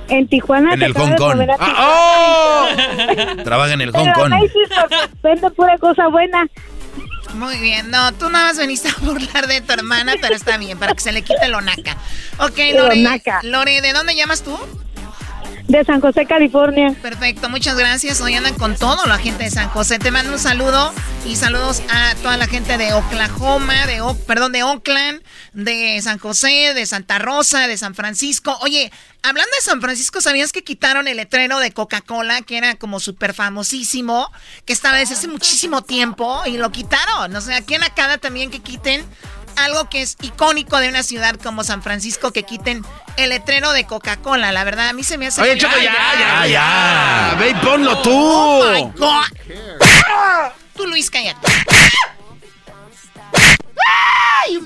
Speaker 25: En Tijuana
Speaker 8: En el Hong Kong. Ah,
Speaker 25: Tijuana.
Speaker 8: Trabaja en el Hong Kong.
Speaker 25: Vende pura cosa buena.
Speaker 10: Muy bien, no, tú nada más veniste a burlar de tu hermana, pero está bien, para que se le quite lo naca. Ok,
Speaker 25: Lo
Speaker 10: Lore. Lore, ¿de dónde llamas tú?
Speaker 25: De San José, California.
Speaker 10: Perfecto, muchas gracias. Hoy andan con todo la gente de San José. Te mando un saludo y saludos a toda la gente de Oklahoma, de O- perdón, de Oakland, de San José, de Santa Rosa, de San Francisco. Oye, hablando de San Francisco, ¿sabías que quitaron el letrero de Coca-Cola, que era como súper famosísimo, que estaba desde hace muchísimo tiempo y lo quitaron? O sea, aquí en Acada también que quiten algo que es icónico de una ciudad como San Francisco, que quiten el letrero de Coca-Cola. La verdad, a mí se me hace...
Speaker 5: Oye, Choco, ya, ya,
Speaker 8: ya, ya.
Speaker 5: Ve y ponlo tú.
Speaker 10: Oh my God. Tú, Luis, cállate. ¡Ay,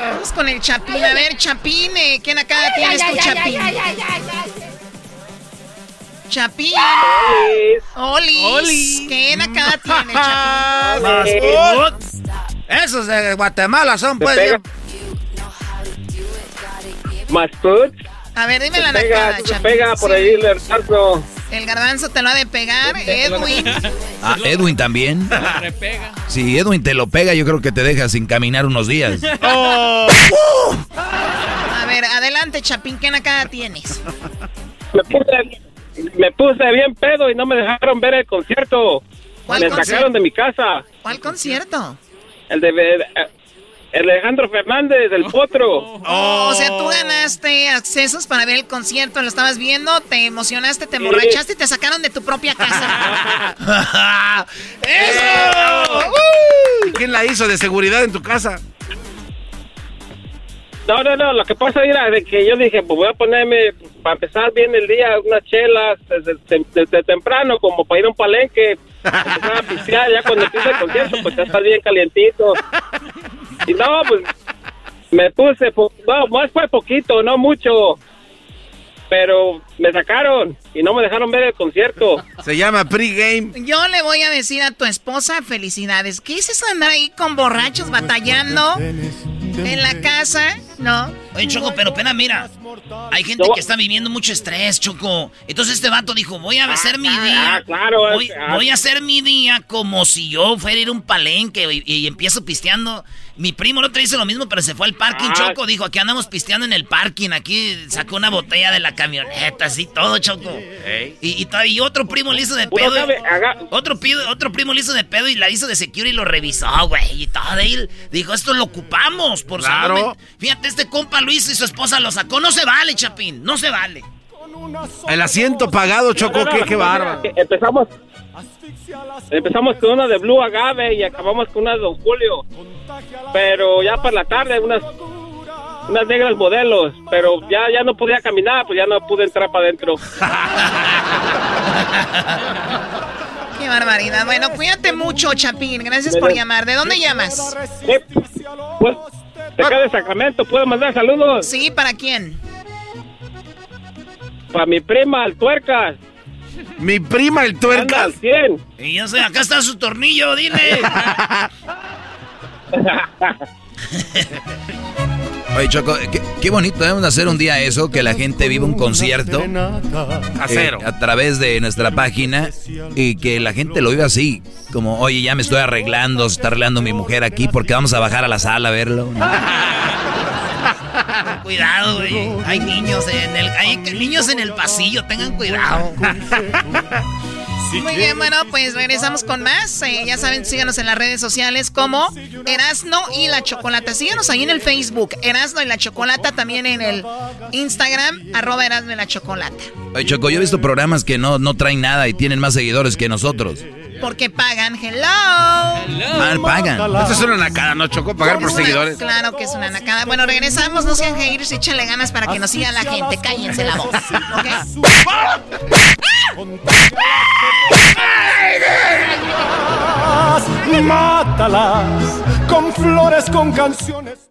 Speaker 10: Vamos con el Chapín. A ver, Chapín, eh, ¿quién acá tienes tú, Chapín? Chapín. Olis.
Speaker 4: Olis.
Speaker 10: ¿Quién acá tienes, Chapín?
Speaker 4: Esos de Guatemala son, pues.
Speaker 16: pega. Más food.
Speaker 10: A ver, dime la
Speaker 16: pega,
Speaker 10: nacada,
Speaker 16: se
Speaker 10: Chapín.
Speaker 16: pega por
Speaker 10: Sí.
Speaker 16: ahí el garbanzo.
Speaker 10: El garbanzo te lo ha de pegar, Edwin.
Speaker 8: Ah, Edwin también. Si Edwin te lo pega, yo creo que te deja sin caminar unos días.
Speaker 10: A ver, adelante, Chapín, ¿qué nacada tienes?
Speaker 16: Me puse, me puse bien pedo y no me dejaron ver el concierto.
Speaker 10: ¿Cuál
Speaker 16: Me
Speaker 10: concierto?
Speaker 16: sacaron de mi casa.
Speaker 10: ¿Cuál concierto?
Speaker 16: El de el, el de Alejandro Fernández, del Potro.
Speaker 10: Oh, o sea, tú ganaste accesos para ver el concierto, lo estabas viendo, te emocionaste, te emborrachaste y te sacaron de tu propia casa.
Speaker 5: ¡Eso! ¿Quién la hizo de seguridad en tu casa?
Speaker 16: No, no, no, lo que pasa era de que yo dije, pues voy a ponerme, para empezar bien el día, unas chelas desde temprano, como para ir a un palenque, a pistear, ya cuando empieza el concierto, pues ya está bien calientito. Y no, pues me puse, po- no, más fue poquito, no mucho, pero me sacaron y no me dejaron ver el concierto.
Speaker 5: Se llama pregame.
Speaker 10: Yo le voy a decir a tu esposa felicidades. ¿Qué es eso de andar ahí con borrachos batallando en la casa? ¿No?
Speaker 4: Oye, Choco, pero pena, mira. Hay gente que está viviendo mucho estrés, Choco. Entonces este vato dijo, voy a hacer mi día.
Speaker 16: ah, claro,
Speaker 4: Voy,
Speaker 16: ah.
Speaker 4: voy a hacer mi día como si yo fuera a ir a un palenque y, y empiezo pisteando. Mi primo el otro hizo lo mismo, pero se fue al parking,
Speaker 16: Ah.
Speaker 4: Choco. Dijo, aquí andamos pisteando en el parking. Aquí sacó una botella de la camioneta, así todo, Choco. Y, y, y otro primo le hizo de pedo.
Speaker 16: sabe, haga-
Speaker 4: Otro, pido- otro primo le hizo de pedo y la hizo de security y lo revisó, güey. Y todo. Y él dijo, esto lo ocupamos por
Speaker 5: Claro.
Speaker 4: salud Fíjate, este compa lo hizo y su esposa lo sacó. No se vale, Chapín. No se vale.
Speaker 5: El asiento pagado, Choco,
Speaker 16: No, no,
Speaker 5: qué, qué
Speaker 16: no,
Speaker 5: bárbaro.
Speaker 16: Empezamos, Empezamos con una de Blue Agave y acabamos con una de Don Julio. Pero ya para la tarde, unas unas negras modelos, pero ya ya no podía caminar, pues ya no pude entrar para adentro.
Speaker 10: Qué barbaridad. Bueno, cuídate mucho, Chapín. Gracias por llamar. ¿De dónde llamas?
Speaker 16: Pues, de acá de Sacramento, ¿puedo mandar saludos?
Speaker 10: Sí, ¿para quién?
Speaker 16: Para mi prima, el Tuercas.
Speaker 5: Mi prima, el Tuercas.
Speaker 16: ¿Quién?
Speaker 4: Y yo sé, acá está su tornillo, dile.
Speaker 8: Oye, Choco, qué, qué bonito debemos hacer un día eso, que la gente viva un concierto eh, a través de nuestra página y que la gente lo viva así, como, oye, ya me estoy arreglando, se está arreglando mi mujer aquí porque vamos a bajar a la sala a verlo.
Speaker 4: Cuidado, güey. Hay niños en el, hay niños en el pasillo, tengan cuidado.
Speaker 10: Muy bien, bueno, pues regresamos con más. Eh, ya saben, síganos en las redes sociales como Erasno y la Chocolata. Síganos ahí en el Facebook, Erasno y la Chocolata, también en el Instagram, arroba Erasno y la Chocolata.
Speaker 8: Oye, Choco, yo he visto programas que no, no traen nada y tienen más seguidores que nosotros.
Speaker 10: Porque pagan, hello.
Speaker 8: Ah, pagan.
Speaker 5: Esto es una nacada, ¿no, Choco? Pagar por seguidores.
Speaker 10: Claro que es una nacada. Bueno, regresamos, no sean haters, échenle ganas para que nos siga la gente. Cállense la voz.
Speaker 26: Mátalas con flores, con canciones.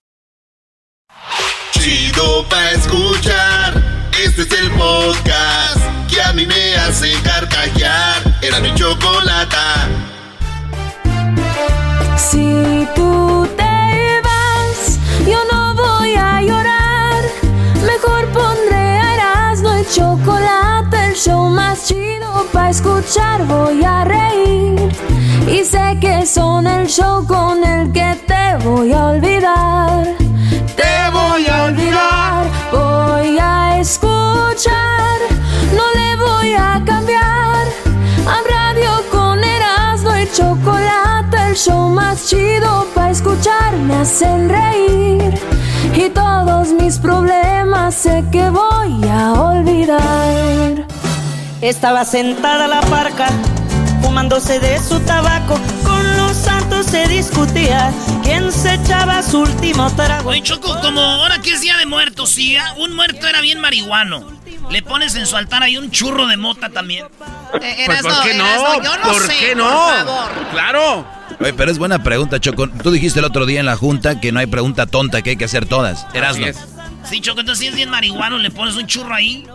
Speaker 1: Chido pa' escuchar. Este es el podcast que a mí me hace carcajear. Era mi chocolata.
Speaker 3: Si tú te vas, yo no voy a llorar. Mejor pondré a Erasmo y chocolate, el show más chido para escuchar. Voy a reír y sé que son el show con el que te voy a olvidar. El show más chido para escuchar me hacen reír. Y todos mis problemas sé que voy a olvidar.
Speaker 23: Estaba sentada la parca, fumándose de su tabaco. Con los santos se discutía quién se echaba su último trago.
Speaker 4: Oye, Choco, como ahora que es día de muertos, sí, un muerto era bien marihuano. Le pones en su altar ahí un churro de mota también.
Speaker 10: Eh,
Speaker 5: Pues, ¿por qué no?
Speaker 10: Erasno, yo no
Speaker 5: ¿Por
Speaker 10: sé,
Speaker 5: qué
Speaker 10: por
Speaker 5: no?
Speaker 10: favor.
Speaker 5: Claro.
Speaker 8: Oye, pero es buena pregunta, Choco. Tú dijiste el otro día en la junta que no hay pregunta tonta, que hay que hacer todas. Erasno.
Speaker 4: Sí, Choco, entonces si es bien marihuano, le pones un churro ahí.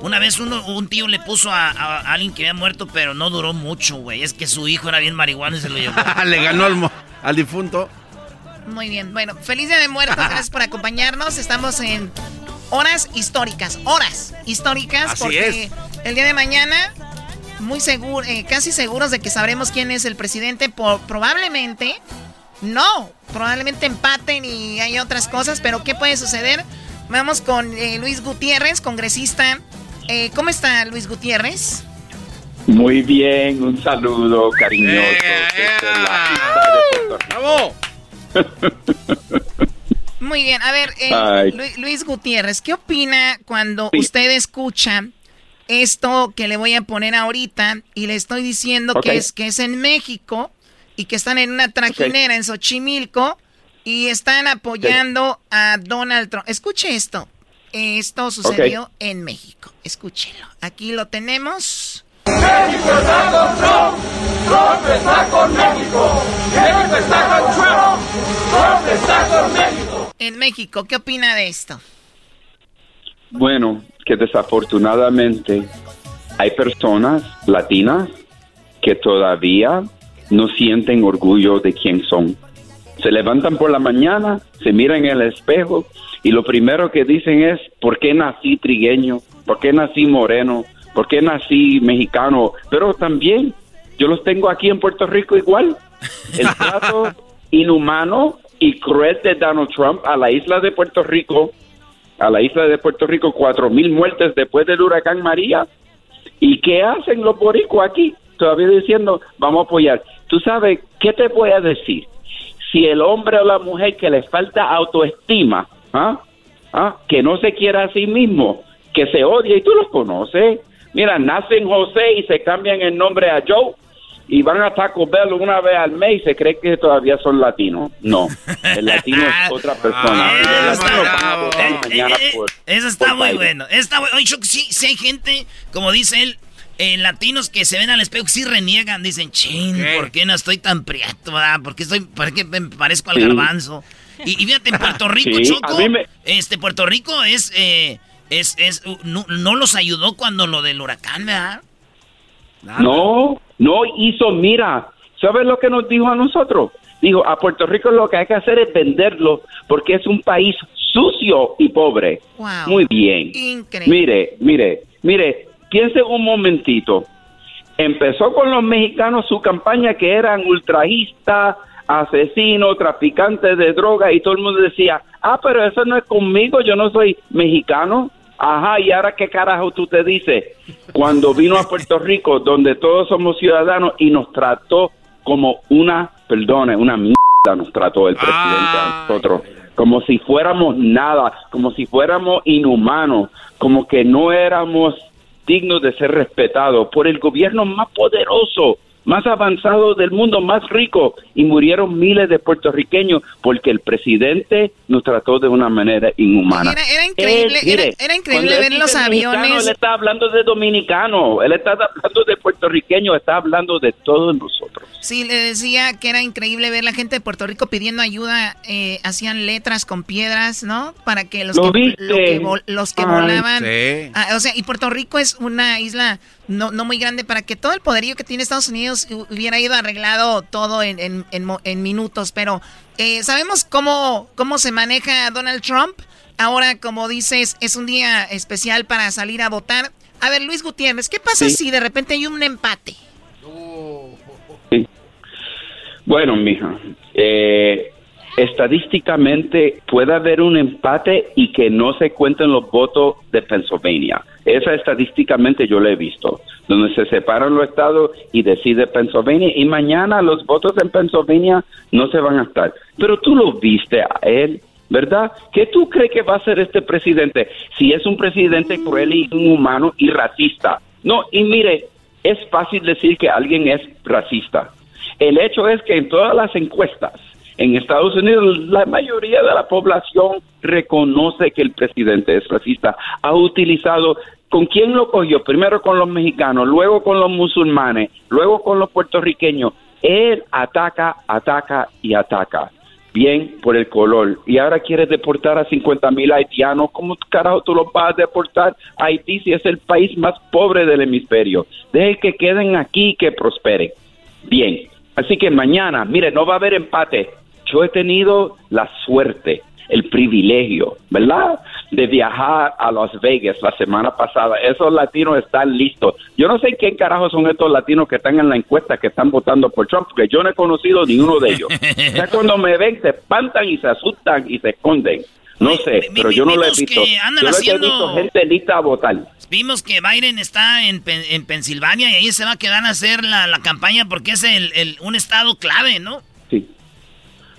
Speaker 4: Una vez uno, un tío le puso a, a alguien que había muerto, pero no duró mucho, güey. Es que su hijo era bien marihuano y se lo llevó.
Speaker 5: Le ganó al, mo- al difunto.
Speaker 10: Muy bien, bueno, feliz día de muertos, gracias por acompañarnos. Estamos en horas históricas, horas históricas,
Speaker 5: Así
Speaker 10: porque
Speaker 5: es.
Speaker 10: el día de mañana, muy seguro, eh, casi seguros de que sabremos quién es el presidente. Por, probablemente, no, probablemente empaten y hay otras cosas, pero ¿qué puede suceder? Vamos con eh, Luis Gutiérrez, congresista. Eh, ¿Cómo está Luis Gutiérrez?
Speaker 28: Muy bien, un saludo cariñoso. Rico.
Speaker 10: Muy bien, a ver, eh, Luis Gutiérrez, ¿qué opina cuando usted escucha esto que le voy a poner ahorita y le estoy diciendo que es que es en México y que están en una trajinera en Xochimilco y están apoyando a Donald Trump? Escuche esto. Esto sucedió en México. Escúchelo. Aquí lo tenemos.
Speaker 26: México está con Trump, Trump está con México. México está con Trump, Trump está con México.
Speaker 10: En México, ¿qué opina de esto?
Speaker 28: Bueno, que desafortunadamente hay personas latinas que todavía no sienten orgullo de quién son. Se levantan por la mañana, se miran en el espejo y lo primero que dicen es, ¿por qué nací trigueño? ¿Por qué nací moreno? ¿Por qué nací mexicano? Pero también
Speaker 24: yo los tengo aquí en Puerto Rico igual. El trato inhumano y cruel de Donald Trump a la isla de Puerto Rico, a la isla de Puerto Rico, cuatro mil muertes después del huracán María. ¿Y qué hacen los boricuas aquí? Todavía diciendo, vamos a apoyar. Tú sabes, ¿qué te voy a decir? Si el hombre o la mujer que le falta autoestima, ¿ah? ¿Ah? que no se quiera a sí mismo, que se odia, y tú los conoces. Mira, nacen José y se cambian el nombre a Joe y van a Taco Bell una vez al mes y se cree que todavía son latinos. No, el latino es otra persona.
Speaker 4: Eso está muy bueno. Está bueno. Oye, sí, sí hay gente, como dice él, eh, latinos que se ven al espejo sí reniegan, dicen, chin, ¿por qué no estoy tan prieto? ¿verdad? ¿Por qué, estoy, por qué me parezco al garbanzo? Y, y, fíjate, en Puerto Rico, Choco, este, Puerto Rico es, eh, es, es no, no, los ayudó cuando lo del huracán, ¿verdad?
Speaker 24: No, no hizo, mira, ¿sabes lo que nos dijo a nosotros? Dijo, a Puerto Rico lo que hay que hacer es venderlo porque es un país sucio y pobre. Muy bien. Mire, mire, mire, piense un momentito. Empezó con los mexicanos su campaña que eran ultrajistas, asesinos, traficantes de droga y todo el mundo decía, ah, pero eso no es conmigo, yo no soy mexicano. Ajá, y ahora qué carajo tú te dices, cuando vino a Puerto Rico, donde todos somos ciudadanos y nos trató como una, perdone, una mierda nos trató el presidente a nosotros, como si fuéramos nada, como si fuéramos inhumanos, como que no éramos dignos de ser respetados por el gobierno más poderoso más avanzado del mundo, más rico, y murieron miles de puertorriqueños porque el presidente nos trató de una manera inhumana.
Speaker 10: Era, increíble, era, increíble ver los aviones.
Speaker 24: Él está hablando de dominicano, él está hablando de puertorriqueño, está hablando de todos nosotros.
Speaker 10: Sí, le decía que era increíble ver la gente de Puerto Rico pidiendo ayuda, eh, hacían letras con piedras, ¿no? Para que los que, los que volaban. Ah, o sea, y Puerto Rico es una isla no, no muy grande para que todo el poderío que tiene Estados Unidos hubiera ido arreglado todo en, en, en, minutos. Pero eh, sabemos cómo, cómo se maneja Donald Trump. Ahora, como dices, es un día especial para salir a votar. A ver, Luis Gutiérrez, ¿qué pasa si de repente hay un empate?
Speaker 24: Bueno, mija, eh, estadísticamente puede haber un empate y que no se cuenten los votos de Pennsylvania. Esa estadísticamente yo la he visto, donde se separan los estados y decide Pennsylvania y mañana los votos en Pennsylvania no se van a estar. Pero tú lo viste a él, ¿verdad? ¿Qué tú crees que va a ser este presidente si es un presidente cruel y inhumano y racista? No, y mire, es fácil decir que alguien es racista. El hecho es que en todas las encuestas en Estados Unidos la mayoría de la población reconoce que el presidente es racista. Ha utilizado ¿Con quién lo cogió? Primero con los mexicanos, luego con los musulmanes, luego con los puertorriqueños. Él ataca, ataca y ataca. Bien por el color. Y ahora quiere deportar a 50 mil haitianos. ¿Cómo carajo tú los vas a deportar a Haití si es el país más pobre del hemisferio? Deje que queden aquí y que prosperen. Bien. Así que mañana, mire, no va a haber empate. Yo he tenido la suerte el privilegio, ¿verdad? De viajar a Las Vegas la semana pasada. Esos latinos están listos. Yo no sé quién carajo son estos latinos que están en la encuesta que están votando por Trump, porque yo no he conocido ni uno de ellos. ya cuando me ven se espantan y se asustan y se esconden. No sé, pero yo no lo he visto. Yo he visto gente lista a votar.
Speaker 4: Vimos que Biden está en, en Pensilvania y ahí se va a quedar a hacer la, la campaña porque es el, el, un estado clave, ¿no?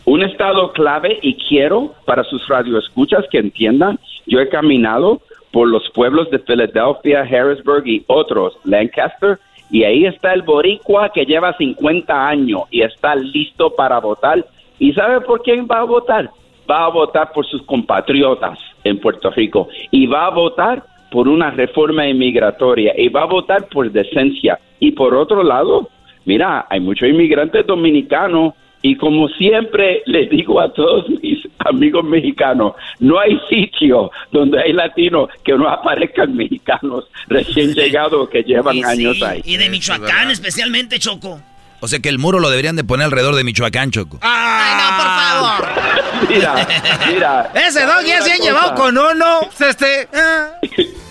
Speaker 24: Un estado clave y quiero para sus radioescuchas que entiendan, yo he caminado por los pueblos de Filadelfia, Harrisburg y otros, Lancaster, y ahí está el boricua que lleva 50 años y está listo para votar. ¿Y sabe por quién va a votar? Va a votar por sus compatriotas en Puerto Rico y va a votar por una reforma inmigratoria y va a votar por decencia. Y por otro lado, mira, hay muchos inmigrantes dominicanos y como siempre les digo a todos mis amigos mexicanos, no hay sitio donde hay latinos que no aparezcan mexicanos recién llegados que llevan años ahí.
Speaker 4: Y de Michoacán especialmente, Choco.
Speaker 8: O sea que el muro lo deberían de poner alrededor de Michoacán, Choco.
Speaker 10: ¡Ay, no, por favor!
Speaker 24: mira, mira.
Speaker 4: Ese dog ya se han llevado con uno.
Speaker 24: Este.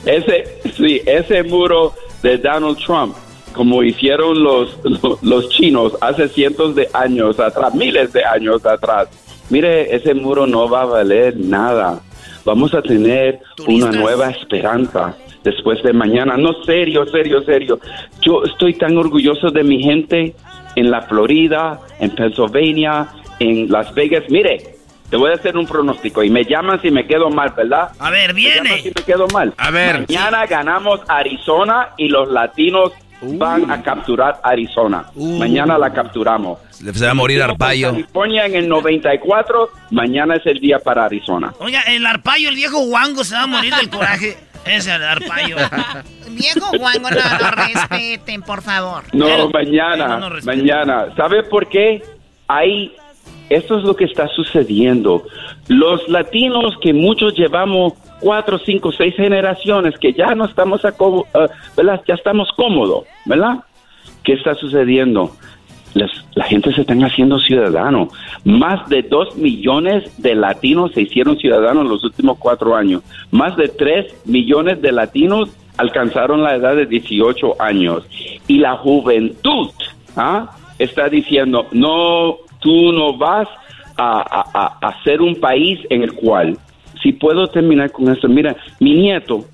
Speaker 24: ese, sí, ese muro de Donald Trump como hicieron los, los, los chinos hace cientos de años atrás, miles de años atrás. Mire, ese muro no va a valer nada. Vamos a tener una nueva esperanza después de mañana. No, serio, serio, serio. Yo estoy tan orgulloso de mi gente en la Florida, en Pennsylvania, en Las Vegas. Mire, te voy a hacer un pronóstico y me llaman si me quedo mal, ¿verdad?
Speaker 4: A ver,
Speaker 24: Me llaman
Speaker 4: viene.
Speaker 24: si me quedo mal.
Speaker 5: A ver.
Speaker 24: Mañana ganamos Arizona y los latinos van a capturar Arizona. Mañana la capturamos.
Speaker 8: Se va a morir Arpaio.
Speaker 24: California en el 94, mañana es el día para Arizona.
Speaker 4: Oiga, el arpayo, el viejo guango se va a morir del coraje. Ese es el arpayo.
Speaker 10: Viejo guango, no, no respeten, por favor.
Speaker 24: No, mañana,
Speaker 4: no
Speaker 24: mañana. ¿Sabe por qué? Ahí, esto es lo que está sucediendo. Los latinos que muchos llevamos cuatro, cinco, seis generaciones que ya no estamos, aco- eh, ¿verdad? Ya estamos cómodos, ¿verdad? ¿Qué está sucediendo? Las- la gente se están haciendo ciudadanos. Más de dos millones de latinos se hicieron ciudadanos en los últimos cuatro años. Más de tres millones de latinos alcanzaron la edad de 18 años. Y la juventud ¿ah? está diciendo, no, tú no vas a, a- a- a ser un país en el cual, si puedo terminar con esto, mira, mi nieto,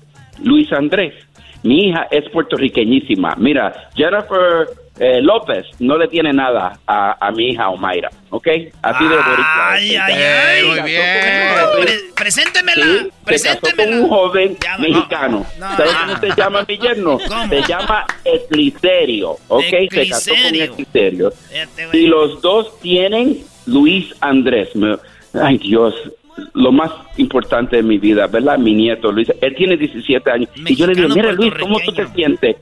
Speaker 24: Luis Andrés, mi hija es puertorriqueñísima. Mira, Jennifer eh, López no le tiene nada a, a mi hija Omaira, ¿ok? Así de boricua.
Speaker 4: Ay, ay, ay. Muy bien. preséntemela.
Speaker 24: Sí, se casó
Speaker 4: preséntemela.
Speaker 24: con un joven
Speaker 4: Ya,
Speaker 24: mexicano.
Speaker 4: no,
Speaker 24: ¿Sabes
Speaker 4: no.
Speaker 24: cómo se llama mi yerno?
Speaker 4: ¿Cómo?
Speaker 24: Se llama Ecliserio, ¿ok? Se casó con
Speaker 4: Ecliserio. Güey.
Speaker 24: Y los dos tienen Luis Andrés. Ay, Dios. Lo más importante de mi vida, ¿verdad? Mi nieto Luis. Él tiene 17 años. y yo le digo, mira Luis, ¿cómo tú te sientes?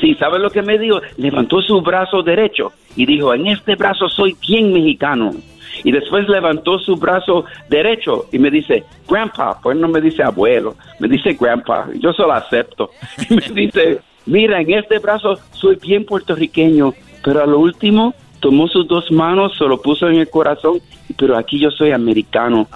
Speaker 24: Sí, ¿sabes lo que me dijo? Levantó su brazo derecho y dijo, en este brazo soy bien mexicano. Y después levantó su brazo derecho y me dice, grandpa, pues no me dice abuelo, me dice grandpa, yo solo acepto. Y me dice, mira, en este brazo soy bien puertorriqueño, pero a lo último tomó sus dos manos, se lo puso en el corazón, pero aquí yo soy americano.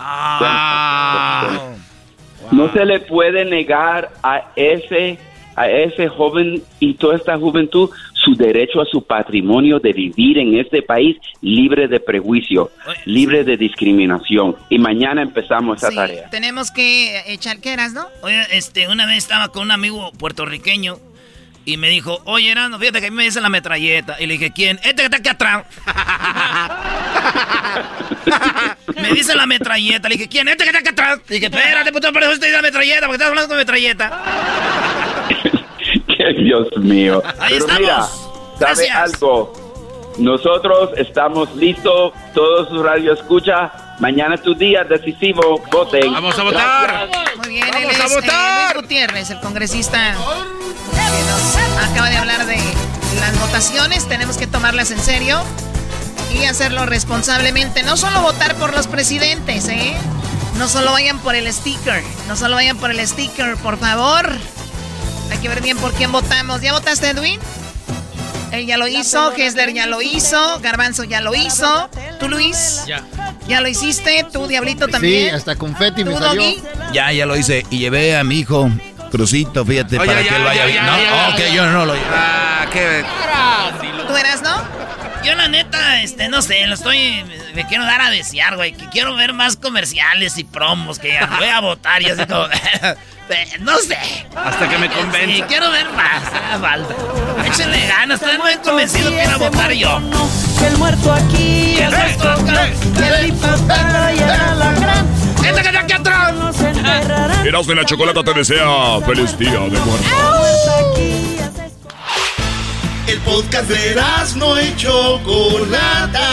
Speaker 24: No se le puede negar a ese a ese joven y toda esta juventud su derecho a su patrimonio de vivir en este país libre de prejuicio, libre de discriminación. Y mañana empezamos esa
Speaker 10: Sí,
Speaker 24: tarea.
Speaker 10: tenemos que echar, ¿qué eras, no?
Speaker 4: Oye, este, una vez estaba con un amigo puertorriqueño y me dijo, oye, Erasmo, fíjate que a mí me dice la metralleta. Y le dije, ¿quién? Este que está aquí atrás. me dice la metralleta. Le dije, ¿quién? Este que está aquí atrás. Le dije, espérate, puto, por eso te dice la metralleta, porque estás hablando con metralleta.
Speaker 24: Que Dios mío.
Speaker 4: Ahí
Speaker 24: Pero
Speaker 4: estamos.
Speaker 24: mira, ¿sabe algo? Nosotros estamos listos, todos su radio escucha. Mañana es tu día decisivo, voten.
Speaker 5: Vamos a votar.
Speaker 10: Muy bien,
Speaker 5: ¡Vamos
Speaker 10: él
Speaker 5: a
Speaker 10: es, eh,
Speaker 5: votar!
Speaker 10: Luis Gutiérrez, el congresista que nos acaba de hablar de las votaciones. Tenemos que tomarlas en serio y hacerlo responsablemente. No solo votar por los presidentes, ¿eh? No solo vayan por el sticker. No solo vayan por el sticker, por favor. Hay que ver bien por quién votamos. ¿Ya votaste, Edwin? Él ya lo hizo, Kessler ya lo hizo, Garbanzo ya lo hizo. ¿Tú, Luis?
Speaker 18: Ya.
Speaker 10: ¿Ya lo hiciste? ¿Tú, Diablito,
Speaker 18: Sí,
Speaker 10: también?
Speaker 18: hasta confeti me
Speaker 10: ¿Tú,
Speaker 18: salió.
Speaker 10: Doggy?
Speaker 8: Ya, ya lo hice. Y llevé a mi hijo, Crucito, fíjate,
Speaker 5: Oye,
Speaker 8: para
Speaker 5: ya,
Speaker 8: que él vaya
Speaker 5: ya,
Speaker 8: bien.
Speaker 5: ya,
Speaker 8: no,
Speaker 5: ya,
Speaker 8: ok,
Speaker 5: ya.
Speaker 8: yo no lo llevé.
Speaker 5: Ah, qué.
Speaker 10: ¿Tú eras, no?
Speaker 4: Yo la neta, este, no sé, lo estoy, me quiero dar a desear, güey, que quiero ver más comerciales y promos, que ya voy a votar y así como, no sé.
Speaker 5: Hasta que me
Speaker 4: Sí,
Speaker 5: convenza.
Speaker 4: quiero ver más, falta. Échenle ganas, estoy muy convencido que ir a votar yo.
Speaker 23: Que el muerto aquí, el muerto acá, el diputado y el alacrán.
Speaker 4: ¡Este que aquí atrás!
Speaker 14: Erasmo de la Chocolata te desea feliz día de muerte.
Speaker 1: El podcast de no y Chocolata.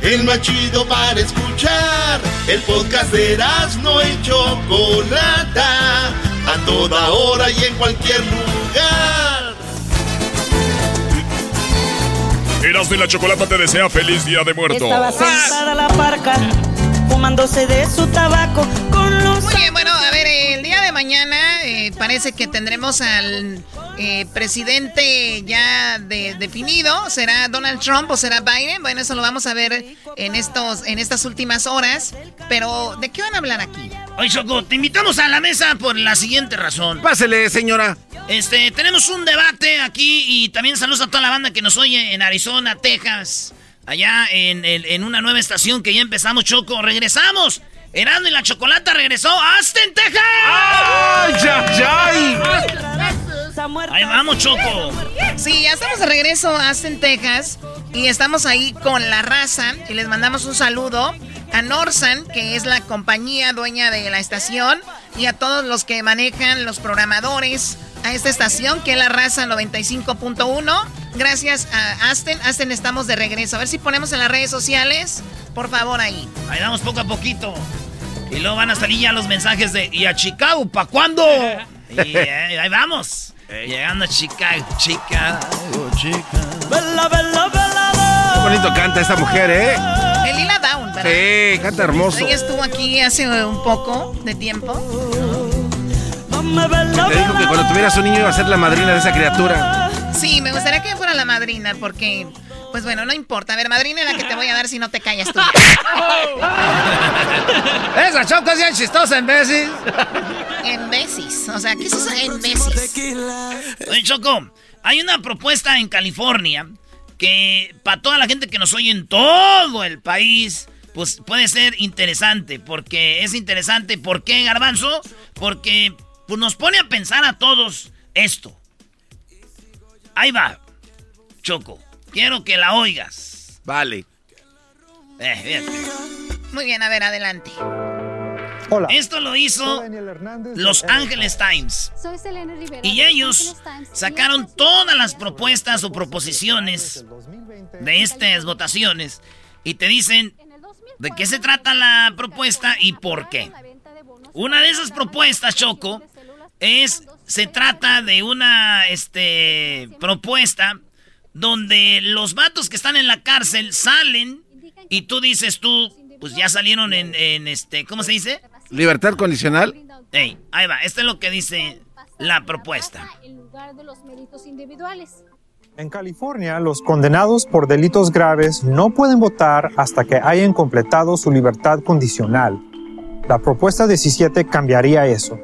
Speaker 1: El más chido para escuchar. El podcast de no y Chocolata. A toda hora y en cualquier lugar.
Speaker 14: Erasmo de la Chocolata te desea feliz día de muertos.
Speaker 23: Estaba sentada la parca, fumándose de su tabaco con los...
Speaker 10: Muy bien, bueno, a ver, el día de mañana parece que tendremos al eh, presidente ya de- definido. ¿Será Donald Trump o será Biden? Bueno, eso lo vamos a ver en, estos, en estas últimas horas. Pero, ¿de qué van a hablar aquí?
Speaker 4: Oye, Choco, te invitamos a la mesa por la siguiente razón.
Speaker 5: Pásele, señora.
Speaker 4: Este, tenemos un debate aquí y también saludos a toda la banda que nos oye en Arizona, Texas, allá en, en una nueva estación que ya empezamos, Choco. Regresamos. Erasmo y la Chocolata regresó a Aston, Texas. ¡Ay, ay, ay! Ahí vamos, Choco.
Speaker 10: Sí, ya estamos de regreso a Aston, Texas. Y estamos ahí con la raza. Y les mandamos un saludo a Norsan, que es la compañía dueña de la estación. Y a todos los que manejan, los programadores, a esta estación, que es la raza 95.1. Gracias a Aston. Aston, estamos de regreso. A ver si ponemos en las redes sociales. Por favor, ahí.
Speaker 4: Ahí vamos poco a poquito. Y luego van a salir ya los mensajes de ¿y a Chicago? ¿Para cuándo? y eh, ahí vamos. Llegando a Chicago, Chicago, Chicago. Bella,
Speaker 5: bella, bella. Qué bonito canta esta mujer, ¿eh?
Speaker 10: El Lila Down, ¿verdad?
Speaker 5: Sí, canta hermoso.
Speaker 10: Ella estuvo aquí hace un poco de tiempo.
Speaker 5: Te dijo que cuando tuvieras un niño iba a ser la madrina de esa criatura.
Speaker 10: Sí, me gustaría que fuera la madrina porque pues bueno, no importa. A ver, madrina la que te voy a dar si no te callas tú.
Speaker 4: Esa choco es bien chistosa en veces.
Speaker 10: En veces. O sea, ¿qué es eso en veces?
Speaker 4: Oye, Choco, hay una propuesta en California que para toda la gente que nos oye en todo el país, pues puede ser interesante. Porque es interesante. ¿Por qué, Garbanzo? Porque pues, nos pone a pensar a todos esto. Ahí va, Choco. Quiero que la oigas.
Speaker 5: Vale.
Speaker 4: Eh, bien.
Speaker 10: Muy bien, a ver, adelante.
Speaker 4: Hola. Esto lo hizo Los Angeles Times. Soy Selena Rivera. Y ellos sacaron todas las propuestas o proposiciones de estas votaciones y te dicen de qué se trata la propuesta y por qué. Una de esas propuestas, Choco, es se trata de una este propuesta donde los vatos que están en la cárcel salen y tú dices tú, pues ya salieron en, este, ¿cómo se dice?
Speaker 5: Libertad condicional.
Speaker 4: Ey, ahí va, esto es lo que dice la propuesta.
Speaker 29: En California, los condenados por delitos graves no pueden votar hasta que hayan completado su libertad condicional. La propuesta 17 cambiaría eso,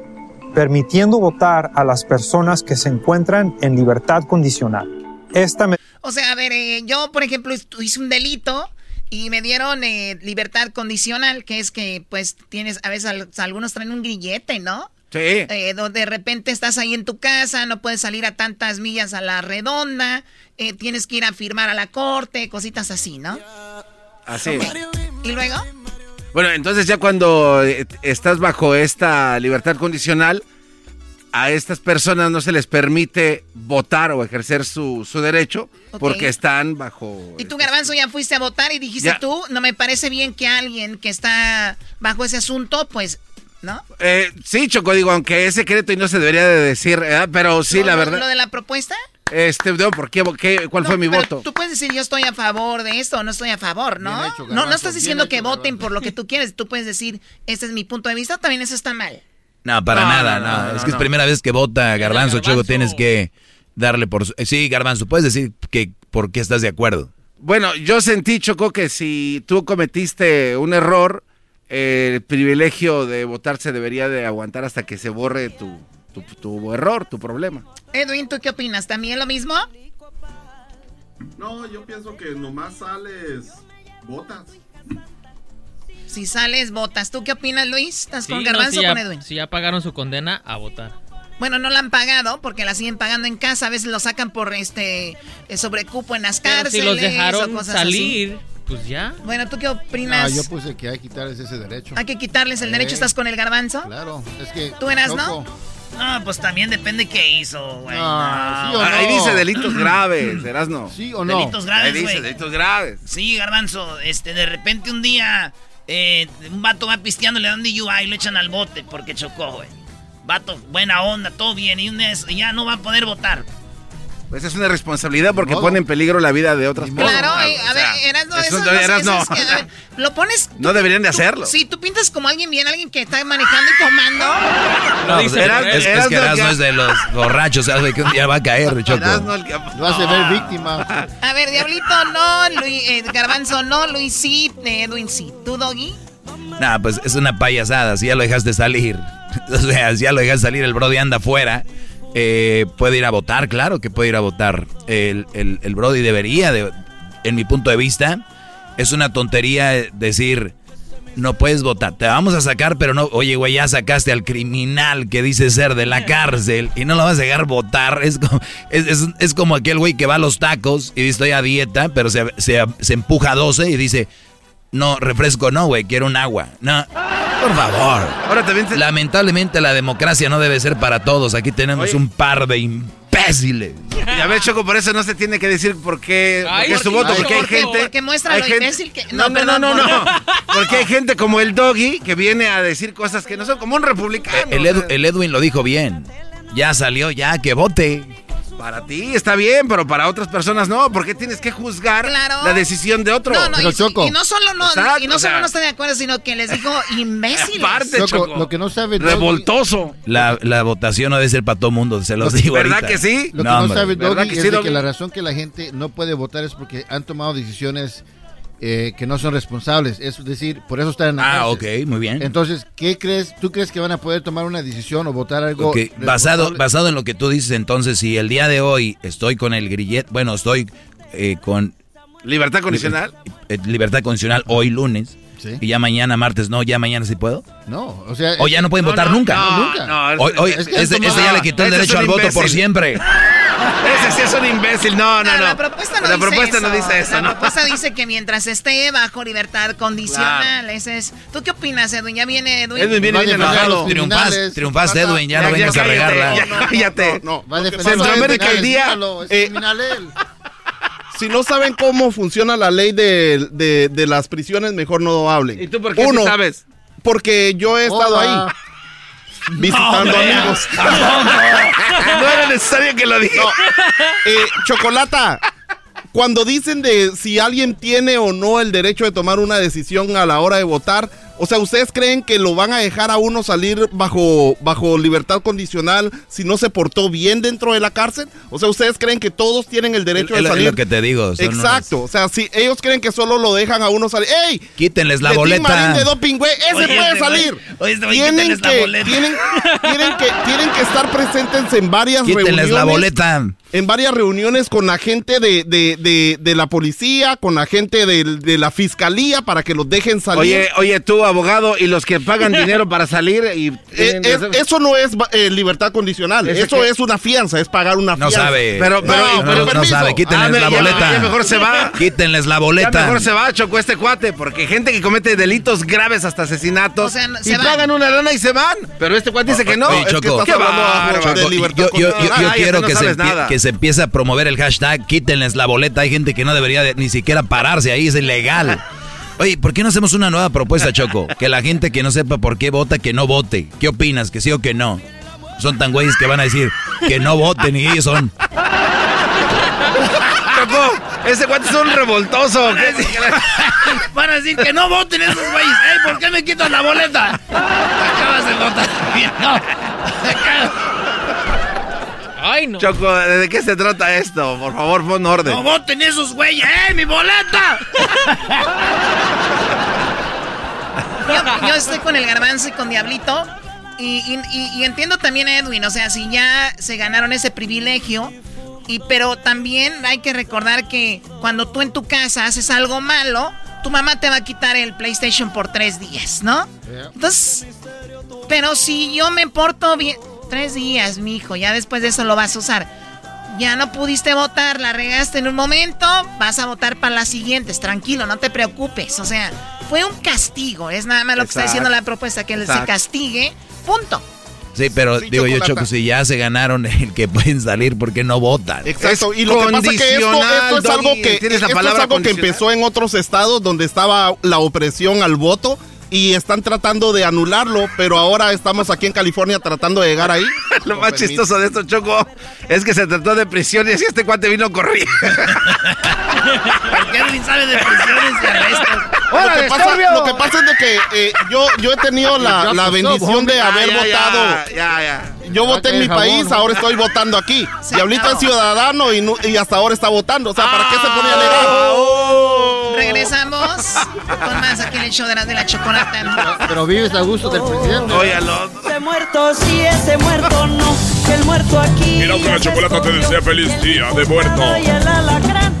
Speaker 29: permitiendo votar a las personas que se encuentran en libertad condicional. Esta me
Speaker 10: o sea, a ver, eh, yo, por ejemplo, hice un delito y me dieron eh, libertad condicional, que es que, pues, tienes, a veces algunos traen un grillete, ¿no?
Speaker 5: Sí.
Speaker 10: Eh, donde de repente estás ahí en tu casa, no puedes salir a tantas millas a la redonda, tienes que ir a firmar a la corte, cositas así, ¿no?
Speaker 5: Así.
Speaker 10: ¿Y luego?
Speaker 5: Bueno, entonces ya cuando estás bajo esta libertad condicional, a estas personas no se les permite votar o ejercer su, derecho porque están bajo...
Speaker 10: Y tú, Garbanzo, ya fuiste a votar y dijiste tú, no me parece bien que alguien que está bajo ese asunto, pues, ¿no?
Speaker 5: Eh, sí, Choco, digo, aunque es secreto y no se debería de decir, pero sí, la verdad...
Speaker 10: ¿Lo de la propuesta?
Speaker 5: Este, no, ¿por qué, ¿Cuál fue mi voto?
Speaker 10: Tú puedes decir yo estoy a favor de esto o no estoy a favor, ¿no? no, no estás diciendo que voten por lo que tú quieres. Tú puedes decir, este es mi punto de vista, también eso está mal.
Speaker 8: No, para nada, no, Es que es primera vez que vota Garbanzo, Choco, tienes que darle por... Sí, Garbanzo, puedes decir que por qué estás de acuerdo.
Speaker 5: Bueno, yo sentí, Choco, que si tú cometiste un error, el privilegio de votar se debería de aguantar hasta que se borre tu, tu, tu error, tu problema.
Speaker 10: Edwin, ¿tú qué opinas? ¿También lo mismo?
Speaker 30: No, yo pienso que nomás sales, votas.
Speaker 10: Si sales, votas. ¿Tú qué opinas, Luis? ¿Estás con Garbanzo o con Edwin?
Speaker 31: Si ya pagaron su condena, a votar.
Speaker 10: Bueno, no la han pagado porque la siguen pagando en casa. A veces lo sacan por este eh, sobrecupo en las cárceles. si
Speaker 31: los dejaron salir, pues ya.
Speaker 10: Bueno, ¿tú qué opinas?
Speaker 18: Ah, yo puse que hay que quitarles ese derecho.
Speaker 10: Hay que quitarles el derecho. ¿Estás con el garbanzo?
Speaker 18: Claro, es que.
Speaker 10: ¿Tú eras, no?
Speaker 4: No, pues también depende qué hizo, güey.
Speaker 5: Ahí dice delitos graves, ¿serás no?
Speaker 18: Sí o no.
Speaker 4: Delitos graves,
Speaker 5: Ahí dice delitos graves.
Speaker 4: Sí, garbanzo. Este, de repente un día eh, un vato va pisteando, le dan DUI y lo echan al bote porque chocó, güey. Vato, buena onda, todo bien, y, ya no va a poder votar.
Speaker 5: Pues es una responsabilidad porque pone en peligro la vida de otras
Speaker 10: personas. Claro, a ver, eras no, eso, no. lo pones.
Speaker 5: no deberían de hacerlo.
Speaker 10: Sí, tú pintas como alguien bien, alguien que está manejando y tomando.
Speaker 8: No, es, es, que Erasmo es de los borrachos, ¿sabes? Que un día va a caer, Choco.
Speaker 18: Lo hace ver víctima.
Speaker 10: A ver, Diablito, no. Luis, eh, Garbanzo, no. Luis, sí. Edwin, sí. ¿Tú, Doggy?
Speaker 8: Nah, pues es una payasada. Si ya lo dejaste salir. O sea, si ya lo dejaste salir, el Brody anda afuera eh, puede ir a votar, claro que puede ir a votar. El, el, el Brody debería, de, en mi punto de vista, es una tontería decir, no puedes votar, te vamos a sacar, pero no, oye, güey, ya sacaste al criminal que dice ser de la cárcel y no lo vas a dejar votar. Es como, es, es, es como aquel güey que va a los tacos y dice, estoy a dieta, pero se, se, se empuja a 12 y dice, no, refresco no, güey, quiero un agua. No, por favor.
Speaker 5: Ahora también
Speaker 8: Lamentablemente la democracia no debe ser para todos. Aquí tenemos
Speaker 5: Oye.
Speaker 8: un par de imbéciles.
Speaker 5: Ya ves, Choco, por eso no se tiene que decir por qué, por
Speaker 10: Ay,
Speaker 5: qué es tu
Speaker 10: porque-
Speaker 5: voto, porque hay gente...
Speaker 10: porque muestra
Speaker 5: hay
Speaker 10: lo
Speaker 5: gente-
Speaker 10: imbécil que-
Speaker 5: No,
Speaker 10: no,
Speaker 5: no, no, no,
Speaker 10: por-
Speaker 5: no. Porque hay gente como el Doggy que viene a decir cosas que no son como un republicano.
Speaker 8: El, Edu- el Edwin lo dijo bien. Ya salió, ya que vote.
Speaker 5: Para ti está bien, pero para otras personas no. ¿Por qué tienes que juzgar la decisión de otro?
Speaker 10: No, no, y, y no solo no,
Speaker 5: Exacto,
Speaker 10: y no
Speaker 5: o sea,
Speaker 10: solo no estoy de acuerdo, sino que les digo imbéciles.
Speaker 5: Aparte,
Speaker 18: Choco,
Speaker 5: Choco.
Speaker 18: lo que no sabe Doggy-
Speaker 5: Revoltoso.
Speaker 8: La, la votación no debe ser para todo mundo, se los
Speaker 18: Lo-
Speaker 8: digo
Speaker 5: ¿verdad
Speaker 8: ahorita.
Speaker 5: que sí?
Speaker 18: Lo que
Speaker 8: No,
Speaker 18: no, sabe
Speaker 5: ¿Verdad
Speaker 18: Doggy
Speaker 5: que
Speaker 18: es
Speaker 5: sí,
Speaker 18: de
Speaker 5: Doggy?
Speaker 18: que la razón que la gente no puede votar es porque han tomado decisiones eh, que no son responsables. Es decir, por eso están en la
Speaker 8: Ah,
Speaker 18: cárcel.
Speaker 8: ok, muy bien.
Speaker 18: Entonces, ¿qué crees? ¿Tú crees que van a poder tomar una decisión o votar algo?
Speaker 8: Basado, basado en lo que tú dices, entonces, si el día de hoy estoy con el grillet, bueno, estoy eh, con...
Speaker 5: ¿Libertad condicional?
Speaker 8: eh, libertad condicional hoy lunes.
Speaker 18: Sí.
Speaker 8: Y ya mañana martes, no, ya mañana sí puedo.
Speaker 18: No, o sea...
Speaker 8: O ya no pueden votar nunca.
Speaker 18: no, nunca.
Speaker 5: no,
Speaker 8: Hoy, hoy,
Speaker 18: es que
Speaker 8: este, este ya le quitó el derecho al voto por siempre.
Speaker 5: Ese sí es un imbécil. No, no, no.
Speaker 10: La propuesta no
Speaker 5: La
Speaker 10: dice
Speaker 5: propuesta
Speaker 10: eso.
Speaker 5: no dice eso,
Speaker 10: La
Speaker 5: ¿no?
Speaker 10: propuesta dice que mientras esté bajo libertad condicional, ese es. ¿Tú qué opinas, Edwin? Ya viene Edwin.
Speaker 5: Edwin viene
Speaker 18: los
Speaker 5: enojado.
Speaker 8: Triunfaste, Edwin, ya,
Speaker 5: Ya,
Speaker 8: no vengas a
Speaker 5: cállate,
Speaker 8: regarla.
Speaker 5: cállate.
Speaker 18: Va a defender
Speaker 1: Centroamérica el día,
Speaker 18: es
Speaker 1: eh,
Speaker 18: criminal él.
Speaker 1: Si no saben cómo funciona la ley de, de- de las prisiones, mejor no hablen.
Speaker 5: ¿Y tú por qué sí
Speaker 1: Uno,
Speaker 5: sabes?
Speaker 1: Porque yo he estado
Speaker 18: Hola.
Speaker 1: ahí. Visitando amigos.
Speaker 5: No era necesario que lo diga.
Speaker 1: No. Eh, Chocolata, cuando dicen de si alguien tiene o no el derecho de tomar una decisión a la hora de votar, o sea, ¿ustedes creen que lo van a dejar a uno salir bajo, bajo libertad condicional si no se portó bien dentro de la cárcel? O sea, ¿ustedes creen que todos tienen el derecho
Speaker 8: Es
Speaker 1: de
Speaker 8: lo- es
Speaker 1: salir?
Speaker 8: lo que te digo.
Speaker 1: Exacto, o sea, si ellos creen que solo lo dejan a uno salir, ¡ey!
Speaker 8: Quítenles la
Speaker 1: de Tim
Speaker 8: boleta.
Speaker 1: Marín de doping, güey, ese
Speaker 4: Oye,
Speaker 1: puede
Speaker 4: este
Speaker 1: salir.
Speaker 4: oye, este
Speaker 1: tienen,
Speaker 4: quítenles la
Speaker 1: que,
Speaker 4: boleta.
Speaker 1: tienen, tienen que, tienen que estar presentes en varias
Speaker 8: Quítenles
Speaker 1: reuniones.
Speaker 8: la boleta.
Speaker 1: En varias reuniones con la gente de, de, de, de la policía, con la gente de, de la fiscalía para que los dejen salir.
Speaker 5: Oye, oye, tú, abogado, y los que pagan dinero para salir y...
Speaker 1: Eh, es- eso no es eh, libertad condicional,
Speaker 5: ¿Ese
Speaker 1: eso es una fianza, es pagar una
Speaker 8: No
Speaker 1: fianza.
Speaker 8: sabe.
Speaker 5: Pero- pero-
Speaker 8: no,
Speaker 5: pero
Speaker 8: no, no sabe. Quítenles
Speaker 5: Ah,
Speaker 8: la
Speaker 5: ya-
Speaker 8: boleta.
Speaker 5: ya mejor se va.
Speaker 8: Quítenles la
Speaker 5: Ya
Speaker 8: boleta.
Speaker 5: mejor se va, Choco, este cuate, porque gente que comete delitos graves hasta asesinatos
Speaker 10: O sea, no-
Speaker 5: y
Speaker 10: se van.
Speaker 5: pagan una lana y se van. Pero este cuate dice que no.
Speaker 8: Oye,
Speaker 5: Es que
Speaker 8: Choco.
Speaker 1: de libertad
Speaker 8: yo, yo- yo-
Speaker 1: condicional.
Speaker 8: yo
Speaker 5: Ay,
Speaker 8: quiero
Speaker 5: no
Speaker 8: que, se que se empiece a promover el hashtag quítenles la boleta. Hay gente que no debería de- ni siquiera pararse ahí, es ilegal. Oye, ¿por qué no hacemos una nueva propuesta, Choco? Que la gente que no sepa por qué vota, que no vote. ¿Qué opinas? ¿Que sí o que no? Son tan güeyes que van a decir que no voten y ellos son.
Speaker 5: Choco, ese cuate es un revoltoso.
Speaker 4: Van a decir que no voten esos güeyes. Ey, ¿por qué me quitas la boleta? Acabas de votar. No.
Speaker 31: Ay, no.
Speaker 5: Choco, ¿de qué se trata esto? Por favor, pon orden.
Speaker 4: No voten esos güeyes. ¡Ey, mi boleta!
Speaker 10: Yo, yo estoy con el garbanzo y con Diablito. Y, y- y- y entiendo también a Edwin, o sea, si ya se ganaron ese privilegio. Y, pero también hay que recordar que cuando tú en tu casa haces algo malo, tu mamá te va a quitar el PlayStation por tres días, ¿no? Entonces, pero si yo me porto bien, tres días, mi hijo, ya después de eso lo vas a usar. Ya no pudiste votar, la regaste en un momento, vas a votar para las siguientes, tranquilo, no te preocupes. O sea, fue un castigo, es nada más lo que está diciendo la propuesta, que se
Speaker 5: Exacto.
Speaker 10: castigue, punto.
Speaker 8: Sí, pero
Speaker 1: Sí,
Speaker 8: digo yo. Choco, si ya se ganaron el que pueden salir, ¿por qué no votan?
Speaker 1: Exacto, y lo que pasa es que esto, es algo que, esto es algo que empezó en otros estados donde estaba la opresión al voto y están tratando de anularlo, pero ahora estamos aquí en California tratando de llegar ahí.
Speaker 5: Lo más chistoso de esto, Choco, es que se trató de prisión y así este cuate vino corriendo.
Speaker 4: Porque Edwin sabe de prisiones y arrestos.
Speaker 1: Lo que, pasa, lo que pasa es de que eh, yo, yo he tenido la, la bendición de haber
Speaker 5: ya,
Speaker 1: votado.
Speaker 5: Ya, ya, ya.
Speaker 1: Yo voté en mi
Speaker 18: jabón,
Speaker 1: país, ahora estoy votando aquí.
Speaker 10: Se
Speaker 1: Diablito
Speaker 10: acabó.
Speaker 1: es ciudadano y, no- y hasta ahora está votando. O sea, ¿para qué se pone a alegar?
Speaker 5: Oh.
Speaker 10: Regresamos con más aquí en el show de la, de la chocolata.
Speaker 18: Pero vives a gusto del presidente.
Speaker 5: Óyalo.
Speaker 23: Ese muerto sí, ese muerto no. Que el muerto aquí.
Speaker 14: Mira la chocolata te desea feliz día de muerto.
Speaker 23: Y el alacrán.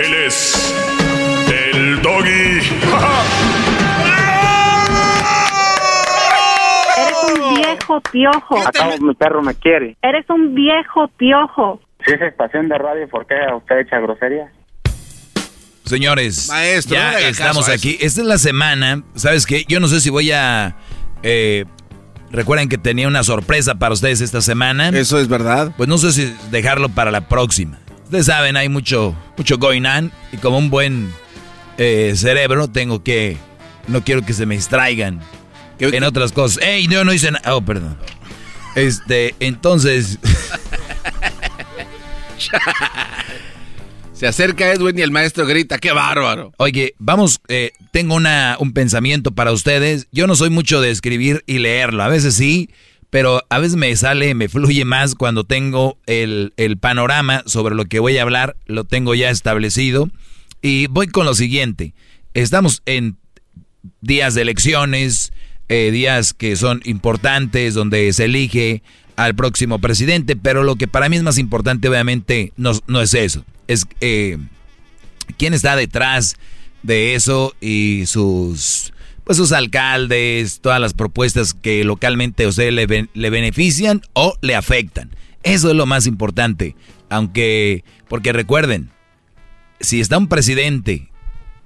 Speaker 14: Él es el doggy.
Speaker 32: Eres un viejo piojo.
Speaker 33: Acá mi perro me quiere.
Speaker 32: Eres un viejo piojo.
Speaker 33: Si es estación de radio, ¿por qué usted echa groserías?
Speaker 8: Señores,
Speaker 5: Maestro, no
Speaker 8: ya estamos aquí. Esta es la semana. ¿Sabes qué? Yo no sé si voy a... eh, recuerden que tenía una sorpresa para ustedes esta semana.
Speaker 5: Eso es verdad.
Speaker 8: Pues no sé si dejarlo para la próxima. Ustedes saben, hay mucho, mucho going on. Y como un buen eh, cerebro, tengo que... No quiero que se me distraigan en otras cosas. ¡Ey! Yo no hice nada. Oh, perdón. Este, entonces...
Speaker 5: Se acerca Edwin y el maestro grita, ¡qué bárbaro!
Speaker 8: Oye, vamos, eh, tengo una, un pensamiento para ustedes. Yo no soy mucho de escribir y leerlo. A veces sí, pero a veces me sale, me fluye más cuando tengo el, el panorama sobre lo que voy a hablar, lo tengo ya establecido. Y voy con lo siguiente. Estamos en días de elecciones, eh, días que son importantes, donde se elige al próximo presidente, pero lo que para mí es más importante obviamente no, no es eso, es eh, quién está detrás de eso y sus pues sus alcaldes, todas las propuestas que localmente a usted le, le benefician o le afectan. Eso es lo más importante, aunque porque recuerden, si está un presidente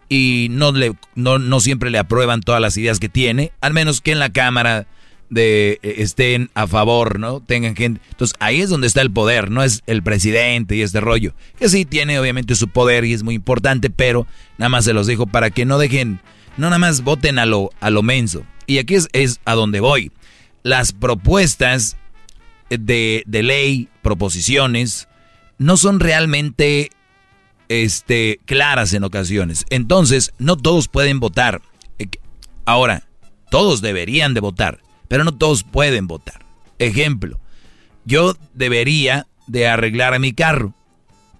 Speaker 8: y no, le, no, no siempre le aprueban todas las ideas que tiene, al menos que en la Cámara de, eh, estén a favor, ¿no? Tengan gente. Entonces ahí es donde está el poder, no es el presidente y este rollo. Que sí tiene obviamente su poder y es muy importante, pero nada más se los dijo para que no dejen, no nada más voten a lo, a lo menso. Y aquí es, es a donde voy. Las propuestas de, de ley, proposiciones, no son realmente este, claras en ocasiones. Entonces, no todos pueden votar. Eh, Ahora, todos deberían de votar, pero no todos pueden votar. Ejemplo, yo debería de arreglar mi carro,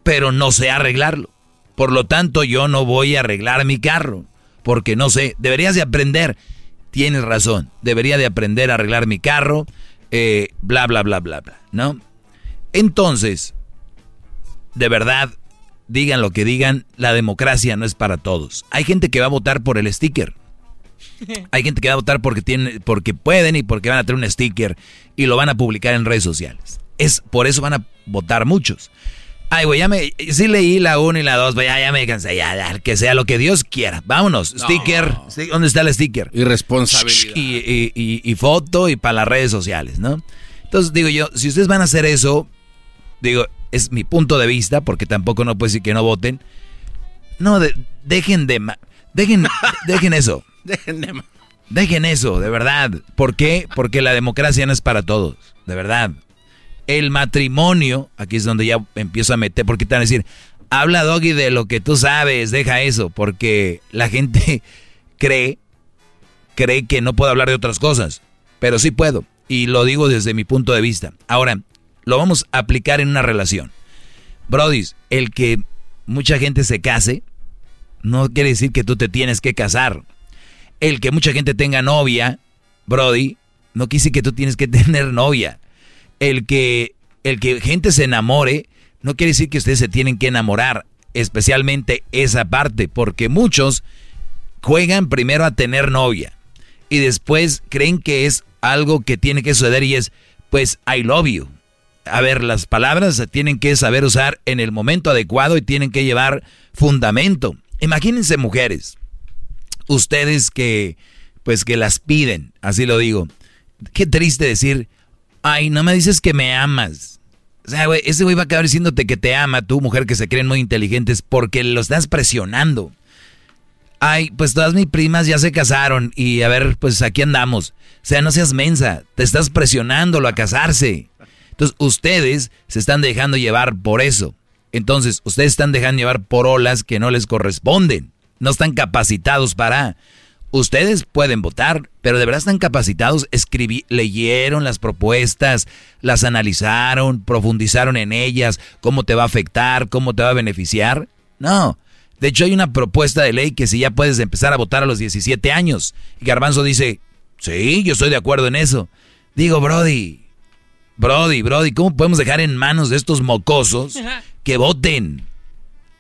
Speaker 8: pero no sé arreglarlo. Por lo tanto, yo no voy a arreglar mi carro, porque no sé, deberías de aprender. Tienes razón, debería de aprender a arreglar mi carro, eh, bla, bla, bla, bla, bla, ¿no? Entonces, de verdad, digan lo que digan, la democracia no es para todos. Hay gente que va a votar por el sticker. Hay gente que va a votar porque tienen, porque pueden y porque van a tener un sticker y lo van a publicar en redes sociales. Es por eso van a votar muchos. Ay, güey, ya me, sí leí la 1 y la 2, ya, ya me cansé, ya, ya, que sea lo que Dios quiera. Vámonos,
Speaker 5: No.
Speaker 8: sticker, ¿dónde está el sticker?
Speaker 5: Irresponsabilidad.
Speaker 8: Y, y- y- y foto y para las redes sociales, ¿no? Entonces digo yo, si ustedes van a hacer eso, digo, es mi punto de vista, porque tampoco no puedo decir que no voten. No, de- dejen de... Dejen, dejen eso.
Speaker 5: Dejen de ma-
Speaker 8: Dejen eso, de verdad. ¿Por qué? Porque la democracia no es para todos, de verdad. El matrimonio, aquí es donde ya empiezo a meter, porque te van a decir, habla Doggy de lo que tú sabes, deja eso, porque la gente cree, cree que no puedo hablar de otras cosas, pero sí puedo, y lo digo desde mi punto de vista. Ahora, lo vamos a aplicar en una relación. Brody, el que mucha gente se case, no quiere decir que tú te tienes que casar el que mucha gente tenga novia, Brody, no quiere decir que tú tienes que tener novia. El que, el que gente se enamore, no quiere decir que ustedes se tienen que enamorar, especialmente esa parte, porque muchos juegan primero a tener novia y después creen que es algo que tiene que suceder y es, pues, I love you. A ver, las palabras se tienen que saber usar en el momento adecuado y tienen que llevar fundamento. Imagínense mujeres, ustedes que, pues que las piden, así lo digo. Qué triste decir, ay, no me dices que me amas. O sea, güey, ese güey va a acabar diciéndote que te ama, tú, mujer que se creen muy inteligentes, porque lo estás presionando. Ay, pues todas mis primas ya se casaron y a ver, pues aquí andamos. O sea, no seas mensa, te estás presionándolo a casarse. Entonces, ustedes se están dejando llevar por eso. Entonces, ustedes están dejando llevar por olas que no les corresponden. No están capacitados para... Ustedes pueden votar, pero de verdad están capacitados, escribí, leyeron las propuestas, las analizaron, profundizaron en ellas, cómo te va a afectar, cómo te va a beneficiar. No. De hecho, hay una propuesta de ley que si ya puedes empezar a votar a los 17 años. Y Garbanzo dice, sí, yo estoy de acuerdo en eso. Digo, Brody, Brody, Brody, ¿cómo podemos dejar en manos de estos mocosos que voten?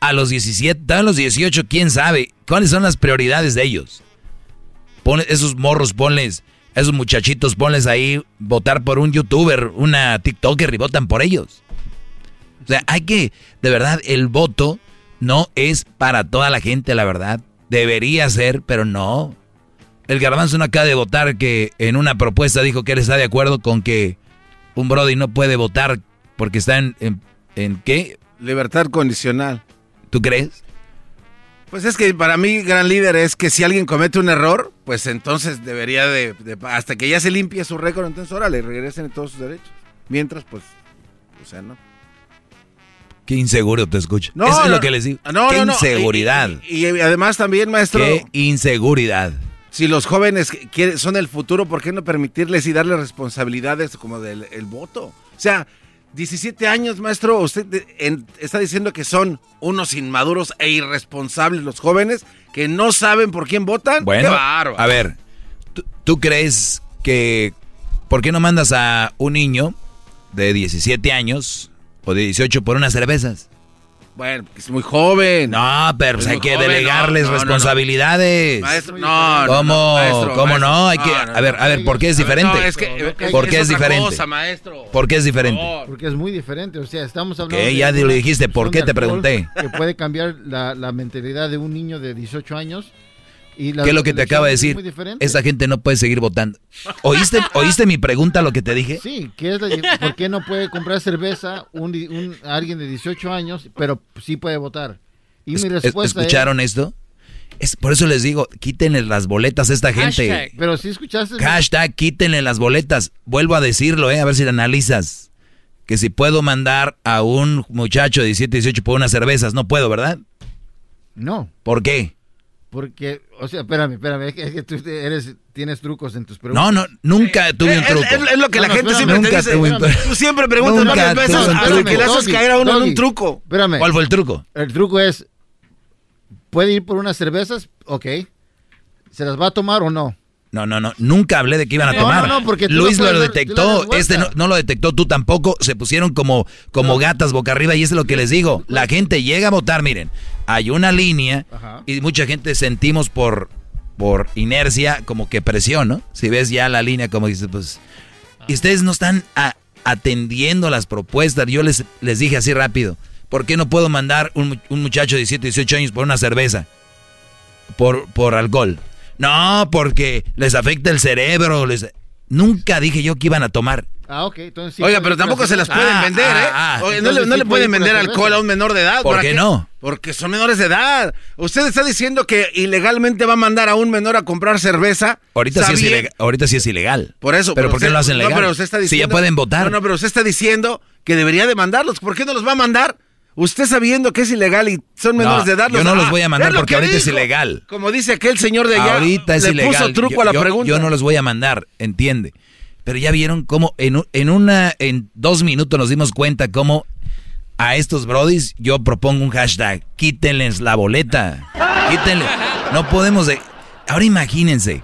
Speaker 8: A los 17, a los 18, quién sabe. ¿Cuáles son las prioridades de ellos? Pon esos morros, ponles, esos muchachitos, ponles ahí votar por un youtuber, una TikToker y votan por ellos. O sea, hay que, de verdad, el voto no es para toda la gente, la verdad. Debería ser, pero no. El garbanzo no acaba de votar que en una propuesta dijo que él está de acuerdo con que un Brody no puede votar porque está en, en, en qué?
Speaker 5: Libertad condicional.
Speaker 8: ¿Tú crees?
Speaker 5: Pues es que para mí, gran líder, es que si alguien comete un error, pues entonces debería de, de- hasta que ya se limpie su récord, entonces órale, regresen todos sus derechos. Mientras, pues, o sea, no.
Speaker 8: Qué inseguro te escucho.
Speaker 5: No,
Speaker 8: Eso es lo que les digo.
Speaker 5: no,
Speaker 8: Qué inseguridad.
Speaker 5: Y, y además también, maestro,
Speaker 8: Qué inseguridad.
Speaker 5: si los jóvenes quieren- son el futuro, ¿por qué no permitirles y darles responsabilidades como del el voto? O sea, 17 años, maestro, usted en- está diciendo que son unos inmaduros e irresponsables los jóvenes que no saben por quién votan.
Speaker 8: Bueno, a ver, ¿tú, tú crees que... ¿Por qué no mandas a un niño de 17 años o de 18 por unas cervezas?
Speaker 5: Bueno, es muy joven.
Speaker 8: No, pero pues
Speaker 5: Es
Speaker 8: hay que
Speaker 5: joven,
Speaker 8: delegarles
Speaker 5: no, no, no, no.
Speaker 8: responsabilidades.
Speaker 5: Maestro, no,
Speaker 8: ¿Cómo?
Speaker 5: maestro,
Speaker 8: ¿Cómo
Speaker 5: maestro,
Speaker 8: no? Hay que,
Speaker 5: no, no,
Speaker 8: a ver, a ver, ¿por qué es diferente?
Speaker 5: no, es que-
Speaker 8: ¿Por qué
Speaker 5: es
Speaker 8: es diferente?
Speaker 5: cosa, maestro.
Speaker 8: ¿Por qué es diferente?
Speaker 18: Porque es muy diferente, o sea, estamos hablando
Speaker 8: ¿Qué?
Speaker 18: de
Speaker 8: Ya lo dijiste, ¿por qué te pregunté?
Speaker 18: Que puede cambiar la, la mentalidad de un niño de 18 años. Y la
Speaker 8: ¿Qué es lo que te acaba de decir? Esa gente no puede seguir votando. ¿Oíste, ¿Oíste mi pregunta, lo que te dije?
Speaker 18: Sí, ¿qué es la ¿por qué no puede comprar cerveza un, alguien de 18 años, pero sí puede votar? Y mi
Speaker 8: Es-
Speaker 18: respuesta
Speaker 8: ¿Escucharon esto? Es, por eso les digo, quítenle las boletas a esta gente.
Speaker 18: es... Pero si escuchaste...
Speaker 8: Hashtag, quítenle las boletas. Vuelvo a decirlo, eh, a ver si lo analizas. Que si puedo mandar a un muchacho de 17, 18 por unas cervezas, no puedo, ¿verdad?
Speaker 18: No,
Speaker 8: ¿Por qué?
Speaker 18: Porque, o sea, espérame, espérame, es que, es que tú eres, tienes trucos en tus preguntas.
Speaker 8: No, no, nunca tuve un truco.
Speaker 5: Es, es lo que la
Speaker 18: No,
Speaker 5: gente
Speaker 18: espérame,
Speaker 5: siempre te
Speaker 8: nunca
Speaker 5: dice.
Speaker 8: tuve un truco.
Speaker 5: Tú siempre preguntas
Speaker 8: Nunca
Speaker 5: varias veces hasta que le haces caer a uno en un truco.
Speaker 18: Espérame.
Speaker 8: ¿Cuál fue el truco?
Speaker 18: El truco es, ¿puede ir por unas cervezas? Ok. ¿Se las va a tomar o no?
Speaker 8: No, no, no, nunca hablé de que iban a tomar.
Speaker 18: no, no, porque
Speaker 8: Luis lo detectó, este no, no lo detectó, tú tampoco. Se pusieron como, como gatas boca arriba y eso es lo que les digo. La gente llega a votar, miren, hay una línea
Speaker 18: Ajá.
Speaker 8: y mucha gente sentimos por, por inercia como que presión, ¿no? Si ves ya la línea como dices, pues... Y ustedes no están a- atendiendo las propuestas. Yo les, les dije así rápido, ¿por qué no puedo mandar un, un muchacho de 17, 18 años por una cerveza? Por, por alcohol. No, porque les afecta el cerebro. Les... Nunca dije yo que iban a tomar.
Speaker 18: Ah, ok, entonces sí
Speaker 5: Oiga, pero tampoco se las pueden
Speaker 8: Ah,
Speaker 5: vender, ¿eh?
Speaker 8: ah, ah.
Speaker 5: Oye, no, le, no
Speaker 18: sí
Speaker 5: pueden vender alcohol a un menor de edad.
Speaker 8: ¿Por
Speaker 5: ¿Para
Speaker 8: qué no?
Speaker 5: Porque son menores de edad. Usted está diciendo que ilegalmente va a mandar a un menor a comprar cerveza.
Speaker 8: Ahorita sí, es ilegal, ahorita sí es ilegal.
Speaker 5: Por eso.
Speaker 8: ¿Pero por qué
Speaker 5: usted-
Speaker 8: lo hacen
Speaker 5: no,
Speaker 8: legal?
Speaker 5: pero usted está
Speaker 8: si
Speaker 5: diciendo,
Speaker 8: ya pueden votar.
Speaker 5: No, no, pero usted está diciendo que debería de mandarlos. ¿Por qué no los va a mandar? Usted sabiendo que es ilegal y son
Speaker 8: No,
Speaker 5: menores de edad.
Speaker 8: yo no los voy a mandar porque
Speaker 5: que
Speaker 8: ahorita es ilegal.
Speaker 5: Como dice aquel señor de allá.
Speaker 8: Ahorita es
Speaker 5: le
Speaker 8: ilegal.
Speaker 5: puso truco
Speaker 8: yo,
Speaker 5: a la
Speaker 8: yo-
Speaker 5: pregunta.
Speaker 8: yo no los voy a mandar, entiende. Pero ya vieron cómo en, en una, en dos minutos nos dimos cuenta cómo a estos brodis yo propongo un hashtag. Quítenles la boleta. Quítenle. No podemos de. Ahora imagínense.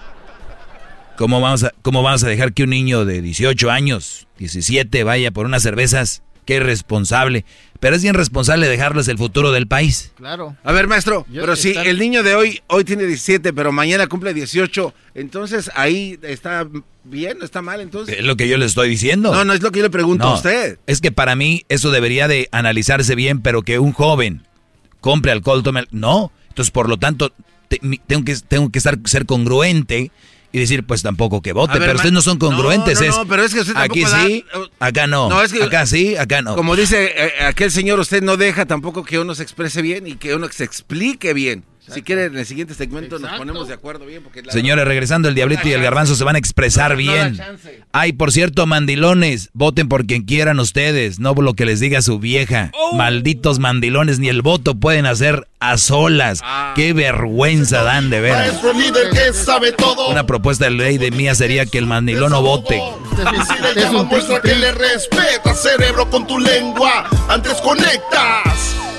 Speaker 8: ¿Cómo vamos, a, ¿Cómo vamos a dejar que un niño de 18 años, 17, vaya por unas cervezas? Qué irresponsable. Pero es bien responsable dejarles el futuro del país.
Speaker 18: Claro.
Speaker 5: A ver, maestro,
Speaker 18: Yo-
Speaker 5: pero si el niño de hoy hoy tiene 17, pero mañana cumple 18, entonces ahí está bien, no está mal, entonces.
Speaker 8: Es lo que yo le estoy diciendo.
Speaker 5: No, no es lo que yo le pregunto
Speaker 8: No,
Speaker 5: a usted.
Speaker 8: Es que para mí eso debería de analizarse bien, pero que un joven compre alcohol, tome... No, Entonces, por lo tanto, te- tengo que, tengo que estar, ser congruente y decir, pues tampoco que vote.
Speaker 5: Ver,
Speaker 8: pero
Speaker 5: ma-
Speaker 8: ustedes no son congruentes.
Speaker 5: No, no,
Speaker 8: es,
Speaker 5: no, pero es que usted
Speaker 8: aquí
Speaker 5: da-
Speaker 8: sí, acá no.
Speaker 5: No, es que-
Speaker 8: acá sí, acá no.
Speaker 5: Como dice eh, aquel señor, usted no deja tampoco que uno se exprese bien y que uno se explique bien. Si quiere, en el siguiente segmento nos ponemos de acuerdo bien. Porque la-
Speaker 8: Señores, regresando, el diablito y el garbanzo se van a expresar
Speaker 5: No,
Speaker 8: bien. Ay, por cierto, mandilones, voten por quien quieran ustedes, no por lo que les diga su vieja.
Speaker 5: Oh.
Speaker 8: Malditos mandilones, ni el voto pueden hacer a solas.
Speaker 5: Ah.
Speaker 8: Qué vergüenza dan de veras.
Speaker 1: Maestro líder que sabe todo.
Speaker 8: Una propuesta de ley de mía sería que el mandilón no vote.
Speaker 1: Muestra que le respeta, cerebro, con tu lengua. Antes conectas.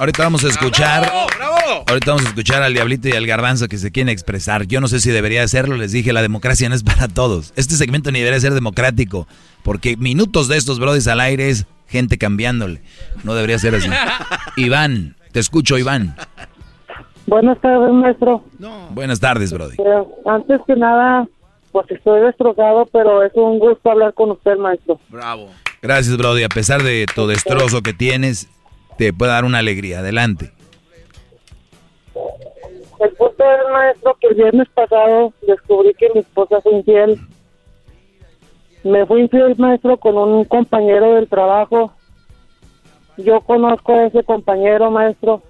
Speaker 8: Ahorita vamos a escuchar.
Speaker 5: ¡Bravo, bravo!
Speaker 8: Ahorita vamos a escuchar al diablito y al garbanzo que se quieren expresar. Yo no sé si debería hacerlo, les dije, la democracia no es para todos. Este segmento ni debería ser democrático, porque minutos de estos brodis al aire es gente cambiándole. No debería ser así. Iván, te escucho, Iván.
Speaker 34: Buenas tardes, maestro.
Speaker 8: Buenas tardes, brody.
Speaker 34: Eh, antes que nada, pues estoy destrozado, pero es un gusto hablar con usted, maestro.
Speaker 5: Bravo.
Speaker 8: Gracias, brody. A pesar de tu destrozo que tienes, te puede dar una alegría. Adelante.
Speaker 34: El punto es, maestro, que el viernes pasado descubrí que mi esposa fue infiel. Me fui infiel, maestro, con un compañero del trabajo. Yo conozco a ese compañero, maestro.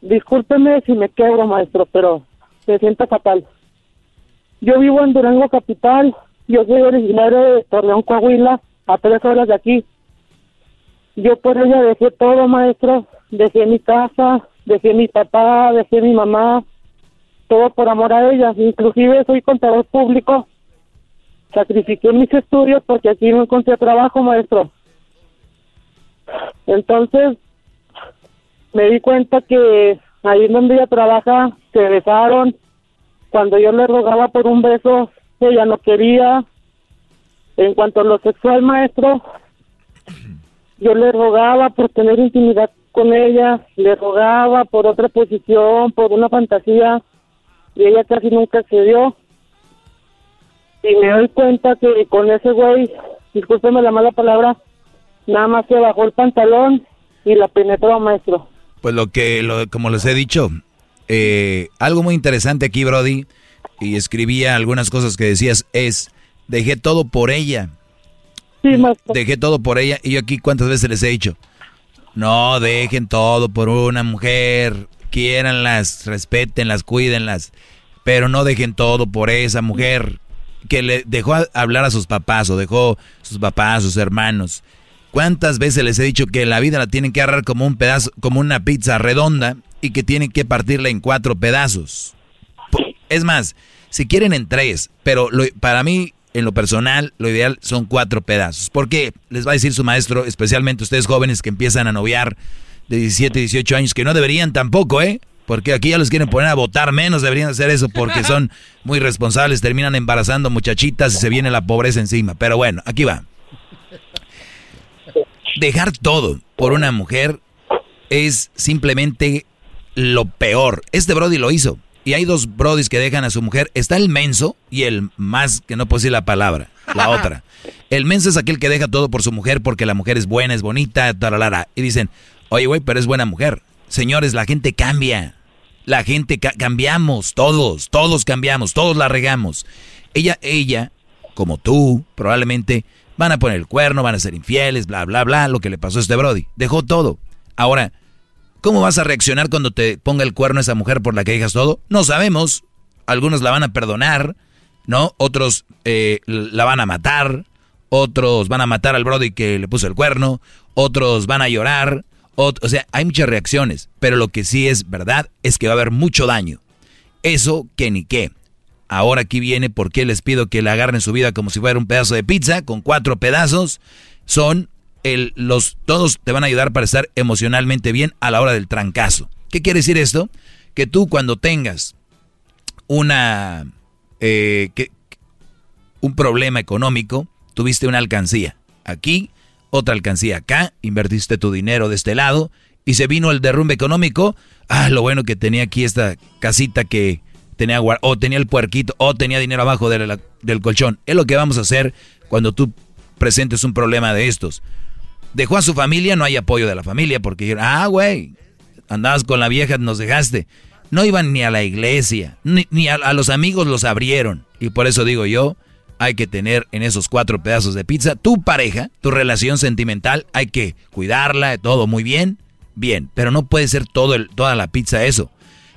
Speaker 34: Discúlpeme si me quebro, maestro, pero se siente fatal. Yo vivo en Durango Capital. Yo soy originario de Torreón, Coahuila, a tres horas de aquí. Yo por ella dejé todo, maestro. Dejé mi casa, dejé mi papá, dejé mi mamá. Todo por amor a ella. Inclusive soy contador público. Sacrifiqué mis estudios porque aquí no encontré trabajo, maestro. Entonces, me di cuenta que ahí donde ella trabaja se besaron. Cuando yo le rogaba por un beso, ella no quería. En cuanto a lo sexual, maestro, yo le rogaba por tener intimidad con ella, le rogaba por otra posición, por una fantasía, y ella casi nunca accedió. Y me doy cuenta que con ese güey, discúlpeme la mala palabra, nada más se bajó el pantalón y la penetró, maestro.
Speaker 8: Pues lo que, lo, como les he dicho, eh, algo muy interesante aquí, Brody, y escribía algunas cosas que decías, es, dejé todo por ella.
Speaker 34: Maestro.
Speaker 8: Dejé todo por ella, y yo aquí cuántas veces les he dicho, no dejen todo por una mujer, quiéranlas, respétenlas, cuídenlas, pero no dejen todo por esa mujer que le dejó hablar a sus papás o dejó sus papás, sus hermanos. ¿Cuántas veces les he dicho que la vida la tienen que agarrar como un pedazo, como una pizza redonda y que tienen que partirla en cuatro pedazos? Es más, si quieren en tres, pero lo- para mí, en lo personal, lo ideal son cuatro pedazos. Porque les va a decir su maestro, especialmente ustedes jóvenes que empiezan a noviar de 17, 18 años, que no deberían tampoco, ¿eh? Porque aquí ya los quieren poner a votar menos, deberían hacer eso porque son muy responsables, terminan embarazando muchachitas y se viene la pobreza encima. Pero bueno, aquí va. Dejar todo por una mujer es simplemente lo peor. Este Brody lo hizo. Y hay dos Brodis que dejan a su mujer. Está el menso y el más, que no puedo decir la palabra, la otra. El menso es aquel que deja todo por su mujer porque la mujer es buena, es bonita, talalala. Y dicen, oye, güey, pero es buena mujer. Señores, la gente cambia. La gente ca- cambiamos, todos, todos cambiamos, todos la regamos. Ella, ella, como tú, probablemente van a poner el cuerno, van a ser infieles, bla, bla, bla, lo que le pasó a este Brody. Dejó todo. Ahora, ¿cómo vas a reaccionar cuando te ponga el cuerno esa mujer por la que dejas todo? No sabemos. Algunos la van a perdonar, ¿no? Otros eh, la van a matar. Otros van a matar al Brody que le puso el cuerno. Otros van a llorar. ot- o sea, hay muchas reacciones. Pero lo que sí es verdad es que va a haber mucho daño. Eso que ni qué. Ahora aquí viene por qué les pido que la agarren su vida como si fuera un pedazo de pizza con cuatro pedazos. Son los, todos te van a ayudar para estar emocionalmente bien a la hora del trancazo. ¿Qué quiere decir esto? Que tú cuando tengas una eh, un problema económico, tuviste una alcancía. Aquí, otra alcancía acá, invertiste tu dinero de este lado y se vino el derrumbe económico. Ah, lo bueno que tenía aquí esta casita que tenía o tenía el puerquito o tenía dinero abajo del colchón. Es lo que vamos a hacer cuando tú presentes un problema de estos. Dejó a su familia, no hay apoyo de la familia porque, ah, güey, andabas con la vieja, nos dejaste. No iban ni a la iglesia, ni, a, los amigos los abrieron. Y por eso digo yo, hay que tener en esos cuatro pedazos de pizza tu pareja, tu relación sentimental, hay que cuidarla, todo muy bien, bien, pero no puede ser todo el, toda la pizza eso.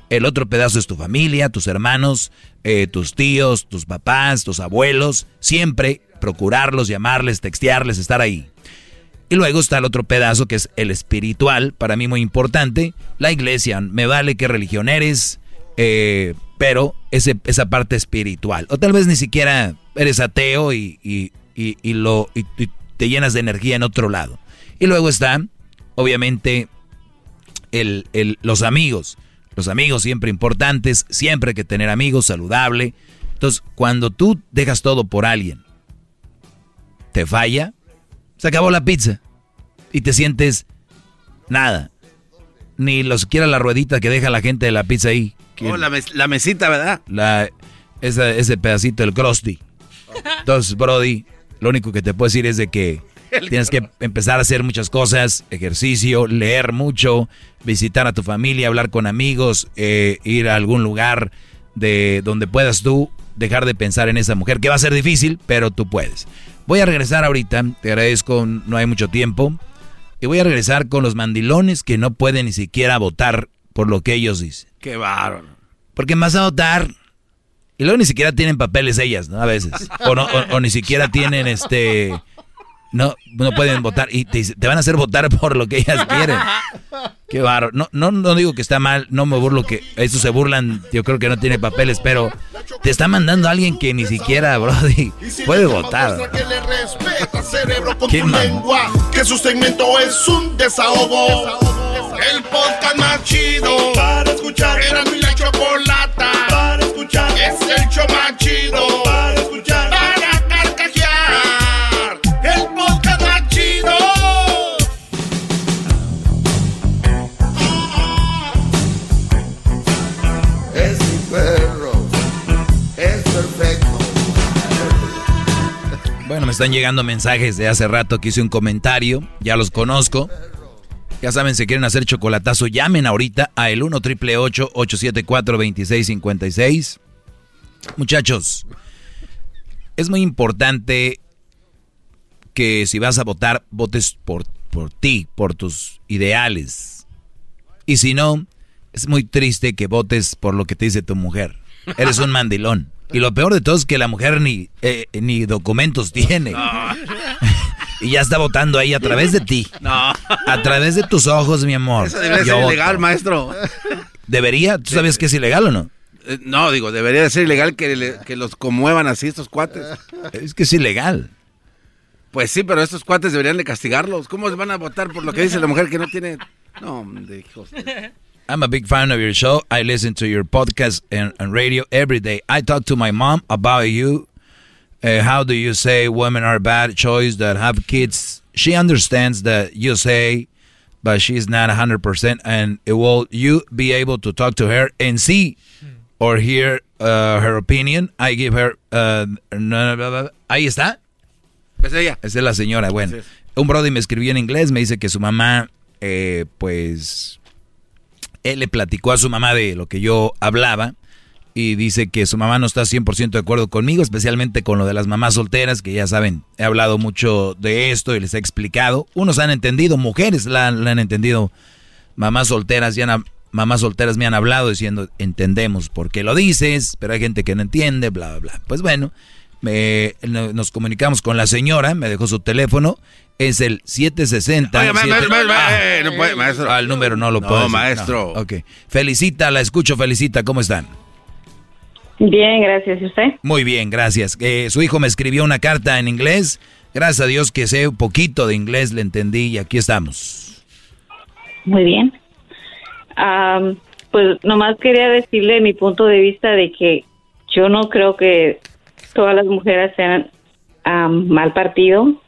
Speaker 8: El otro pedazo es tu familia, tus hermanos, eh, tus tíos, tus papás, tus abuelos. Siempre procurarlos, llamarles, textearles, estar ahí. Y luego está el otro pedazo que es el espiritual, para mí muy importante. La iglesia, me vale qué religión eres, eh, pero ese, esa parte espiritual. O tal vez ni siquiera eres ateo y, y, lo, y te llenas de energía en otro lado. Y luego está, obviamente, el, el, los amigos. Los amigos siempre importantes, siempre hay que tener amigos, saludable. Entonces, cuando tú dejas todo por alguien, te falla, se acabó la pizza. Y te sientes nada. Ni los quiera la ruedita que deja la gente de la pizza ahí.
Speaker 5: Oh, la, mesita, ¿verdad?
Speaker 8: La, ese pedacito, el crusty. Entonces, Brody, lo único que te puedo decir es de que tienes que empezar a hacer muchas cosas, ejercicio, leer mucho, visitar a tu familia, hablar con amigos, eh, ir a algún lugar de donde puedas tú dejar de pensar en esa mujer, que va a ser difícil, pero tú puedes. Voy a regresar ahorita, te agradezco, no hay mucho tiempo. Y voy a regresar con los mandilones que no pueden ni siquiera votar por lo que ellos dicen.
Speaker 5: Qué bárbaro.
Speaker 8: Porque vas a votar y luego ni siquiera tienen papeles ellas, ¿no? A veces. O, no, o ni siquiera tienen este no, no pueden votar y te, van a hacer votar por lo que ellas quieren. Qué barro. No, no, no digo que está mal, no me burlo que eso se burlan, yo creo que no tiene papeles, pero te está mandando a alguien que ni siquiera, Brody, puede votar.
Speaker 1: Que le respeta, cerebro con tu lengua, que su segmento es un desahogo. El podcast más chido para escuchar. Era mi la chocolata para escuchar. Es el show más chido para escuchar.
Speaker 8: Están llegando mensajes de hace rato que hice un comentario, ya los conozco. Ya saben, si quieren hacer chocolatazo, llamen ahorita a el 1 triple 874 2656. Muchachos, es muy importante que si vas a votar, votes por, por ti, por tus ideales. Y si no, es muy triste que votes por lo que te dice tu mujer. Eres un mandilón. Y lo peor de todo es que la mujer ni, eh, ni documentos tiene. y ya está votando ahí a través de ti. No. A través de tus ojos, mi amor.
Speaker 5: Eso debería ser ilegal, maestro.
Speaker 8: ¿Debería? ¿Tú sabes que es ilegal o no?
Speaker 5: Eh, no, digo, debería ser ilegal que, que los conmuevan así estos cuates.
Speaker 8: Es que es ilegal.
Speaker 5: Pues sí, pero estos cuates deberían de castigarlos. ¿Cómo van a votar por lo que dice la mujer que no tiene... No, de hijos.
Speaker 8: I'm a big fan of your show. I listen to your podcast and, and radio every day. I talk to my mom about you. Uh, how do you say women are bad choice that have kids? She understands that you say, but she's not 100%. And will you be able to talk to her and see or hear uh, her opinion? I give her. Uh, ahí está.
Speaker 5: Es ella.
Speaker 8: Esa es la señora. Bueno, un brother me escribió en inglés, me dice que su mamá, eh, pues él le platicó a su mamá de lo que yo hablaba y dice que su mamá no está 100% de acuerdo conmigo, especialmente con lo de las mamás solteras, que ya saben, he hablado mucho de esto y les he explicado. Unos han entendido, mujeres la, han entendido, mamás solteras ya mamás solteras me han hablado diciendo, entendemos por qué lo dices, pero hay gente que no entiende, bla, bla, bla. Pues bueno, me, nos comunicamos con la señora, me dejó su teléfono es el 760. Oye,
Speaker 5: ah, no puede, maestro.
Speaker 8: Al número no lo puedo.
Speaker 5: No, maestro.
Speaker 8: ok. Felicita, la escucho, felicita. ¿Cómo están?
Speaker 32: Bien, gracias. ¿Y usted?
Speaker 8: Muy bien, gracias. Eh, su hijo me escribió una carta en inglés. Gracias a Dios que sé un poquito de inglés, le entendí y aquí estamos.
Speaker 32: Muy bien. pues nomás quería decirle mi punto de vista de que yo no creo que todas las mujeres sean mal partido.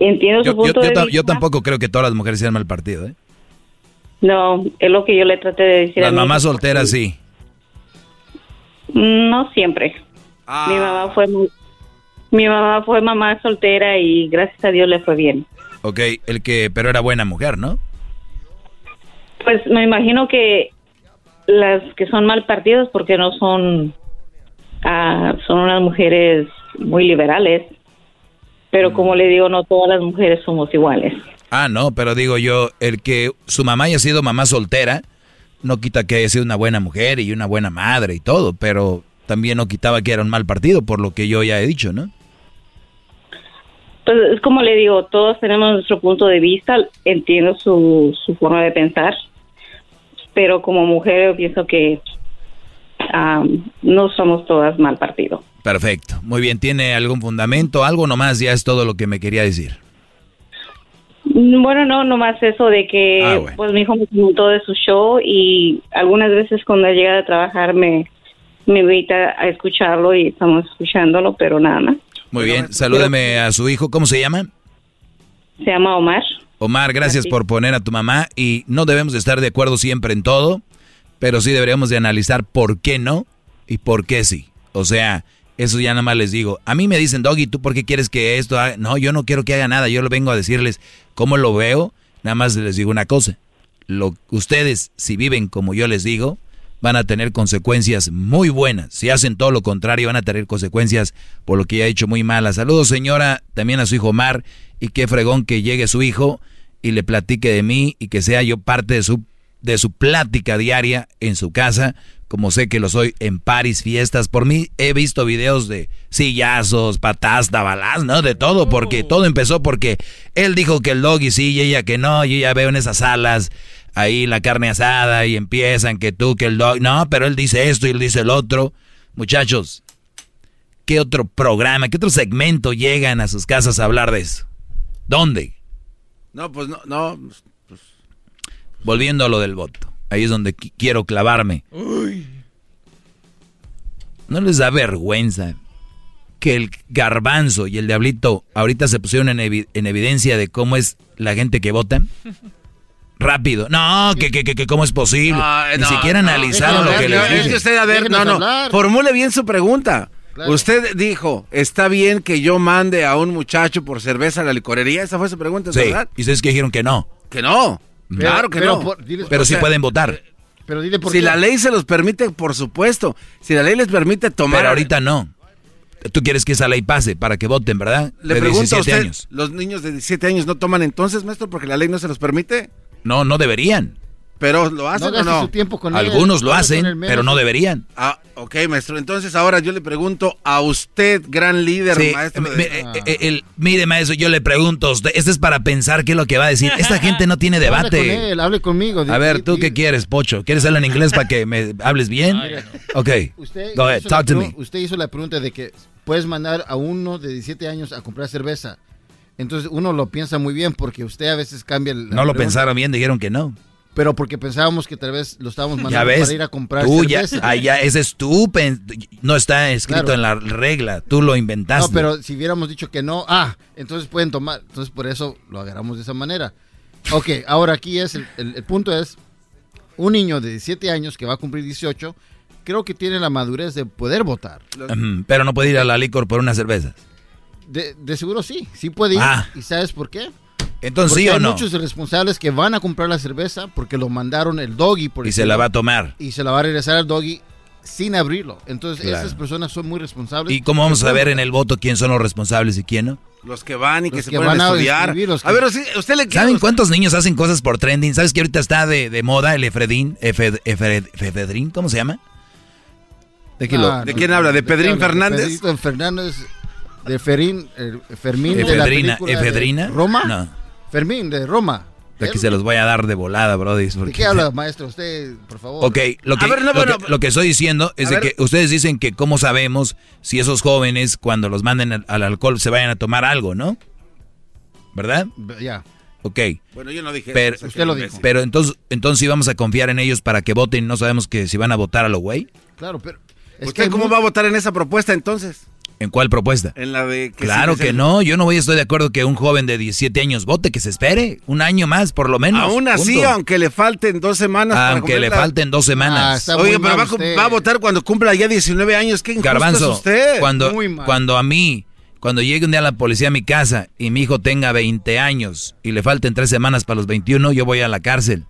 Speaker 32: Entiendo su
Speaker 8: Yo,
Speaker 32: punto
Speaker 8: yo
Speaker 32: de
Speaker 8: ta-
Speaker 32: vista.
Speaker 8: yo tampoco creo que todas las mujeres sean mal partido, ¿eh?
Speaker 32: No, es lo que yo le traté de decir
Speaker 8: Las mamás solteras sí.
Speaker 32: No siempre. Mi mamá fue mi mamá fue mamá soltera y gracias a Dios le fue bien.
Speaker 8: Ok, el que, pero era buena mujer, ¿no?
Speaker 32: Pues me imagino que las que son mal partidos porque no son ah, son unas mujeres muy liberales. Pero como le digo, no todas las mujeres somos iguales.
Speaker 8: Ah, no, pero digo yo, el que su mamá haya sido mamá soltera, no quita que haya sido una buena mujer y una buena madre y todo, pero también no quitaba que era un mal partido, por lo que yo ya he dicho, ¿no?
Speaker 32: Pues es como le digo, todos tenemos nuestro punto de vista, entiendo su, su forma de pensar, pero como mujer yo pienso que ah, no somos todas mal partido.
Speaker 8: Perfecto, muy bien, ¿tiene algún fundamento? Algo nomás, ya es todo lo que me quería decir.
Speaker 32: Bueno, no, nomás eso de que
Speaker 8: Ah, bueno.
Speaker 32: pues mi hijo me comentó de su show y algunas veces cuando llega de trabajar me, me invita a escucharlo y estamos escuchándolo, pero nada más.
Speaker 8: Muy bien, salúdeme a su hijo, ¿cómo se llama?
Speaker 32: Se llama Omar.
Speaker 8: Omar, gracias por poner a tu mamá y no debemos de estar de acuerdo siempre en todo, pero sí deberíamos de analizar por qué no y por qué sí. O sea, eso ya nada más les digo. A mí me dicen, Doggy, ¿tú por qué quieres que esto haga? No, yo no quiero que haga nada, yo lo vengo a decirles cómo lo veo, nada más les digo una cosa. Lo, ustedes, si viven como yo les digo, van a tener consecuencias muy buenas. Si hacen todo lo contrario, van a tener consecuencias por lo que ya he hecho muy malas. Saludos, señora, también a su hijo Omar, y qué fregón que llegue su hijo y le platique de mí y que sea yo parte de su, de su plática diaria en su casa, como sé que lo soy en paris, fiestas. Por mí he visto videos de sillazos, patas, tabalás, ¿no? De todo, porque todo empezó porque él dijo que el doggy sí y ella que no, y ya veo en esas salas ahí la carne asada y empiezan que tú, que el dog, no, pero él dice esto y él dice el otro. Muchachos, ¿qué otro programa, qué otro segmento llegan a sus casas a hablar de eso? ¿Dónde?
Speaker 5: No, pues no, no.
Speaker 8: Volviendo a lo del voto. Ahí es donde qui- quiero clavarme. ¿No les da vergüenza que el garbanzo y el diablito ahorita se pusieron en, evi- en evidencia de cómo es la gente que vota? Rápido. No, que, que, que, que cómo es posible. Ni
Speaker 5: no,
Speaker 8: siquiera
Speaker 5: no.
Speaker 8: analizaron lo que
Speaker 5: No,
Speaker 8: les
Speaker 5: Es que
Speaker 8: dije.
Speaker 5: usted, a ver, no, no. Formule bien su pregunta. Usted dijo, ¿está bien que yo mande a un muchacho por cerveza a la licorería? Esa fue su pregunta,
Speaker 8: Sí,
Speaker 5: ¿verdad?
Speaker 8: y ustedes que dijeron que no.
Speaker 5: Que no.
Speaker 8: Pero-
Speaker 5: claro que
Speaker 8: pero
Speaker 5: no.
Speaker 8: por- diles Pero sí pueden votar.
Speaker 18: Pero dile por
Speaker 5: si
Speaker 18: qué.
Speaker 5: la ley se los permite, por supuesto. Si la ley les permite tomar...
Speaker 8: Pero ahorita no. Tú quieres que esa ley pase para que voten, ¿verdad?
Speaker 5: Le
Speaker 8: De
Speaker 5: pregunto a
Speaker 8: 17
Speaker 5: usted,
Speaker 8: años.
Speaker 5: ¿los niños de 17 años no toman entonces, maestro, porque la ley no se los permite?
Speaker 8: No, no deberían.
Speaker 5: Pero lo hacen o no?
Speaker 18: su tiempo con él,
Speaker 8: Algunos lo hacen, pero no deberían.
Speaker 5: Ah, ok, maestro. Entonces ahora yo le pregunto a usted, gran líder,
Speaker 8: Sí,
Speaker 5: maestro.
Speaker 8: mi-
Speaker 5: de-
Speaker 8: mi- eh, eh, el- mire, maestro, yo le pregunto a usted, este es para pensar qué es lo que va a decir. Esta gente no tiene
Speaker 18: Hable con
Speaker 8: debate.
Speaker 18: él, hable conmigo.
Speaker 8: A ver, ¿tú qué quieres, Pocho? ¿Quieres hablar en inglés para que me hables bien? Ok,
Speaker 18: Usted
Speaker 8: go ahead,
Speaker 18: hizo la
Speaker 8: talk to
Speaker 18: pregu-
Speaker 8: me.
Speaker 18: Usted hizo la pregunta de que puedes mandar a uno de 17 años a comprar cerveza. Entonces uno lo piensa muy bien porque usted a veces cambia el.
Speaker 8: No lo pensaron bien, dijeron que no.
Speaker 18: Pero porque pensábamos que tal vez lo estábamos mandando para ir a comprar
Speaker 8: tú ya,
Speaker 18: cerveza.
Speaker 8: ah, ya, ese es pen- no está escrito
Speaker 18: Claro.
Speaker 8: en la regla, tú lo inventaste.
Speaker 18: No, pero si hubiéramos dicho que no, ah, entonces pueden tomar. Entonces por eso lo agarramos de esa manera. Ok, ahora aquí es, el, el- el punto es, un niño de 17 años que va a cumplir 18, creo que tiene la madurez de poder votar.
Speaker 8: Pero no puede ir a la licor por una cerveza.
Speaker 18: De, de seguro sí, sí puede ir.
Speaker 8: Ah.
Speaker 18: ¿Y sabes por qué?
Speaker 8: Entonces,
Speaker 18: porque
Speaker 8: ¿sí o
Speaker 18: hay
Speaker 8: no?
Speaker 18: muchos responsables que van a comprar la cerveza porque lo mandaron el doggy. Por
Speaker 8: Y se la va a tomar.
Speaker 18: Y se la va a regresar al doggy sin abrirlo. Entonces
Speaker 8: Claro.
Speaker 18: esas personas son muy responsables.
Speaker 8: ¿Y cómo vamos a ver en el voto quién son los responsables y quién no?
Speaker 5: Los que van y que
Speaker 18: Los
Speaker 5: se
Speaker 18: que
Speaker 5: ponen
Speaker 18: van
Speaker 5: a estudiar.
Speaker 18: escribir, los que-
Speaker 5: A ver, usted, le
Speaker 8: ¿Saben cuántos niños hacen cosas por trending? ¿Sabes que ahorita está de, de moda el efredín? Efed- efed- efedrín, ¿cómo se llama? ¿De, qué lo-
Speaker 18: Ah,
Speaker 5: ¿De
Speaker 18: no,
Speaker 5: quién habla? ¿De Pedrín
Speaker 18: habla?
Speaker 5: Fernández?
Speaker 18: Pedrito Fernández, de Ferín, eh, Fermín de la
Speaker 8: ¿Efedrina?
Speaker 18: película
Speaker 8: ¿Efedrina?
Speaker 18: de Roma.
Speaker 8: No.
Speaker 18: Fermín de Roma.
Speaker 8: De aquí se los voy a dar de volada, brody.
Speaker 18: ¿De
Speaker 8: porque-
Speaker 18: qué habla, maestro? Usted, por favor.
Speaker 8: Ok, lo que,
Speaker 18: A ver, no,
Speaker 8: lo,
Speaker 18: bueno,
Speaker 8: que, lo que estoy diciendo es de
Speaker 18: ver.
Speaker 8: que ustedes dicen que cómo sabemos si esos jóvenes cuando los manden al, al alcohol se vayan a tomar algo, ¿no? ¿Verdad?
Speaker 18: Ya.
Speaker 8: Ok.
Speaker 5: Bueno, yo no dije
Speaker 8: Pero,
Speaker 5: eso, usted lo dijo.
Speaker 8: Pero entonces, entonces sí vamos a confiar en ellos para que voten y no sabemos que si van a votar a lo güey.
Speaker 18: Claro, pero
Speaker 5: ¿Usted cómo va a votar en esa propuesta entonces?
Speaker 8: ¿En cuál propuesta?
Speaker 5: En la de que
Speaker 8: claro
Speaker 5: sí,
Speaker 8: que
Speaker 5: el-
Speaker 8: no, yo no voy a estar de acuerdo que un joven de 17 años vote, que se espere un año más por lo menos.
Speaker 5: Aún así,
Speaker 8: punto.
Speaker 5: aunque le falten dos semanas. para
Speaker 8: Aunque le
Speaker 5: la-
Speaker 8: falten dos semanas.
Speaker 5: Oye, pero va, va a votar cuando cumpla ya 19 años. ¿Qué
Speaker 8: Garbanzo,
Speaker 5: es usted?
Speaker 8: cuando, cuando a mí, cuando llegue un día la policía a mi casa y mi hijo tenga 20 años y le falten tres semanas para los 21, yo voy a la cárcel.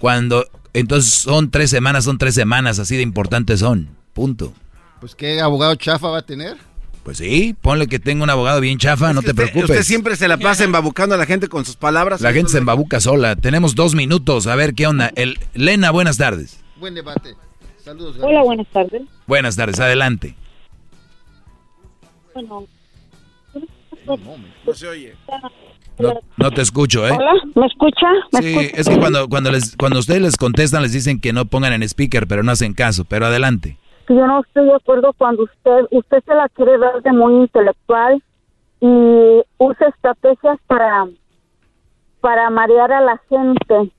Speaker 8: Cuando, entonces son tres semanas, son tres semanas, así de importantes son. Punto.
Speaker 18: Pues qué abogado chafa va a tener.
Speaker 8: Pues sí, ponle que tenga un abogado bien chafa, no te preocupes.
Speaker 5: Usted siempre se la pasa embabucando a la gente con sus palabras.
Speaker 8: La gente se embabuca sola. Tenemos dos minutos, a ver qué onda. El, Lena, buenas tardes.
Speaker 18: Buen debate. Saludos.
Speaker 35: Hola, buenas tardes.
Speaker 8: Buenas tardes, adelante.
Speaker 35: Bueno,
Speaker 5: No se oye.
Speaker 8: No, no te escucho, ¿eh?
Speaker 35: Hola, ¿me escucha? ¿Me
Speaker 8: Sí,
Speaker 35: escucha?
Speaker 8: es que cuando, cuando, les, cuando ustedes les contestan les dicen que no pongan en speaker, pero no hacen caso. Pero adelante.
Speaker 35: Que yo no estoy de acuerdo cuando usted usted se la quiere dar de muy intelectual y usa estrategias para para marear a la gente.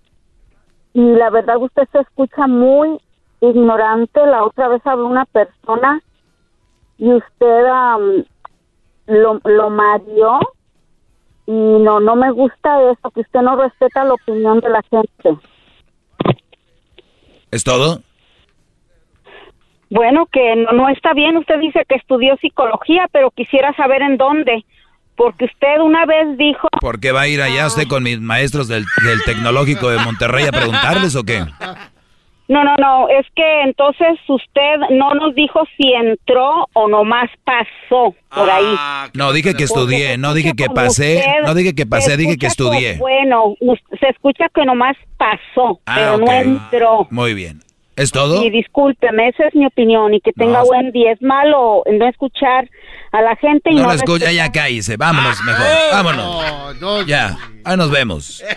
Speaker 35: Y la verdad usted se escucha muy ignorante. La otra vez habló una persona y usted am, lo, lo mareó. Y no no me gusta eso que usted no respeta la opinión de la gente.
Speaker 8: ¿Es todo?
Speaker 35: Bueno, que no, no está bien. Usted dice que estudió psicología, pero quisiera saber en dónde. Porque usted una vez dijo...
Speaker 8: ¿Por qué va a ir allá usted con mis maestros del, del Tecnológico de Monterrey a preguntarles o qué?
Speaker 35: No, no, no. Es que entonces usted no nos dijo si entró o nomás pasó por ahí.
Speaker 8: No, dije que estudié, no dije que pasé, no dije que pasé, dije que estudié.
Speaker 35: bueno, se escucha que nomás pasó,
Speaker 8: Ah,
Speaker 35: pero no entró.
Speaker 8: Muy bien. ¿Es todo?
Speaker 35: Y discúlpeme, esa es mi opinión y que tenga
Speaker 8: No.
Speaker 35: buen día. Es malo no escuchar a la gente y no,
Speaker 8: No lo escucha, ya cállese, vámonos mejor, vámonos. Ya, ahí nos vemos.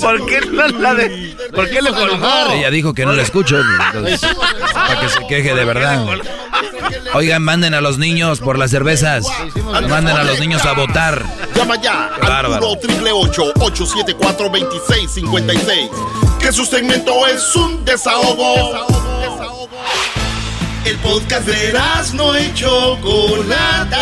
Speaker 5: ¿Por qué no la de.? ¿Por qué le colgó?
Speaker 8: Ella dijo que no la escucho, entonces, para que se queje de verdad. Oigan, manden a los niños por las cervezas. Manden a los niños a votar.
Speaker 1: Llama ya al
Speaker 8: bárbaro.
Speaker 1: 1 triple 874 2656 Que su segmento es un desahogo. El podcast de no y Chocolata.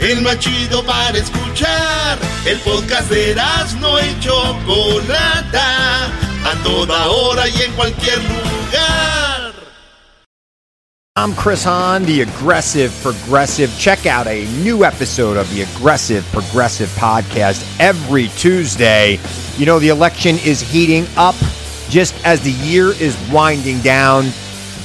Speaker 1: El más chido para escuchar. El podcast de no y Chocolata. A toda hora y en cualquier lugar.
Speaker 36: I'm Chris Hahn, the Aggressive Progressive. Check out a new episode of the Aggressive Progressive podcast every Tuesday. You know, the election is heating up just as the year is winding down.